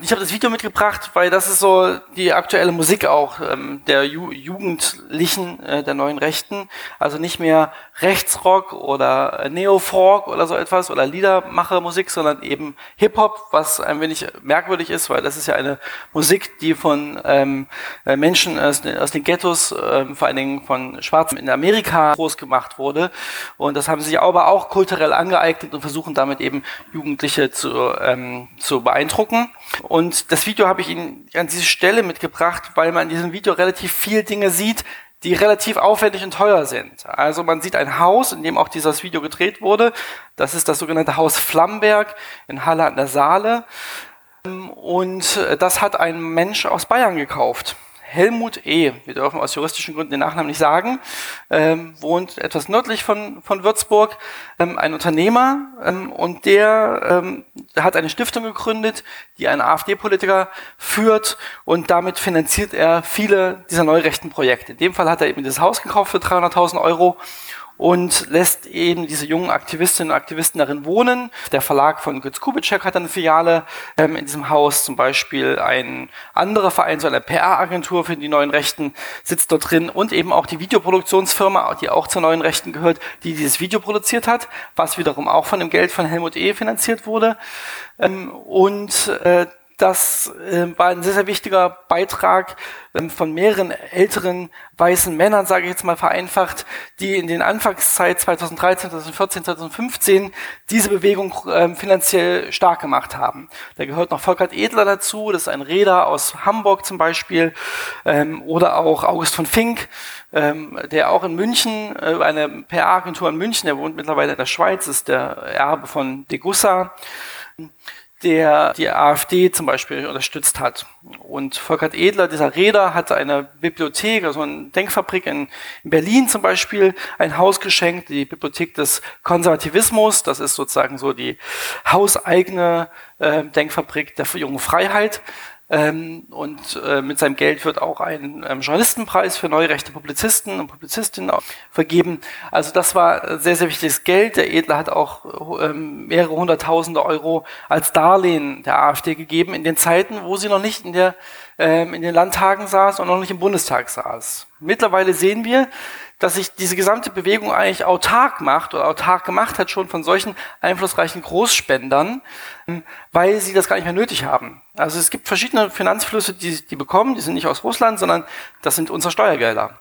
ich habe das Video mitgebracht, weil das ist so die aktuelle Musik auch ähm, der Ju Jugendlichen, äh, der neuen Rechten. Also nicht mehr Rechtsrock oder äh, Neofolk oder so etwas oder Liedermachermusik, sondern eben Hip-Hop, was ein wenig merkwürdig ist, weil das ist ja eine Musik, die von ähm, äh, Menschen aus, aus den Ghettos, ähm, vor allen Dingen von Schwarzen in Amerika groß gemacht wurde. Und das haben sie sich aber auch kulturell angeeignet und versuchen damit eben Jugendliche zu, ähm, zu beeindrucken. Und das Video habe ich Ihnen an diese Stelle mitgebracht, weil man in diesem Video relativ viel Dinge sieht, die relativ aufwendig und teuer sind. Also man sieht ein Haus, in dem auch dieses Video gedreht wurde. Das ist das sogenannte Haus Flamberg in Halle an der Saale. Und das hat ein Mensch aus Bayern gekauft. Helmut E., wir dürfen aus juristischen Gründen den Nachnamen nicht sagen, ähm, wohnt etwas nördlich von, von Würzburg, ähm, ein Unternehmer ähm, und der ähm, hat eine Stiftung gegründet, die einen AfD-Politiker führt und damit finanziert er viele dieser neurechten Projekte. In dem Fall hat er eben dieses Haus gekauft für 300.000 Euro und lässt eben diese jungen Aktivistinnen und Aktivisten darin wohnen. Der Verlag von Götz Kubitschek hat eine Filiale ähm, in diesem Haus, zum Beispiel ein anderer Verein, so eine PR-Agentur für die neuen Rechten sitzt dort drin und eben auch die Videoproduktionsfirma, die auch zur neuen Rechten gehört, die dieses Video produziert hat, was wiederum auch von dem Geld von Helmut E. finanziert wurde. Ähm, und äh, das äh, war ein sehr, sehr wichtiger Beitrag ähm, von mehreren älteren weißen Männern, sage ich jetzt mal vereinfacht, die in den Anfangszeit 2013, 2014, 2015 diese Bewegung ähm, finanziell stark gemacht haben. Da gehört noch Volkert Edler dazu, das ist ein Räder aus Hamburg zum Beispiel, ähm, oder auch August von Fink, ähm, der auch in München, äh, eine PR-Agentur in München, der wohnt mittlerweile in der Schweiz, ist der Erbe von Degussa der die AfD zum Beispiel unterstützt hat. Und Volkert Edler, dieser Räder, hat eine Bibliothek, also eine Denkfabrik in, Berlin zum Beispiel, ein Haus geschenkt, die Bibliothek des Konservativismus. Das ist sozusagen so die hauseigene äh, Denkfabrik der jungen Freiheit. Ähm, und äh, mit seinem Geld wird auch ein ähm, Journalistenpreis für neurechte Publizisten und Publizistinnen vergeben. Also das war sehr, sehr wichtiges Geld. Der Edler hat auch ähm, mehrere hunderttausende Euro als Darlehen der AfD gegeben in den Zeiten, wo sie noch nicht in, der, ähm, in den Landtagen saß und noch nicht im Bundestag saß. Mittlerweile sehen wir, dass sich diese gesamte Bewegung eigentlich autark macht oder autark gemacht hat schon von solchen einflussreichen Großspendern, weil sie das gar nicht mehr nötig haben. Also es gibt verschiedene Finanzflüsse, die die bekommen, die sind nicht aus Russland, sondern das sind unsere Steuergelder.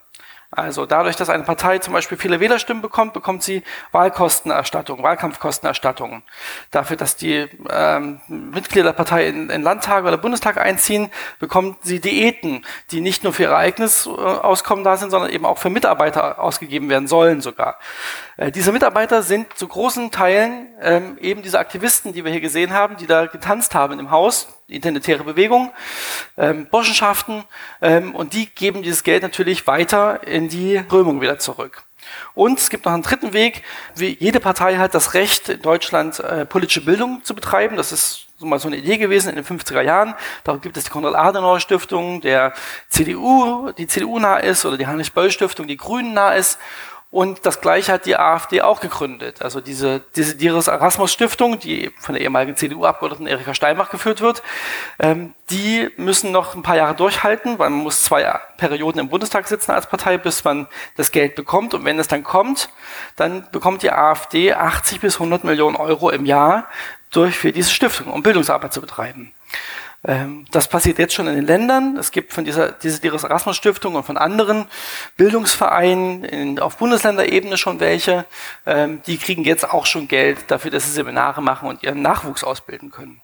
Also dadurch, dass eine Partei zum Beispiel viele Wählerstimmen bekommt, bekommt sie Wahlkostenerstattung, Wahlkampfkostenerstattung. Dafür, dass die ähm, Mitglieder der Partei in, in Landtag oder Bundestag einziehen, bekommt sie Diäten, die nicht nur für ihr eigenes äh, Auskommen da sind, sondern eben auch für Mitarbeiter ausgegeben werden sollen sogar. Äh, diese Mitarbeiter sind zu großen Teilen ähm, eben diese Aktivisten, die wir hier gesehen haben, die da getanzt haben im Haus, Identitäre Bewegung, ähm, Burschenschaften, ähm, und die geben dieses Geld natürlich weiter in die Römung wieder zurück. Und es gibt noch einen dritten Weg. Wie jede Partei hat das Recht, in Deutschland äh, politische Bildung zu betreiben. Das ist so mal so eine Idee gewesen in den 50er Jahren. Darum gibt es die Konrad-Adenauer-Stiftung, der CDU, die CDU nah ist, oder die Heinrich-Böll-Stiftung, die Grünen nah ist. Und das Gleiche hat die AfD auch gegründet. Also diese, diese Diris Erasmus Stiftung, die von der ehemaligen CDU-Abgeordneten Erika Steinbach geführt wird, ähm, die müssen noch ein paar Jahre durchhalten, weil man muss zwei Perioden im Bundestag sitzen als Partei, bis man das Geld bekommt. Und wenn es dann kommt, dann bekommt die AfD 80 bis 100 Millionen Euro im Jahr durch für diese Stiftung, um Bildungsarbeit zu betreiben. Ähm, das passiert jetzt schon in den Ländern. Es gibt von dieser, diese Erasmus Stiftung und von anderen Bildungsvereinen in, auf Bundesländerebene schon welche. Ähm, die kriegen jetzt auch schon Geld dafür, dass sie Seminare machen und ihren Nachwuchs ausbilden können.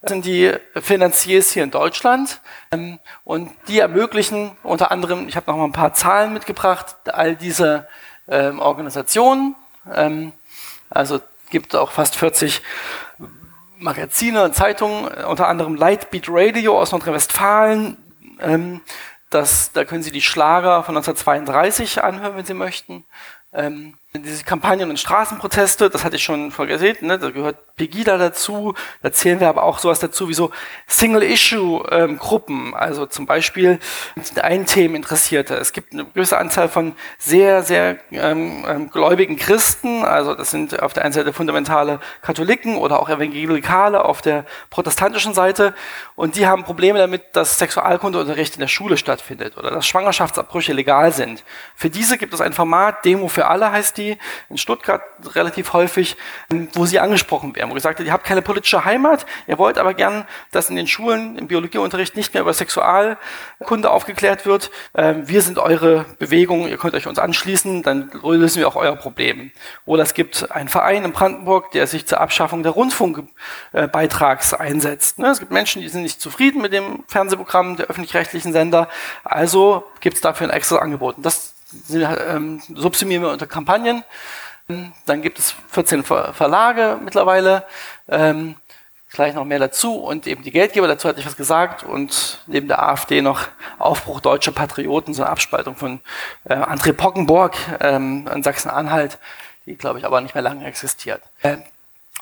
Das sind die Finanziers hier in Deutschland ähm, und die ermöglichen unter anderem, ich habe noch mal ein paar Zahlen mitgebracht, all diese Organisationen. also gibt auch fast 40 Magazine und Zeitungen, äh, unter anderem Lightbeat Radio aus Nordrhein-Westfalen. Ähm, das, da können Sie die Schlager von 1932 anhören, wenn Sie möchten. Ähm, diese Kampagnen und Straßenproteste, das hatte ich schon vorgesehen, ne, da gehört Pegida dazu, da zählen wir aber auch sowas dazu wie so Single-Issue-Gruppen, also zum Beispiel ein Themen Interessierte. Es gibt eine gewisse Anzahl von sehr, sehr ähm, ähm, gläubigen Christen, also das sind auf der einen Seite fundamentale Katholiken oder auch Evangelikale auf der protestantischen Seite und die haben Probleme damit, dass Sexualkundeunterricht in der Schule stattfindet oder dass Schwangerschaftsabbrüche legal sind. Für diese gibt es ein Format, Demo für alle heißt die, in Stuttgart relativ häufig, wo sie angesprochen werden, wo gesagt wird, ihr habt keine politische Heimat, ihr wollt aber gern, dass in den Schulen im Biologieunterricht nicht mehr über Sexualkunde aufgeklärt wird. Ähm, wir sind eure Bewegung, ihr könnt euch uns anschließen, dann lösen wir auch euer Problem. Oder es gibt einen Verein in Brandenburg, der sich zur Abschaffung der Rundfunkbeitrags einsetzt. Ne, es gibt Menschen, die sind nicht zufrieden mit dem Fernsehprogramm der öffentlich-rechtlichen Sender, also gibt es dafür ein extra Angebot. Das ähm, subsumieren wir unter Kampagnen. Dann gibt es 14 Ver Verlage mittlerweile. Ähm, gleich noch mehr dazu und eben die Geldgeber, dazu hatte ich was gesagt und neben der AfD noch Aufbruch deutscher Patrioten, so eine Abspaltung von äh, André Pockenborg ähm, in Sachsen-Anhalt, die glaube ich aber nicht mehr lange existiert. Äh,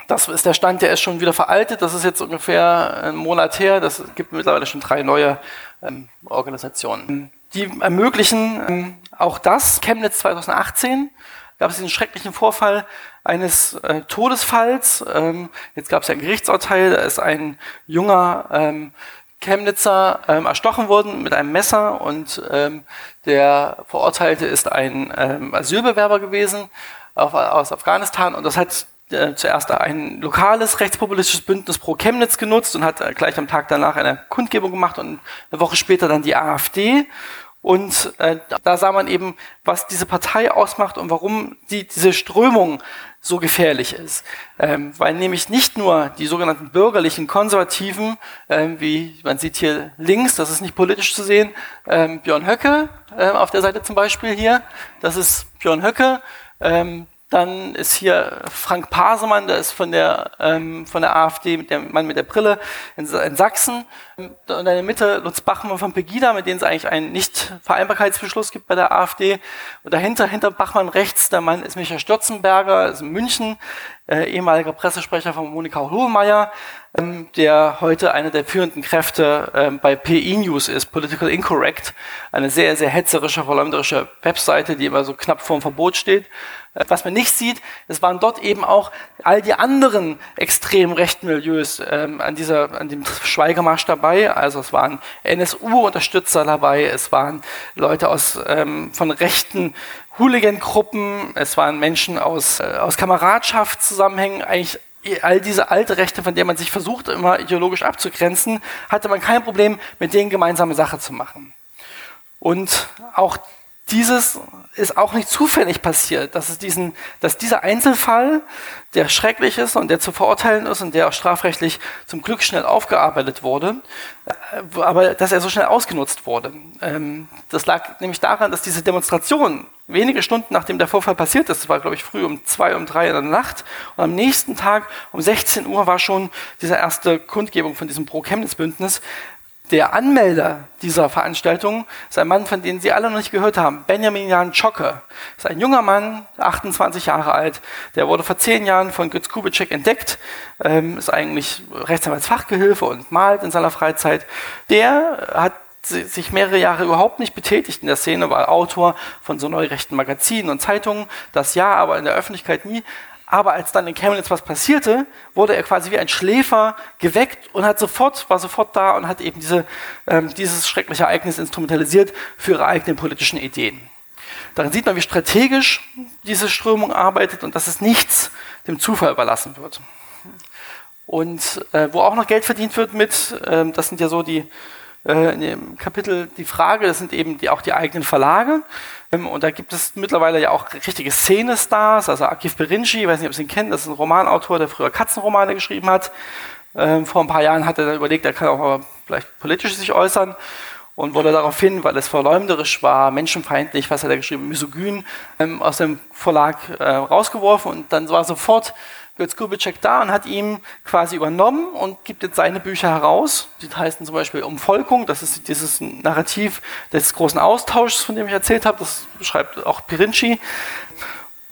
das ist der Stand, der ist schon wieder veraltet, das ist jetzt ungefähr ein Monat her, das gibt mittlerweile schon drei neue ähm, Organisationen. Die ermöglichen ähm, auch das. Chemnitz 2018 gab es diesen schrecklichen Vorfall eines äh, Todesfalls. Ähm, jetzt gab es ja ein Gerichtsurteil, da ist ein junger ähm, Chemnitzer ähm, erstochen worden mit einem Messer und ähm, der Verurteilte ist ein ähm, Asylbewerber gewesen auf, aus Afghanistan und das hat äh, zuerst ein lokales rechtspopulistisches Bündnis pro Chemnitz genutzt und hat äh, gleich am Tag danach eine Kundgebung gemacht und eine Woche später dann die AfD und äh, da sah man eben, was diese Partei ausmacht und warum die, diese Strömung so gefährlich ist. Ähm, weil nämlich nicht nur die sogenannten bürgerlichen Konservativen, ähm, wie man sieht hier links, das ist nicht politisch zu sehen, ähm, Björn Höcke äh, auf der Seite zum Beispiel hier, das ist Björn Höcke, ähm, dann ist hier Frank Pasemann, der ist von der, ähm, von der AfD, der Mann mit der Brille in, in Sachsen. Und in der Mitte Lutz Bachmann von Pegida, mit denen es eigentlich einen Nicht-Vereinbarkeitsbeschluss gibt bei der AfD. Und dahinter, hinter Bachmann rechts, der Mann ist Michael Stürzenberger, ist in München, äh, ehemaliger Pressesprecher von Monika Hohlmeier, ähm, der heute einer der führenden Kräfte ähm, bei PE News ist, Political Incorrect, eine sehr, sehr hetzerische, verleumderische Webseite, die immer so knapp vor dem Verbot steht. Was man nicht sieht, es waren dort eben auch all die anderen extrem rechten Milieus ähm, an dieser, an dem Schweigemarsch dabei. Also es waren NSU-Unterstützer dabei, es waren Leute aus ähm, von rechten Hooligan-Gruppen, es waren Menschen aus, äh, aus Kameradschaftszusammenhängen, eigentlich all diese alte Rechte, von denen man sich versucht, immer ideologisch abzugrenzen, hatte man kein Problem, mit denen gemeinsame Sache zu machen. Und auch dieses ist auch nicht zufällig passiert, dass es diesen, dass dieser Einzelfall, der schrecklich ist und der zu verurteilen ist und der auch strafrechtlich zum Glück schnell aufgearbeitet wurde, äh, aber dass er so schnell ausgenutzt wurde. Ähm, das lag nämlich daran, dass diese Demonstration wenige Stunden nachdem der Vorfall passiert ist, das war glaube ich früh um zwei, um drei in der Nacht, und am nächsten Tag um 16 Uhr war schon diese erste Kundgebung von diesem Pro-Chemnitz-Bündnis, der Anmelder dieser Veranstaltung ist ein Mann, von dem Sie alle noch nicht gehört haben, Benjamin Jan Czocke. Ist ein junger Mann, 28 Jahre alt. Der wurde vor zehn Jahren von Götz Kubitschek entdeckt, ähm, ist eigentlich Rechtsanwaltsfachgehilfe und malt in seiner Freizeit. Der hat sich mehrere Jahre überhaupt nicht betätigt in der Szene, war Autor von so neurechten Magazinen und Zeitungen, das ja, aber in der Öffentlichkeit nie. Aber als dann in Chemnitz was passierte, wurde er quasi wie ein Schläfer geweckt und hat sofort, war sofort da und hat eben diese, ähm, dieses schreckliche Ereignis instrumentalisiert für ihre eigenen politischen Ideen. Darin sieht man, wie strategisch diese Strömung arbeitet und dass es nichts dem Zufall überlassen wird. Und äh, wo auch noch Geld verdient wird mit, äh, das sind ja so die äh, in dem Kapitel die Frage, das sind eben die, auch die eigenen Verlage. Ähm, und da gibt es mittlerweile ja auch richtige Szene-Stars, also Akif Berinci, ich weiß nicht, ob Sie ihn kennen, das ist ein Romanautor, der früher Katzenromane geschrieben hat. Ähm, vor ein paar Jahren hat er dann überlegt, er kann auch vielleicht politisch sich äußern und wurde daraufhin, weil es verleumderisch war, menschenfeindlich, was hat er geschrieben, misogyn, ähm, aus dem Verlag äh, rausgeworfen und dann war sofort Götz Kubitschek da und hat ihn quasi übernommen und gibt jetzt seine Bücher heraus. Die heißen zum Beispiel Umvolkung, das ist dieses Narrativ des großen Austauschs, von dem ich erzählt habe, das schreibt auch Pirinci.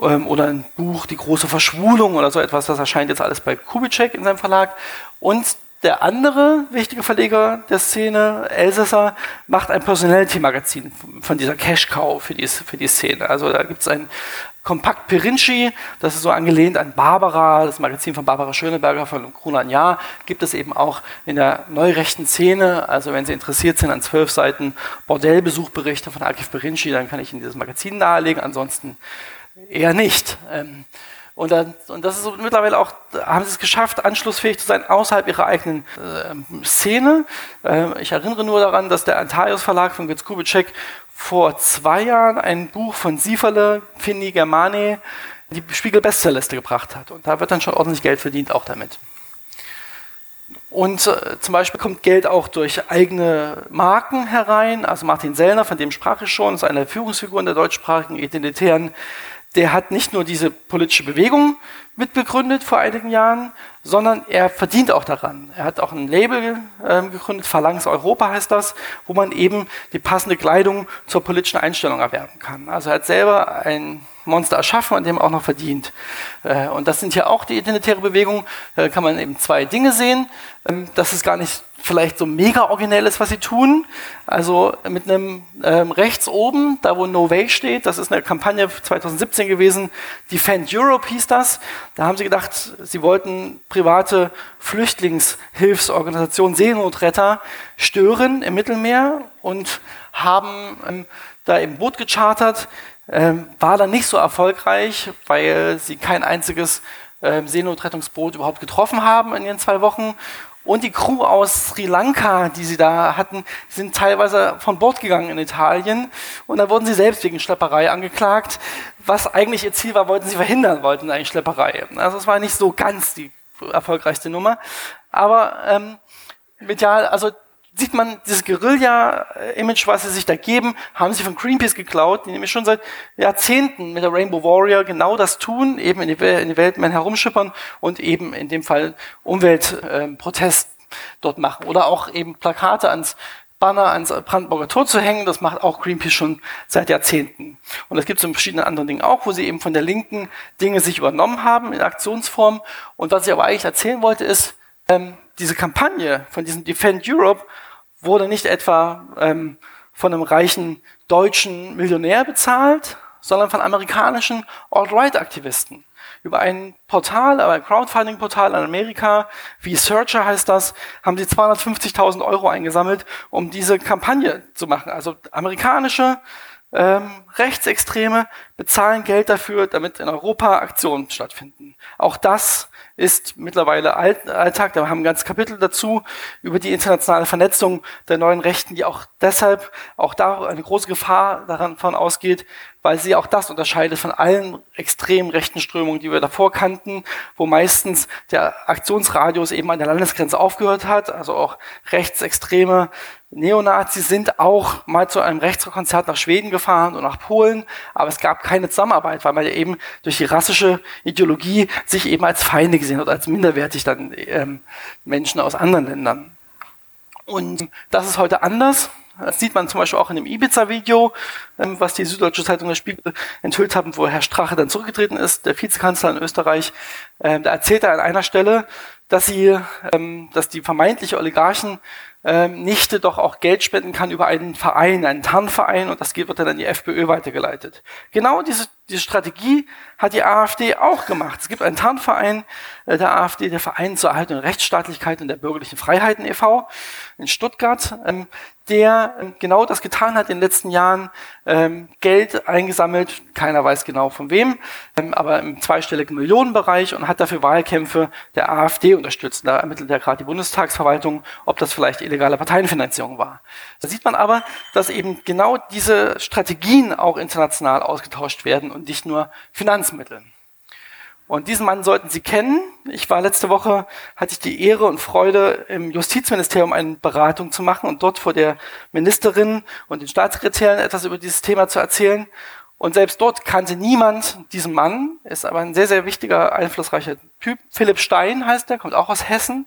Ähm, oder ein Buch, Die große Verschwulung oder so etwas, das erscheint jetzt alles bei Kubitschek in seinem Verlag. Und der andere wichtige Verleger der Szene, Elsässer, macht ein Personality-Magazin von dieser Cash-Cow für die, für die Szene. Also da gibt es ein Kompakt Pirinci, das ist so angelehnt an Barbara, das Magazin von Barbara Schöneberger von Grunan Jahr, gibt es eben auch in der neurechten Szene. Also wenn Sie interessiert sind an zwölf Seiten Bordellbesuchberichte von Akif Pirinci, dann kann ich Ihnen dieses Magazin nahelegen, ansonsten eher nicht. Ähm, und, dann, und das ist so mittlerweile auch, haben sie es geschafft, anschlussfähig zu sein außerhalb ihrer eigenen äh, Szene. Äh, ich erinnere nur daran, dass der Antaios Verlag von Götz Kubitschek vor zwei Jahren ein Buch von Sieferle, Finni Germane, die Spiegel-Bestsellerliste gebracht hat. Und da wird dann schon ordentlich Geld verdient, auch damit. Und äh, zum Beispiel kommt Geld auch durch eigene Marken herein. Also Martin Sellner, von dem sprach ich schon, ist eine der Führungsfiguren der deutschsprachigen Identitären der hat nicht nur diese politische Bewegung mitbegründet vor einigen Jahren, sondern er verdient auch daran. Er hat auch ein Label äh, gegründet, Phalanx Europa heißt das, wo man eben die passende Kleidung zur politischen Einstellung erwerben kann. Also er hat selber ein Monster erschaffen und dem auch noch verdient. Äh, und das sind ja auch die identitäre Bewegung. Da kann man eben zwei Dinge sehen. Ähm, das ist gar nicht vielleicht so mega originell ist, was sie tun. Also mit einem ähm, rechts oben, da wo No Way steht, das ist eine Kampagne 2017 gewesen, Defend Europe hieß das. Da haben sie gedacht, sie wollten private Flüchtlingshilfsorganisationen, Seenotretter stören im Mittelmeer und haben ähm, da im Boot gechartert, ähm, war dann nicht so erfolgreich, weil sie kein einziges ähm, Seenotrettungsboot überhaupt getroffen haben in ihren zwei Wochen und die Crew aus Sri Lanka, die sie da hatten, sind teilweise von Bord gegangen in Italien. Und da wurden sie selbst wegen Schlepperei angeklagt. Was eigentlich ihr Ziel war, wollten sie verhindern, wollten eigentlich Schlepperei. Also es war nicht so ganz die erfolgreichste Nummer. Aber ähm, medial, also sieht man dieses Guerilla-Image, was sie sich da geben, haben sie von Greenpeace geklaut, die nämlich schon seit Jahrzehnten mit der Rainbow Warrior genau das tun, eben in die, in die Welt herumschippern und eben in dem Fall Umweltprotest dort machen. Oder auch eben Plakate ans Banner ans Brandenburger Tor zu hängen. Das macht auch Greenpeace schon seit Jahrzehnten. Und das gibt es in verschiedenen anderen Dingen auch, wo sie eben von der Linken Dinge sich übernommen haben in Aktionsform. Und was ich aber eigentlich erzählen wollte, ist, ähm, diese Kampagne von diesem Defend Europe wurde nicht etwa ähm, von einem reichen deutschen Millionär bezahlt, sondern von amerikanischen Alt-Right-Aktivisten über ein Portal, aber ein Crowdfunding-Portal in Amerika, wie Searcher heißt das, haben sie 250.000 Euro eingesammelt, um diese Kampagne zu machen. Also amerikanische ähm, Rechtsextreme bezahlen Geld dafür, damit in Europa Aktionen stattfinden. Auch das ist mittlerweile Alltag. Da haben wir ein ganzes Kapitel dazu über die internationale Vernetzung der neuen Rechten, die auch deshalb auch da eine große Gefahr daran von ausgeht, weil sie auch das unterscheidet von allen extremen rechten Strömungen, die wir davor kannten, wo meistens der Aktionsradius eben an der Landesgrenze aufgehört hat, also auch rechtsextreme Neonazis sind auch mal zu einem Rechtskonzert nach Schweden gefahren und nach Polen, aber es gab keine Zusammenarbeit, weil man ja eben durch die rassische Ideologie sich eben als Feinde gesehen hat, als minderwertig dann ähm, Menschen aus anderen Ländern. Und das ist heute anders. Das sieht man zum Beispiel auch in dem Ibiza-Video, ähm, was die Süddeutsche Zeitung der Spiegel enthüllt haben, wo Herr Strache dann zurückgetreten ist, der Vizekanzler in Österreich. Ähm, da erzählt er an einer Stelle, dass sie, ähm, dass die vermeintliche Oligarchen Nichte doch auch Geld spenden kann über einen Verein, einen Tarnverein und das wird dann an die FPÖ weitergeleitet. Genau diese, diese Strategie hat die AfD auch gemacht. Es gibt einen Tarnverein äh, der AfD, der Verein zur Erhaltung der Rechtsstaatlichkeit und der bürgerlichen Freiheiten e.V. in Stuttgart. Ähm, der ähm, genau das getan hat in den letzten Jahren, ähm, Geld eingesammelt, keiner weiß genau von wem, aber im zweistelligen Millionenbereich und hat dafür Wahlkämpfe der AfD unterstützt. Da ermittelt ja gerade die Bundestagsverwaltung, ob das vielleicht illegale Parteienfinanzierung war. Da sieht man aber, dass eben genau diese Strategien auch international ausgetauscht werden und nicht nur Finanzmittel. Und diesen Mann sollten Sie kennen. Ich war letzte Woche, hatte ich die Ehre und Freude, im Justizministerium eine Beratung zu machen und dort vor der Ministerin und den Staatssekretären etwas über dieses Thema zu erzählen. Und selbst dort kannte niemand diesen Mann, ist aber ein sehr, sehr wichtiger, einflussreicher Typ. Philipp Stein heißt er, kommt auch aus Hessen,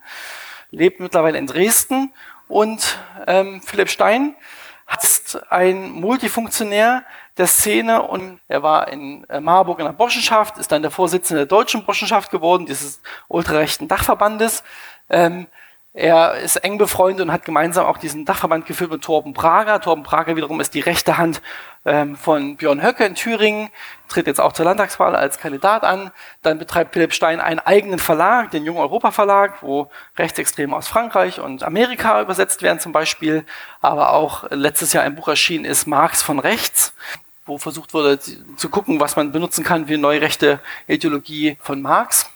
lebt mittlerweile in Dresden. Und ähm, Philipp Stein ist ein Multifunktionär, der Szene und er war in äh, Marburg in der Burschenschaft, ist dann der Vorsitzende der deutschen Burschenschaft geworden, dieses ultrarechten Dachverbandes. Ähm, er ist eng befreundet und hat gemeinsam auch diesen Dachverband geführt mit Torben Prager. Torben Prager wiederum ist die rechte Hand ähm, von Björn Höcke in Thüringen, tritt jetzt auch zur Landtagswahl als Kandidat an. Dann betreibt Philipp Stein einen eigenen Verlag, den Jungen Europa Verlag, wo Rechtsextreme aus Frankreich und Amerika übersetzt werden zum Beispiel. Aber auch letztes Jahr ein Buch erschienen ist Marx von Rechts wo versucht wurde zu gucken, was man benutzen kann wie neurechte Ideologie von Marx,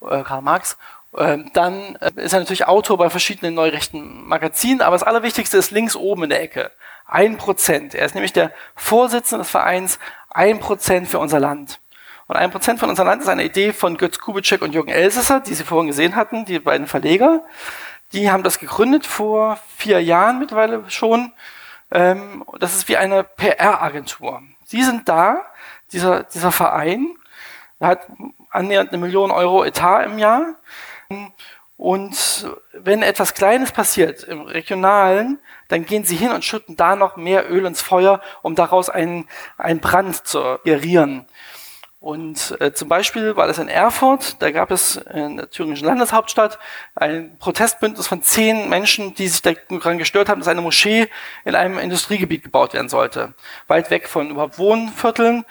äh, Karl Marx. Ähm, dann äh, ist er natürlich Autor bei verschiedenen neurechten Magazinen, aber das Allerwichtigste ist links oben in der Ecke. Ein Prozent. Er ist nämlich der Vorsitzende des Vereins Ein Prozent für unser Land. Und ein Prozent von unserem Land ist eine Idee von Götz Kubitschek und Jürgen Elsässer, die Sie vorhin gesehen hatten, die beiden Verleger. Die haben das gegründet vor vier Jahren mittlerweile schon ähm, das ist wie eine PR-Agentur. Sie sind da, dieser, dieser Verein, hat annähernd eine Million Euro Etat im Jahr. Und wenn etwas Kleines passiert im Regionalen, dann gehen sie hin und schütten da noch mehr Öl ins Feuer, um daraus einen, einen Brand zu gerieren. Und äh, zum Beispiel war das in Erfurt, da gab es in der thüringischen Landeshauptstadt ein Protestbündnis von zehn Menschen, die sich daran gestört haben, dass eine Moschee in einem Industriegebiet gebaut werden sollte. Weit weg von überhaupt Wohnvierteln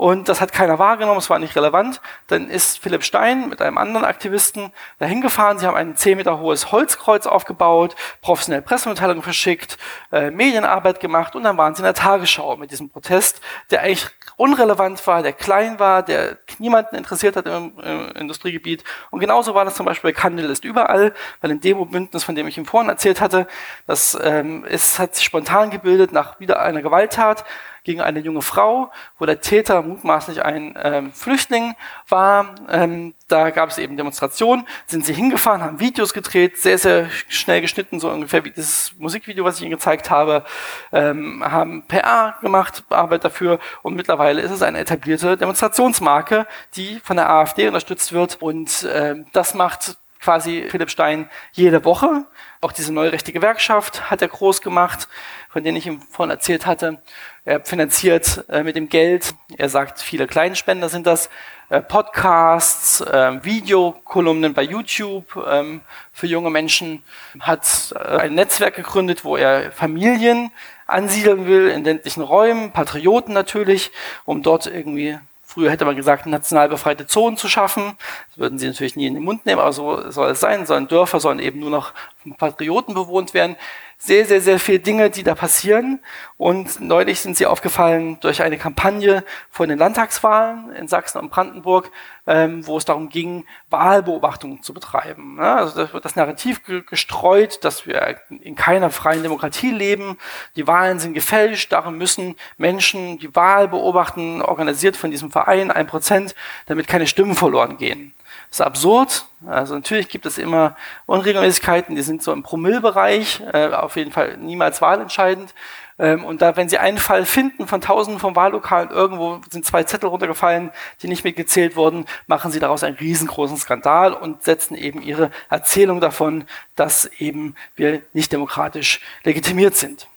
und das hat keiner wahrgenommen, es war nicht relevant. Dann ist Philipp Stein mit einem anderen Aktivisten dahin gefahren. Sie haben ein 10 Meter hohes Holzkreuz aufgebaut, professionelle Pressemitteilungen verschickt, äh, Medienarbeit gemacht und dann waren sie in der Tagesschau mit diesem Protest, der eigentlich unrelevant war, der klein war, der niemanden interessiert hat im, im Industriegebiet. Und genauso war das zum Beispiel bei Kandel ist überall, weil im Demo-Bündnis, von dem ich ihm vorhin erzählt hatte, das ähm, ist, hat sich spontan gebildet nach wieder einer Gewalttat gegen eine junge Frau, wo der Täter mutmaßlich ein ähm, Flüchtling war. Ähm, da gab es eben Demonstrationen, sind sie hingefahren, haben Videos gedreht, sehr, sehr schnell geschnitten, so ungefähr wie dieses Musikvideo, was ich Ihnen gezeigt habe, ähm, haben PR gemacht, Arbeit dafür und mittlerweile ist es eine etablierte Demonstrationsmarke, die von der AfD unterstützt wird und ähm, das macht quasi Philipp Stein jede Woche. Auch diese neue rechte Gewerkschaft hat er groß gemacht, von denen ich ihm vorhin erzählt hatte. Er finanziert äh, mit dem Geld, er sagt, viele Kleinspender sind das, äh, Podcasts, äh, Videokolumnen bei YouTube ähm, für junge Menschen, hat äh, ein Netzwerk gegründet, wo er Familien ansiedeln will in ländlichen Räumen, Patrioten natürlich, um dort irgendwie Früher hätte man gesagt, national befreite Zonen zu schaffen. Das würden sie natürlich nie in den Mund nehmen, aber so soll es sein. Sollen Dörfer sollen eben nur noch von Patrioten bewohnt werden sehr, sehr, sehr viele Dinge, die da passieren. Und neulich sind sie aufgefallen durch eine Kampagne von den Landtagswahlen in Sachsen und Brandenburg, ähm, wo es darum ging, Wahlbeobachtungen zu betreiben. Also da wird das Narrativ ge gestreut, dass wir in keiner freien Demokratie leben. Die Wahlen sind gefälscht, darum müssen Menschen die Wahl beobachten, organisiert von diesem Verein, ein Prozent, damit keine Stimmen verloren gehen. Das ist absurd. Also natürlich gibt es immer Unregelmäßigkeiten, die sind so im Promillbereich, äh, auf jeden Fall niemals wahlentscheidend. Ähm, und da, wenn Sie einen Fall finden von Tausenden von Wahllokalen, irgendwo sind zwei Zettel runtergefallen, die nicht mitgezählt wurden, machen Sie daraus einen riesengroßen Skandal und setzen eben Ihre Erzählung davon, dass eben wir nicht demokratisch legitimiert sind.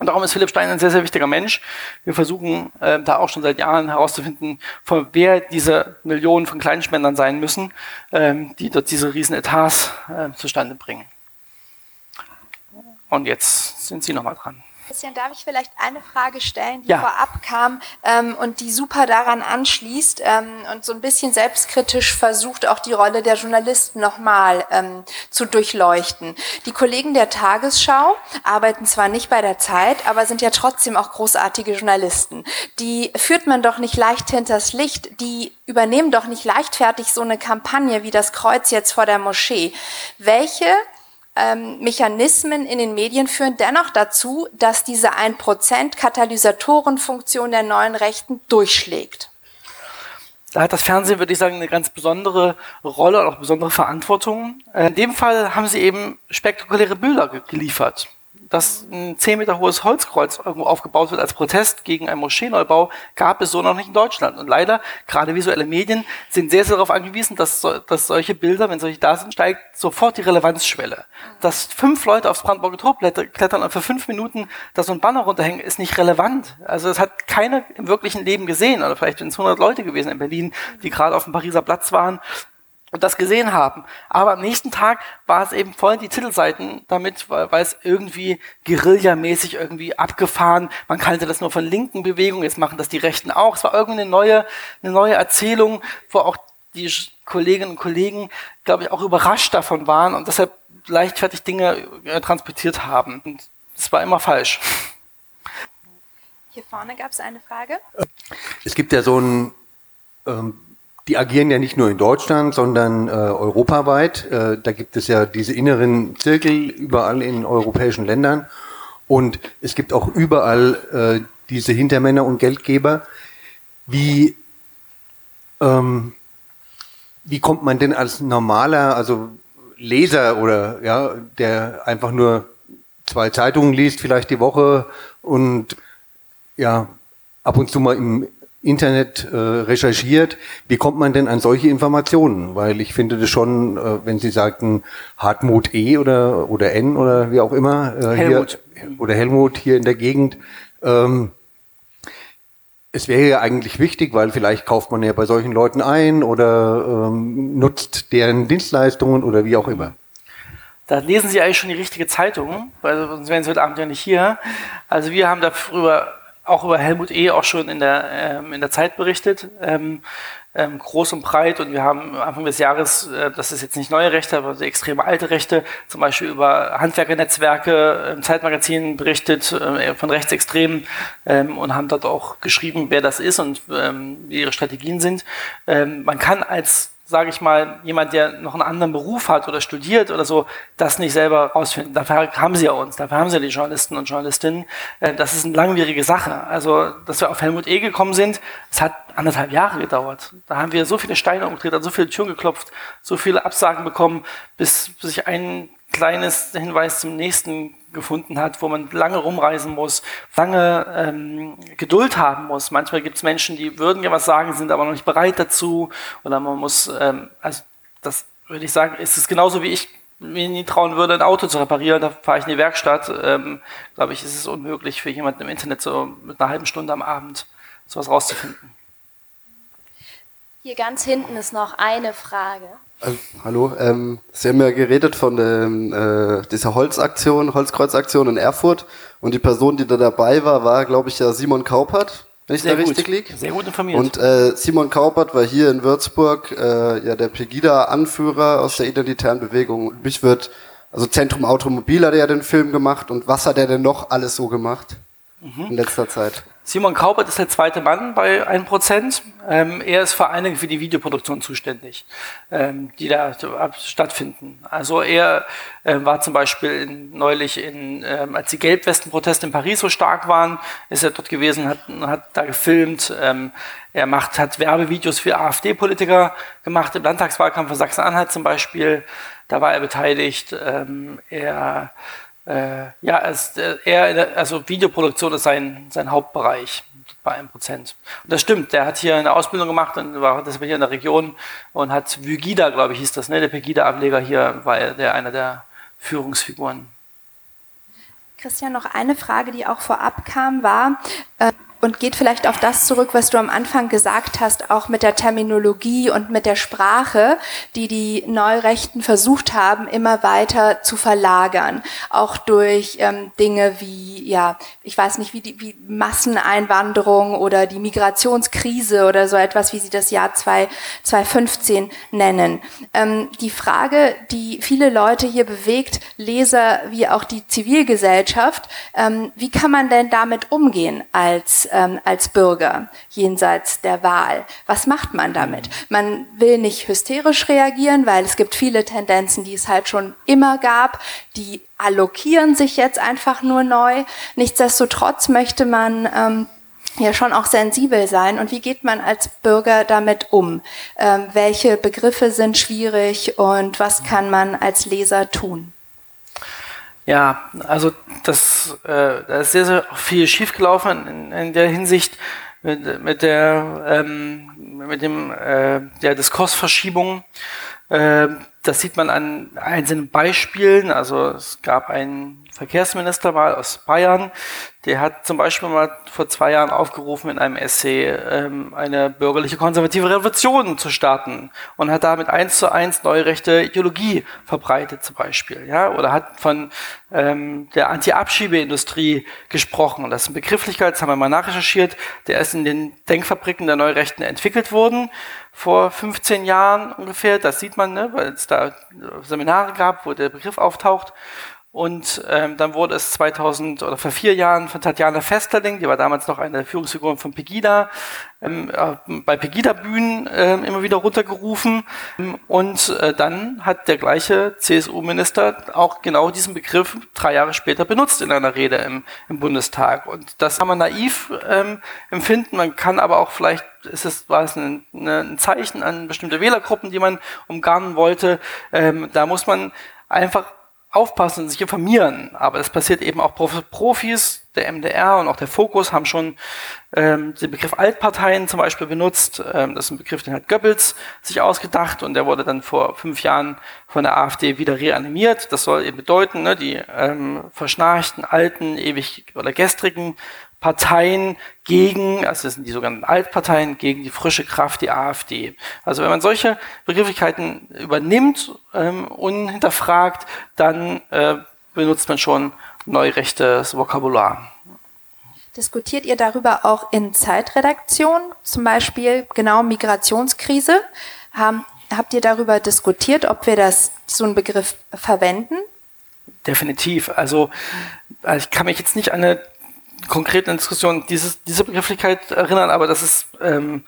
Und darum ist Philipp Stein ein sehr, sehr wichtiger Mensch. Wir versuchen äh, da auch schon seit Jahren herauszufinden, von wer diese Millionen von Kleinspendern sein müssen, ähm, die dort diese riesen Etats äh, zustande bringen. Und jetzt sind Sie nochmal dran. Christian, darf ich vielleicht eine Frage stellen, die ja. vorab kam ähm, und die super daran anschließt ähm, und so ein bisschen selbstkritisch versucht, auch die Rolle der Journalisten nochmal ähm, zu durchleuchten. Die Kollegen der Tagesschau arbeiten zwar nicht bei der Zeit, aber sind ja trotzdem auch großartige Journalisten. Die führt man doch nicht leicht hinters Licht, die übernehmen doch nicht leichtfertig so eine Kampagne wie das Kreuz jetzt vor der Moschee. Welche ähm, Mechanismen in den Medien führen dennoch dazu, dass diese 1% Katalysatorenfunktion der neuen Rechten durchschlägt. Da hat das Fernsehen, würde ich sagen, eine ganz besondere Rolle und auch besondere Verantwortung. In dem Fall haben sie eben spektakuläre Bilder geliefert dass ein 10 Meter hohes Holzkreuz irgendwo aufgebaut wird als Protest gegen einen Moscheeneubau, gab es so noch nicht in Deutschland. Und leider, gerade visuelle Medien sind sehr, sehr darauf angewiesen, dass, dass solche Bilder, wenn solche da sind, steigt sofort die Relevanzschwelle. Dass fünf Leute aufs Brandenburger Tor klettern und für fünf Minuten da so ein Banner runterhängen, ist nicht relevant. Also es hat keiner im wirklichen Leben gesehen. Oder vielleicht sind es 100 Leute gewesen in Berlin, die gerade auf dem Pariser Platz waren und das gesehen haben. Aber am nächsten Tag war es eben voll die Titelseiten damit, weil, weil es irgendwie guerillamäßig irgendwie abgefahren. Man kannte das nur von linken Bewegungen, jetzt machen das die Rechten auch. Es war irgendwie eine neue, eine neue Erzählung, wo auch die Kolleginnen und Kollegen, glaube ich, auch überrascht davon waren und deshalb leichtfertig Dinge äh, transportiert haben. Und das war immer falsch. Hier vorne gab es eine Frage. Es gibt ja so ein ähm, die agieren ja nicht nur in Deutschland, sondern äh, europaweit. Äh, da gibt es ja diese inneren Zirkel überall in europäischen Ländern. Und es gibt auch überall äh, diese Hintermänner und Geldgeber. Wie, ähm, wie kommt man denn als normaler, also Leser oder ja, der einfach nur zwei Zeitungen liest, vielleicht die Woche und ja, ab und zu mal im Internet äh, recherchiert, wie kommt man denn an solche Informationen? Weil ich finde das schon, äh, wenn Sie sagten Hartmut E oder oder N oder wie auch immer äh, Helmut. hier oder Helmut hier in der Gegend, ähm, es wäre ja eigentlich wichtig, weil vielleicht kauft man ja bei solchen Leuten ein oder ähm, nutzt deren Dienstleistungen oder wie auch immer. Da lesen Sie eigentlich schon die richtige Zeitung, weil sonst wären Sie heute Abend ja nicht hier. Also wir haben darüber auch über Helmut E. auch schon in der, ähm, in der Zeit berichtet, ähm, ähm, groß und breit. Und wir haben Anfang des Jahres, äh, das ist jetzt nicht neue Rechte, aber extrem alte Rechte, zum Beispiel über Handwerkernetzwerke im Zeitmagazin berichtet, äh, von Rechtsextremen ähm, und haben dort auch geschrieben, wer das ist und ähm, wie ihre Strategien sind. Ähm, man kann als sage ich mal, jemand, der noch einen anderen Beruf hat oder studiert oder so, das nicht selber rausfinden. Dafür haben sie ja uns, dafür haben sie ja die Journalisten und Journalistinnen. Äh, das ist eine langwierige Sache. Also, dass wir auf Helmut E. gekommen sind, es hat anderthalb Jahre gedauert. Da haben wir so viele Steine umgedreht, so viele Türen geklopft, so viele Absagen bekommen, bis sich ein kleines Hinweis zum nächsten gefunden hat, wo man lange rumreisen muss, lange ähm, Geduld haben muss. Manchmal gibt es Menschen, die würden ja was sagen, sind aber noch nicht bereit dazu. Oder man muss, ähm, also das würde ich sagen, ist es genauso wie ich mir nie trauen würde, ein Auto zu reparieren, da fahre ich in die Werkstatt. Ähm, Glaube ich, ist es unmöglich für jemanden im Internet so mit einer halben Stunde am Abend sowas rauszufinden. Hier ganz hinten ist noch eine Frage. Also, hallo, ähm, Sie haben ja geredet von dem, äh, dieser Holzaktion, Holzkreuzaktion in Erfurt und die Person, die da dabei war, war, glaube ich, ja Simon Kaupert, wenn ich Sehr da gut. richtig liege. Sehr gut informiert. Und äh, Simon Kaupert war hier in Würzburg äh, ja der Pegida-Anführer aus der identitären Bewegung. Und mich wird, also Zentrum Automobil hat er ja den Film gemacht und was hat er denn noch alles so gemacht Mhm. in letzter Zeit? Simon Kaupert ist der zweite Mann bei 1%. Ähm, er ist vor allen Dingen für die Videoproduktion zuständig, ähm, die da stattfinden. Also er äh, war zum Beispiel in, neulich, in, ähm, als die Gelbwesten-Proteste in Paris so stark waren, ist er dort gewesen, hat, hat da gefilmt. Ähm, er macht, hat Werbevideos für AfD-Politiker gemacht, im Landtagswahlkampf von Sachsen-Anhalt zum Beispiel. Da war er beteiligt. Ähm, er äh, ja, es, äh, er, also Videoproduktion ist sein, sein Hauptbereich bei 1%. Und das stimmt, der hat hier eine Ausbildung gemacht und war deshalb hier in der Region und hat Vygida, glaube ich, hieß das, ne? Der Pegida-Ableger hier war er der, einer der Führungsfiguren. Christian, noch eine Frage, die auch vorab kam, war äh, und geht vielleicht auf das zurück, was du am Anfang gesagt hast, auch mit der Terminologie und mit der Sprache, die die Neurechten versucht haben, immer weiter zu verlagern, auch durch ähm, Dinge wie, ja, ich weiß nicht, wie, die, wie Masseneinwanderung oder die Migrationskrise oder so etwas, wie sie das Jahr 2, 2015 nennen. Ähm, die Frage, die viele Leute hier bewegt, Leser wie auch die Zivilgesellschaft, ähm, wie kann man denn damit umgehen als, ähm, als Bürger jenseits der Wahl? Was macht man damit? Man will nicht hysterisch reagieren, weil es gibt viele Tendenzen, die es halt schon immer gab, die allokieren sich jetzt einfach nur neu. Nichtsdestotrotz möchte man ähm, ja schon auch sensibel sein. Und wie geht man als Bürger damit um? Ähm, welche Begriffe sind schwierig und was kann man als Leser tun? Ja, also das, äh, da ist sehr, sehr viel schiefgelaufen in, in der Hinsicht mit, mit der ähm, mit dem äh, der Diskursverschiebung. Äh, das sieht man an einzelnen Beispielen. Also es gab einen Verkehrsminister mal aus Bayern, der hat zum Beispiel mal vor zwei Jahren aufgerufen in einem Essay, ähm, eine bürgerliche konservative Revolution zu starten und hat damit eins zu eins neue rechte Ideologie verbreitet zum Beispiel, ja, oder hat von ähm, der Anti-Abschiebeindustrie gesprochen. Das ist eine Begrifflichkeit, das haben wir mal nachrecherchiert, der ist in den Denkfabriken der Neurechten entwickelt worden vor 15 Jahren ungefähr. Das sieht man, ne, weil es da Seminare gab, wo der Begriff auftaucht. Und ähm, dann wurde es 2000 oder vor vier Jahren von Tatjana Festerling, die war damals noch eine Führungsfigur von Pegida, ähm, äh, bei Pegida-Bühnen ähm, immer wieder runtergerufen. Und äh, dann hat der gleiche CSU-Minister auch genau diesen Begriff drei Jahre später benutzt in einer Rede im, im Bundestag. Und das kann man naiv ähm, empfinden. Man kann aber auch vielleicht, ist es, war es ein, ein Zeichen an bestimmte Wählergruppen, die man umgarnen wollte. Ähm, da muss man einfach aufpassen und sich informieren. Aber es passiert eben auch Profis, der MDR und auch der Fokus haben schon ähm, den Begriff Altparteien zum Beispiel benutzt. Ähm, das ist ein Begriff, den hat Goebbels sich ausgedacht und der wurde dann vor fünf Jahren von der AfD wieder reanimiert. Das soll eben bedeuten, ne, die ähm, verschnarchten, alten, ewig oder gestrigen Parteien gegen, also das sind die sogenannten Altparteien, gegen die frische Kraft, die AfD. Also wenn man solche Begrifflichkeiten übernimmt, ähm, unhinterfragt, dann äh, benutzt man schon neurechtes Vokabular. Diskutiert ihr darüber auch in Zeitredaktion, zum Beispiel genau Migrationskrise? Haben, habt ihr darüber diskutiert, ob wir das so einen Begriff verwenden? Definitiv. Also ich kann mich jetzt nicht an eine konkrete Diskussion dieses, diese Begrifflichkeit erinnern, aber das ist ähm,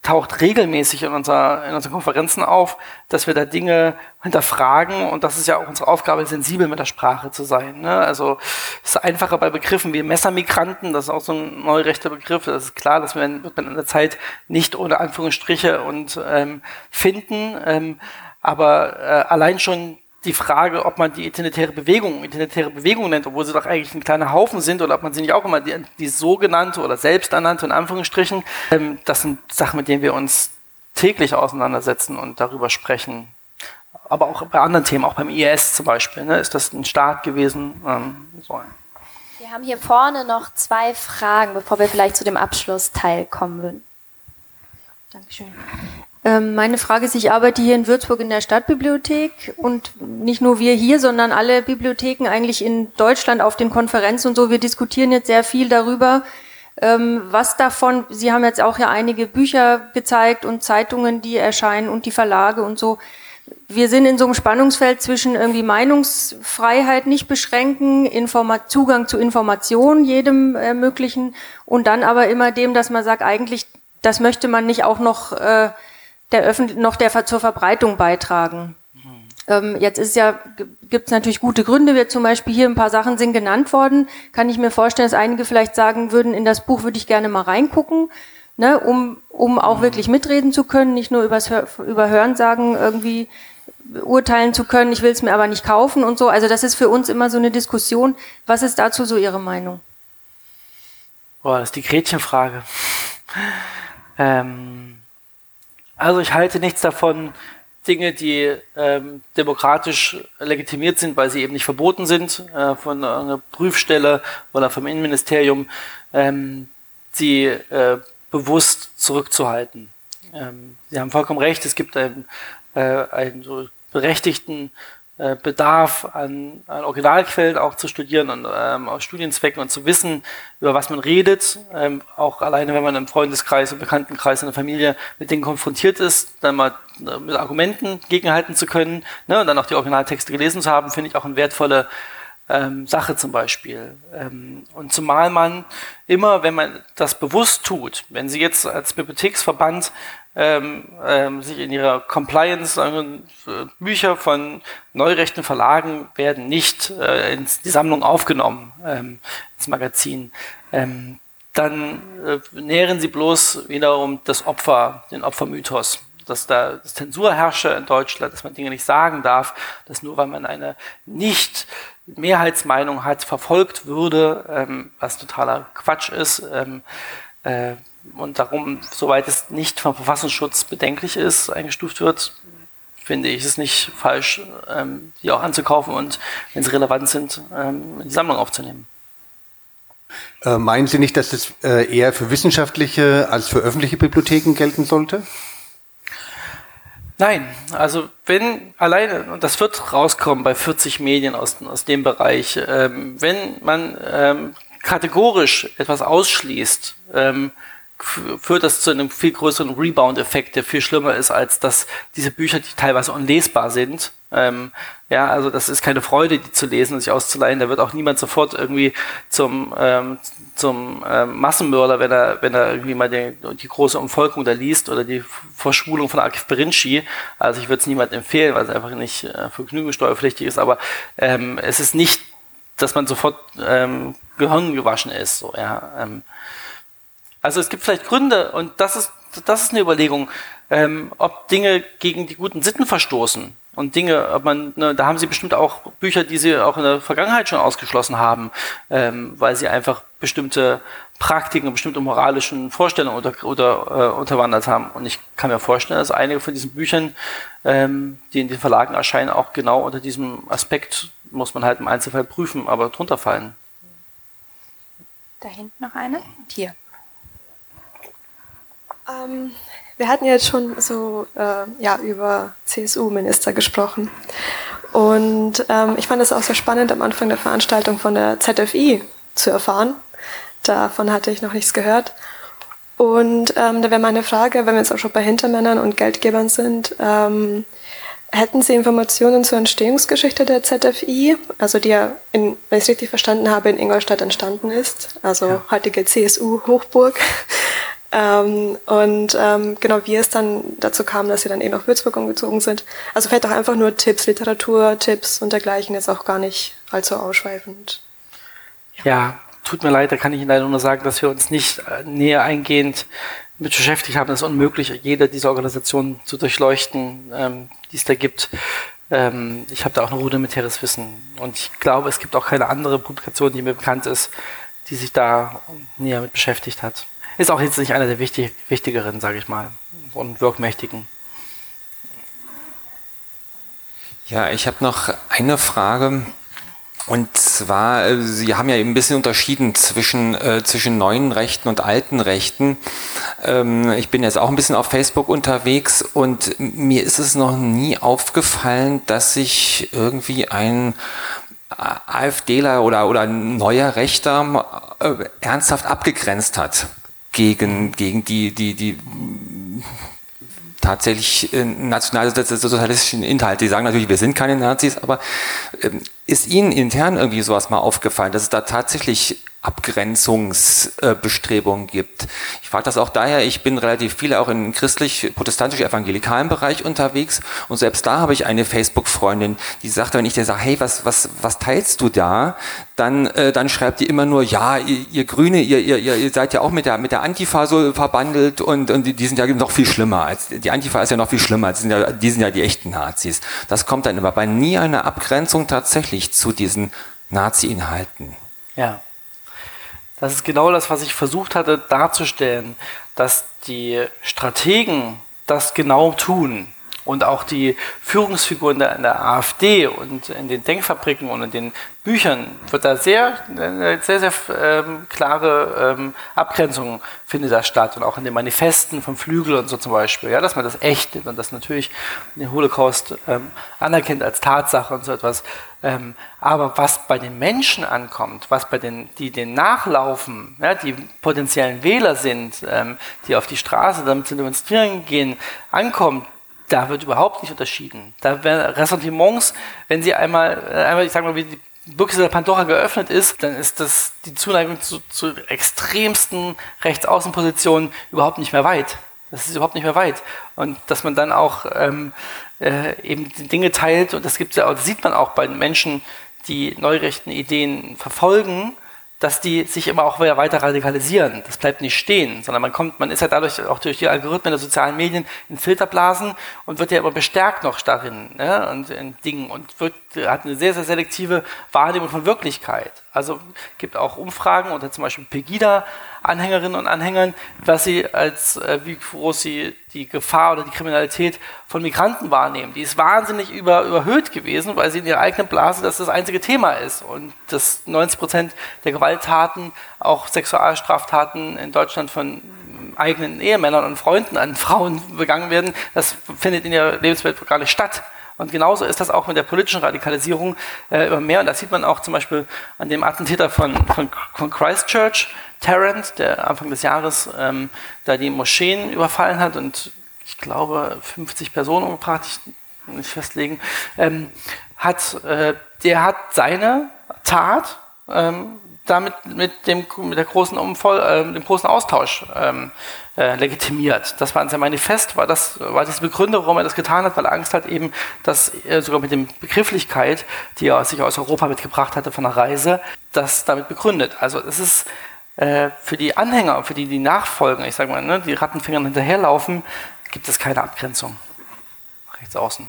taucht regelmäßig in, unserer, in unseren Konferenzen auf, dass wir da Dinge hinterfragen und das ist ja auch unsere Aufgabe, sensibel mit der Sprache zu sein. Ne? Also es ist einfacher bei Begriffen wie Messermigranten, das ist auch so ein neurechter Begriff, das ist klar, dass wir wird man in der Zeit nicht ohne Anführungsstriche und ähm, finden, ähm, aber äh, allein schon die Frage, ob man die identitäre Bewegung identitäre Bewegung nennt, obwohl sie doch eigentlich ein kleiner Haufen sind, oder ob man sie nicht auch immer die, die sogenannte oder selbsternannte in Anführungsstrichen, ähm, das sind Sachen, mit denen wir uns täglich auseinandersetzen und darüber sprechen. aber auch bei anderen Themen, auch beim IS zum Beispiel, ne, ist das ein Staat gewesen. Ähm, so. Wir haben hier vorne noch zwei Fragen, bevor wir vielleicht zu dem Abschlussteil kommen würden. Dankeschön. Ähm, meine Frage ist, ich arbeite hier in Würzburg in der Stadtbibliothek und nicht nur wir hier, sondern alle Bibliotheken eigentlich in Deutschland auf den Konferenzen und so. Wir diskutieren jetzt sehr viel darüber, ähm, was davon, Sie haben jetzt auch ja einige Bücher gezeigt und Zeitungen, die erscheinen und die Verlage und so. Wir sind in so einem Spannungsfeld zwischen irgendwie Meinungsfreiheit nicht beschränken, Informa Zugang zu Informationen jedem ermöglichen und dann aber immer dem, dass man sagt, eigentlich, das möchte man nicht auch noch äh, der Öffentlich noch der zur Verbreitung beitragen. Ähm, jetzt ist ja, gibt es natürlich gute Gründe, wie zum Beispiel hier ein paar Sachen sind genannt worden. Kann ich mir vorstellen, dass einige vielleicht sagen würden, in das Buch würde ich gerne mal reingucken, ne, um, um auch mhm. wirklich mitreden zu können, nicht nur übers Hör, über Hörensagen irgendwie urteilen zu können, ich will es mir aber nicht kaufen und so. Also das ist für uns immer so eine Diskussion. Was ist dazu so Ihre Meinung? Boah, das ist die Gretchenfrage. Ähm, also ich halte nichts davon, Dinge, die ähm, demokratisch legitimiert sind, weil sie eben nicht verboten sind äh, von einer Prüfstelle oder vom Innenministerium, ähm, sie äh, bewusst zurückzuhalten. Ähm, sie haben vollkommen recht, es gibt einen, äh, einen so berechtigten äh, Bedarf an, an Originalquellen auch zu studieren und ähm, aus Studienzwecken und zu wissen, über was man redet. Ähm, auch alleine, wenn man im Freundeskreis, im Bekanntenkreis, in der Familie mit Dingen konfrontiert ist, dann mal äh, mit Argumenten gegenhalten zu können ne, und dann auch die Originaltexte gelesen zu haben, finde ich auch eine wertvolle ähm, Sache zum Beispiel. Ähm, und zumal man immer, wenn man das bewusst tut, wenn Sie jetzt als Bibliotheksverband ähm, ähm, sich in ihrer Compliance äh, Bücher von neurechten Verlagen werden nicht äh, in die Sammlung aufgenommen, ähm, ins Magazin. Ähm, dann äh, nähren sie bloß wiederum das Opfer, den Opfermythos, dass da das Zensur herrsche in Deutschland, dass man Dinge nicht sagen darf, dass nur weil man eine nicht Mehrheitsmeinung hat, verfolgt würde, ähm, was totaler Quatsch ist. Ähm, äh, und darum, soweit es nicht vom Verfassungsschutz bedenklich ist, eingestuft wird, finde ich es nicht falsch, ähm, die auch anzukaufen und, wenn sie relevant sind, ähm, in die Sammlung aufzunehmen. Äh, meinen Sie nicht, dass das äh, eher für wissenschaftliche als für öffentliche Bibliotheken gelten sollte? Nein, also wenn alleine, und das wird rauskommen bei 40 Medien aus, aus dem Bereich, ähm, wenn man ähm, kategorisch etwas ausschließt, ähm, führt das zu einem viel größeren Rebound-Effekt, der viel schlimmer ist, als dass diese Bücher, die teilweise unlesbar sind. Ähm, ja, also das ist keine Freude, die zu lesen und sich auszuleihen. Da wird auch niemand sofort irgendwie zum, ähm, zum ähm, Massenmörder, wenn er, wenn er irgendwie mal die, die große Umvolkung da liest oder die Verschwulung von Akif Berinci. Also ich würde es niemandem empfehlen, weil es einfach nicht äh, vergnügungssteuerpflichtig ist, aber ähm, es ist nicht, dass man sofort ähm, Gehirn ist. So, ja, ähm, also es gibt vielleicht Gründe und das ist, das ist eine Überlegung, ähm, ob Dinge gegen die guten Sitten verstoßen und Dinge, ob man, ne, da haben sie bestimmt auch Bücher, die sie auch in der Vergangenheit schon ausgeschlossen haben, ähm, weil sie einfach bestimmte Praktiken und bestimmte moralischen Vorstellungen unter, oder, äh, unterwandert haben. Und ich kann mir vorstellen, dass einige von diesen Büchern, ähm, die in den Verlagen erscheinen, auch genau unter diesem Aspekt muss man halt im Einzelfall prüfen, aber drunter fallen. Da hinten noch eine und hier. Ähm, wir hatten jetzt schon so äh, ja, über CSU-Minister gesprochen. Und ähm, ich fand es auch sehr spannend, am Anfang der Veranstaltung von der ZFI zu erfahren. Davon hatte ich noch nichts gehört. Und ähm, da wäre meine Frage, wenn wir jetzt auch schon bei Hintermännern und Geldgebern sind, ähm, hätten Sie Informationen zur Entstehungsgeschichte der ZFI, also die ja, in, wenn ich es richtig verstanden habe, in Ingolstadt entstanden ist, also ja. heutige CSU-Hochburg. Ähm, und ähm, genau, wie es dann dazu kam, dass sie dann eben nach Würzburg umgezogen sind. Also vielleicht auch einfach nur Tipps, Literatur, Tipps und dergleichen, jetzt auch gar nicht allzu ausschweifend. Ja, ja tut mir leid, da kann ich Ihnen leider nur sagen, dass wir uns nicht äh, näher eingehend mit beschäftigt haben. Es ist unmöglich, jede dieser Organisationen zu durchleuchten, ähm, die es da gibt. Ähm, ich habe da auch nur rudimentäres Wissen. Und ich glaube, es gibt auch keine andere Publikation, die mir bekannt ist, die sich da näher mit beschäftigt hat. Ist auch jetzt nicht einer der wichtig, wichtigeren, sage ich mal, und wirkmächtigen. Ja, ich habe noch eine Frage. Und zwar, äh, Sie haben ja eben ein bisschen unterschieden zwischen, äh, zwischen neuen Rechten und alten Rechten. Ähm, ich bin jetzt auch ein bisschen auf Facebook unterwegs und mir ist es noch nie aufgefallen, dass sich irgendwie ein AfDler oder, oder neuer Rechter äh, ernsthaft abgegrenzt hat gegen, gegen die, die, die tatsächlich äh, nationalsozialistischen Inhalte. Die sagen natürlich, wir sind keine Nazis, aber ähm, ist Ihnen intern irgendwie sowas mal aufgefallen, dass es da tatsächlich Abgrenzungsbestrebungen gibt. Ich frage das auch daher, ich bin relativ viel auch im christlich-protestantisch-evangelikalen Bereich unterwegs und selbst da habe ich eine Facebook-Freundin, die sagt, wenn ich dir sage, hey, was, was, was teilst du da? Dann, äh, dann schreibt die immer nur, ja, ihr, ihr Grüne, ihr, ihr, ihr seid ja auch mit der, mit der Antifa so verbandelt und, und die, die sind ja noch viel schlimmer. Als, die Antifa ist ja noch viel schlimmer, die sind ja, die sind ja die echten Nazis. Das kommt dann immer bei nie eine Abgrenzung tatsächlich zu diesen Nazi-Inhalten. Ja. Das ist genau das, was ich versucht hatte darzustellen, dass die Strategen das genau tun und auch die Führungsfiguren der, in der AfD und in den Denkfabriken und in den Büchern wird da sehr, sehr, sehr ähm, klare ähm, Abgrenzung findet da statt und auch in den Manifesten vom Flügel und so zum Beispiel, ja, dass man das echt nimmt und das natürlich den Holocaust ähm, anerkennt als Tatsache und so etwas. Ähm, aber was bei den Menschen ankommt, was bei den, die den nachlaufen, ja, die potenziellen Wähler sind, ähm, die auf die Straße damit zu demonstrieren gehen, ankommt, da wird überhaupt nicht unterschieden. Da werden Ressentiments, wenn sie einmal, äh, einmal ich sage mal, wie die Büchse der Pandora geöffnet ist, dann ist das die Zuneigung zu, zu extremsten Rechtsaußenpositionen überhaupt nicht mehr weit. Das ist überhaupt nicht mehr weit. Und dass man dann auch ähm, äh, eben die Dinge teilt, und das gibt's ja auch, das sieht man auch bei Menschen, die neurechten Ideen verfolgen, dass die sich immer auch wieder weiter radikalisieren. Das bleibt nicht stehen, sondern man kommt, man ist ja dadurch auch durch die Algorithmen der sozialen Medien in Filterblasen und wird ja immer bestärkt noch darin ne, und in Dingen und wird, hat eine sehr, sehr selektive Wahrnehmung von Wirklichkeit. Also gibt auch Umfragen unter zum Beispiel Pegida Anhängerinnen und Anhängern, was sie als, äh, wie groß sie die Gefahr oder die Kriminalität von Migranten wahrnehmen. Die ist wahnsinnig über, überhöht gewesen, weil sie in ihrer eigenen Blase das das einzige Thema ist. Und dass 90 Prozent der Gewalttaten, auch Sexualstraftaten in Deutschland von eigenen Ehemännern und Freunden an Frauen begangen werden, das findet in ihrer Lebenswelt gar nicht statt. Und genauso ist das auch mit der politischen Radikalisierung äh, immer mehr. Und das sieht man auch zum Beispiel an dem Attentäter von, von, von Christchurch, Tarrant, der Anfang des Jahres ähm, da die Moscheen überfallen hat und ich glaube 50 Personen umgebracht, ich nicht festlegen, ähm, hat, äh, der hat seine Tat ähm, damit mit dem mit der großen Umvoll, äh, dem großen Austausch ähm, äh, legitimiert. Das war in seinem Manifest, war das war diese Begründung, warum er das getan hat, weil er Angst hat eben, dass er sogar mit dem Begrifflichkeit, die er sich aus Europa mitgebracht hatte von der Reise, das damit begründet. Also es ist äh, für die Anhänger, für die, die nachfolgen, ich sage mal, ne, die Rattenfingern hinterherlaufen, gibt es keine Abgrenzung. Rechts außen.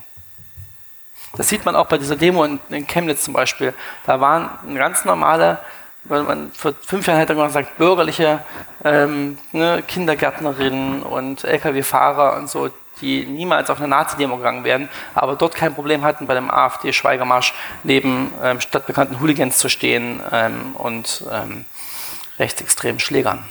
Das sieht man auch bei dieser Demo in, in Chemnitz zum Beispiel. Da waren ganz normale, weil man vor fünf Jahren hätte man gesagt, bürgerliche ähm, ne, Kindergärtnerinnen und Lkw-Fahrer und so, die niemals auf eine Nazi-Demo gegangen wären, aber dort kein Problem hatten, bei dem AfD-Schweigemarsch neben ähm, stadtbekannten Hooligans zu stehen ähm, und ähm, rechtsextremen Schlägern.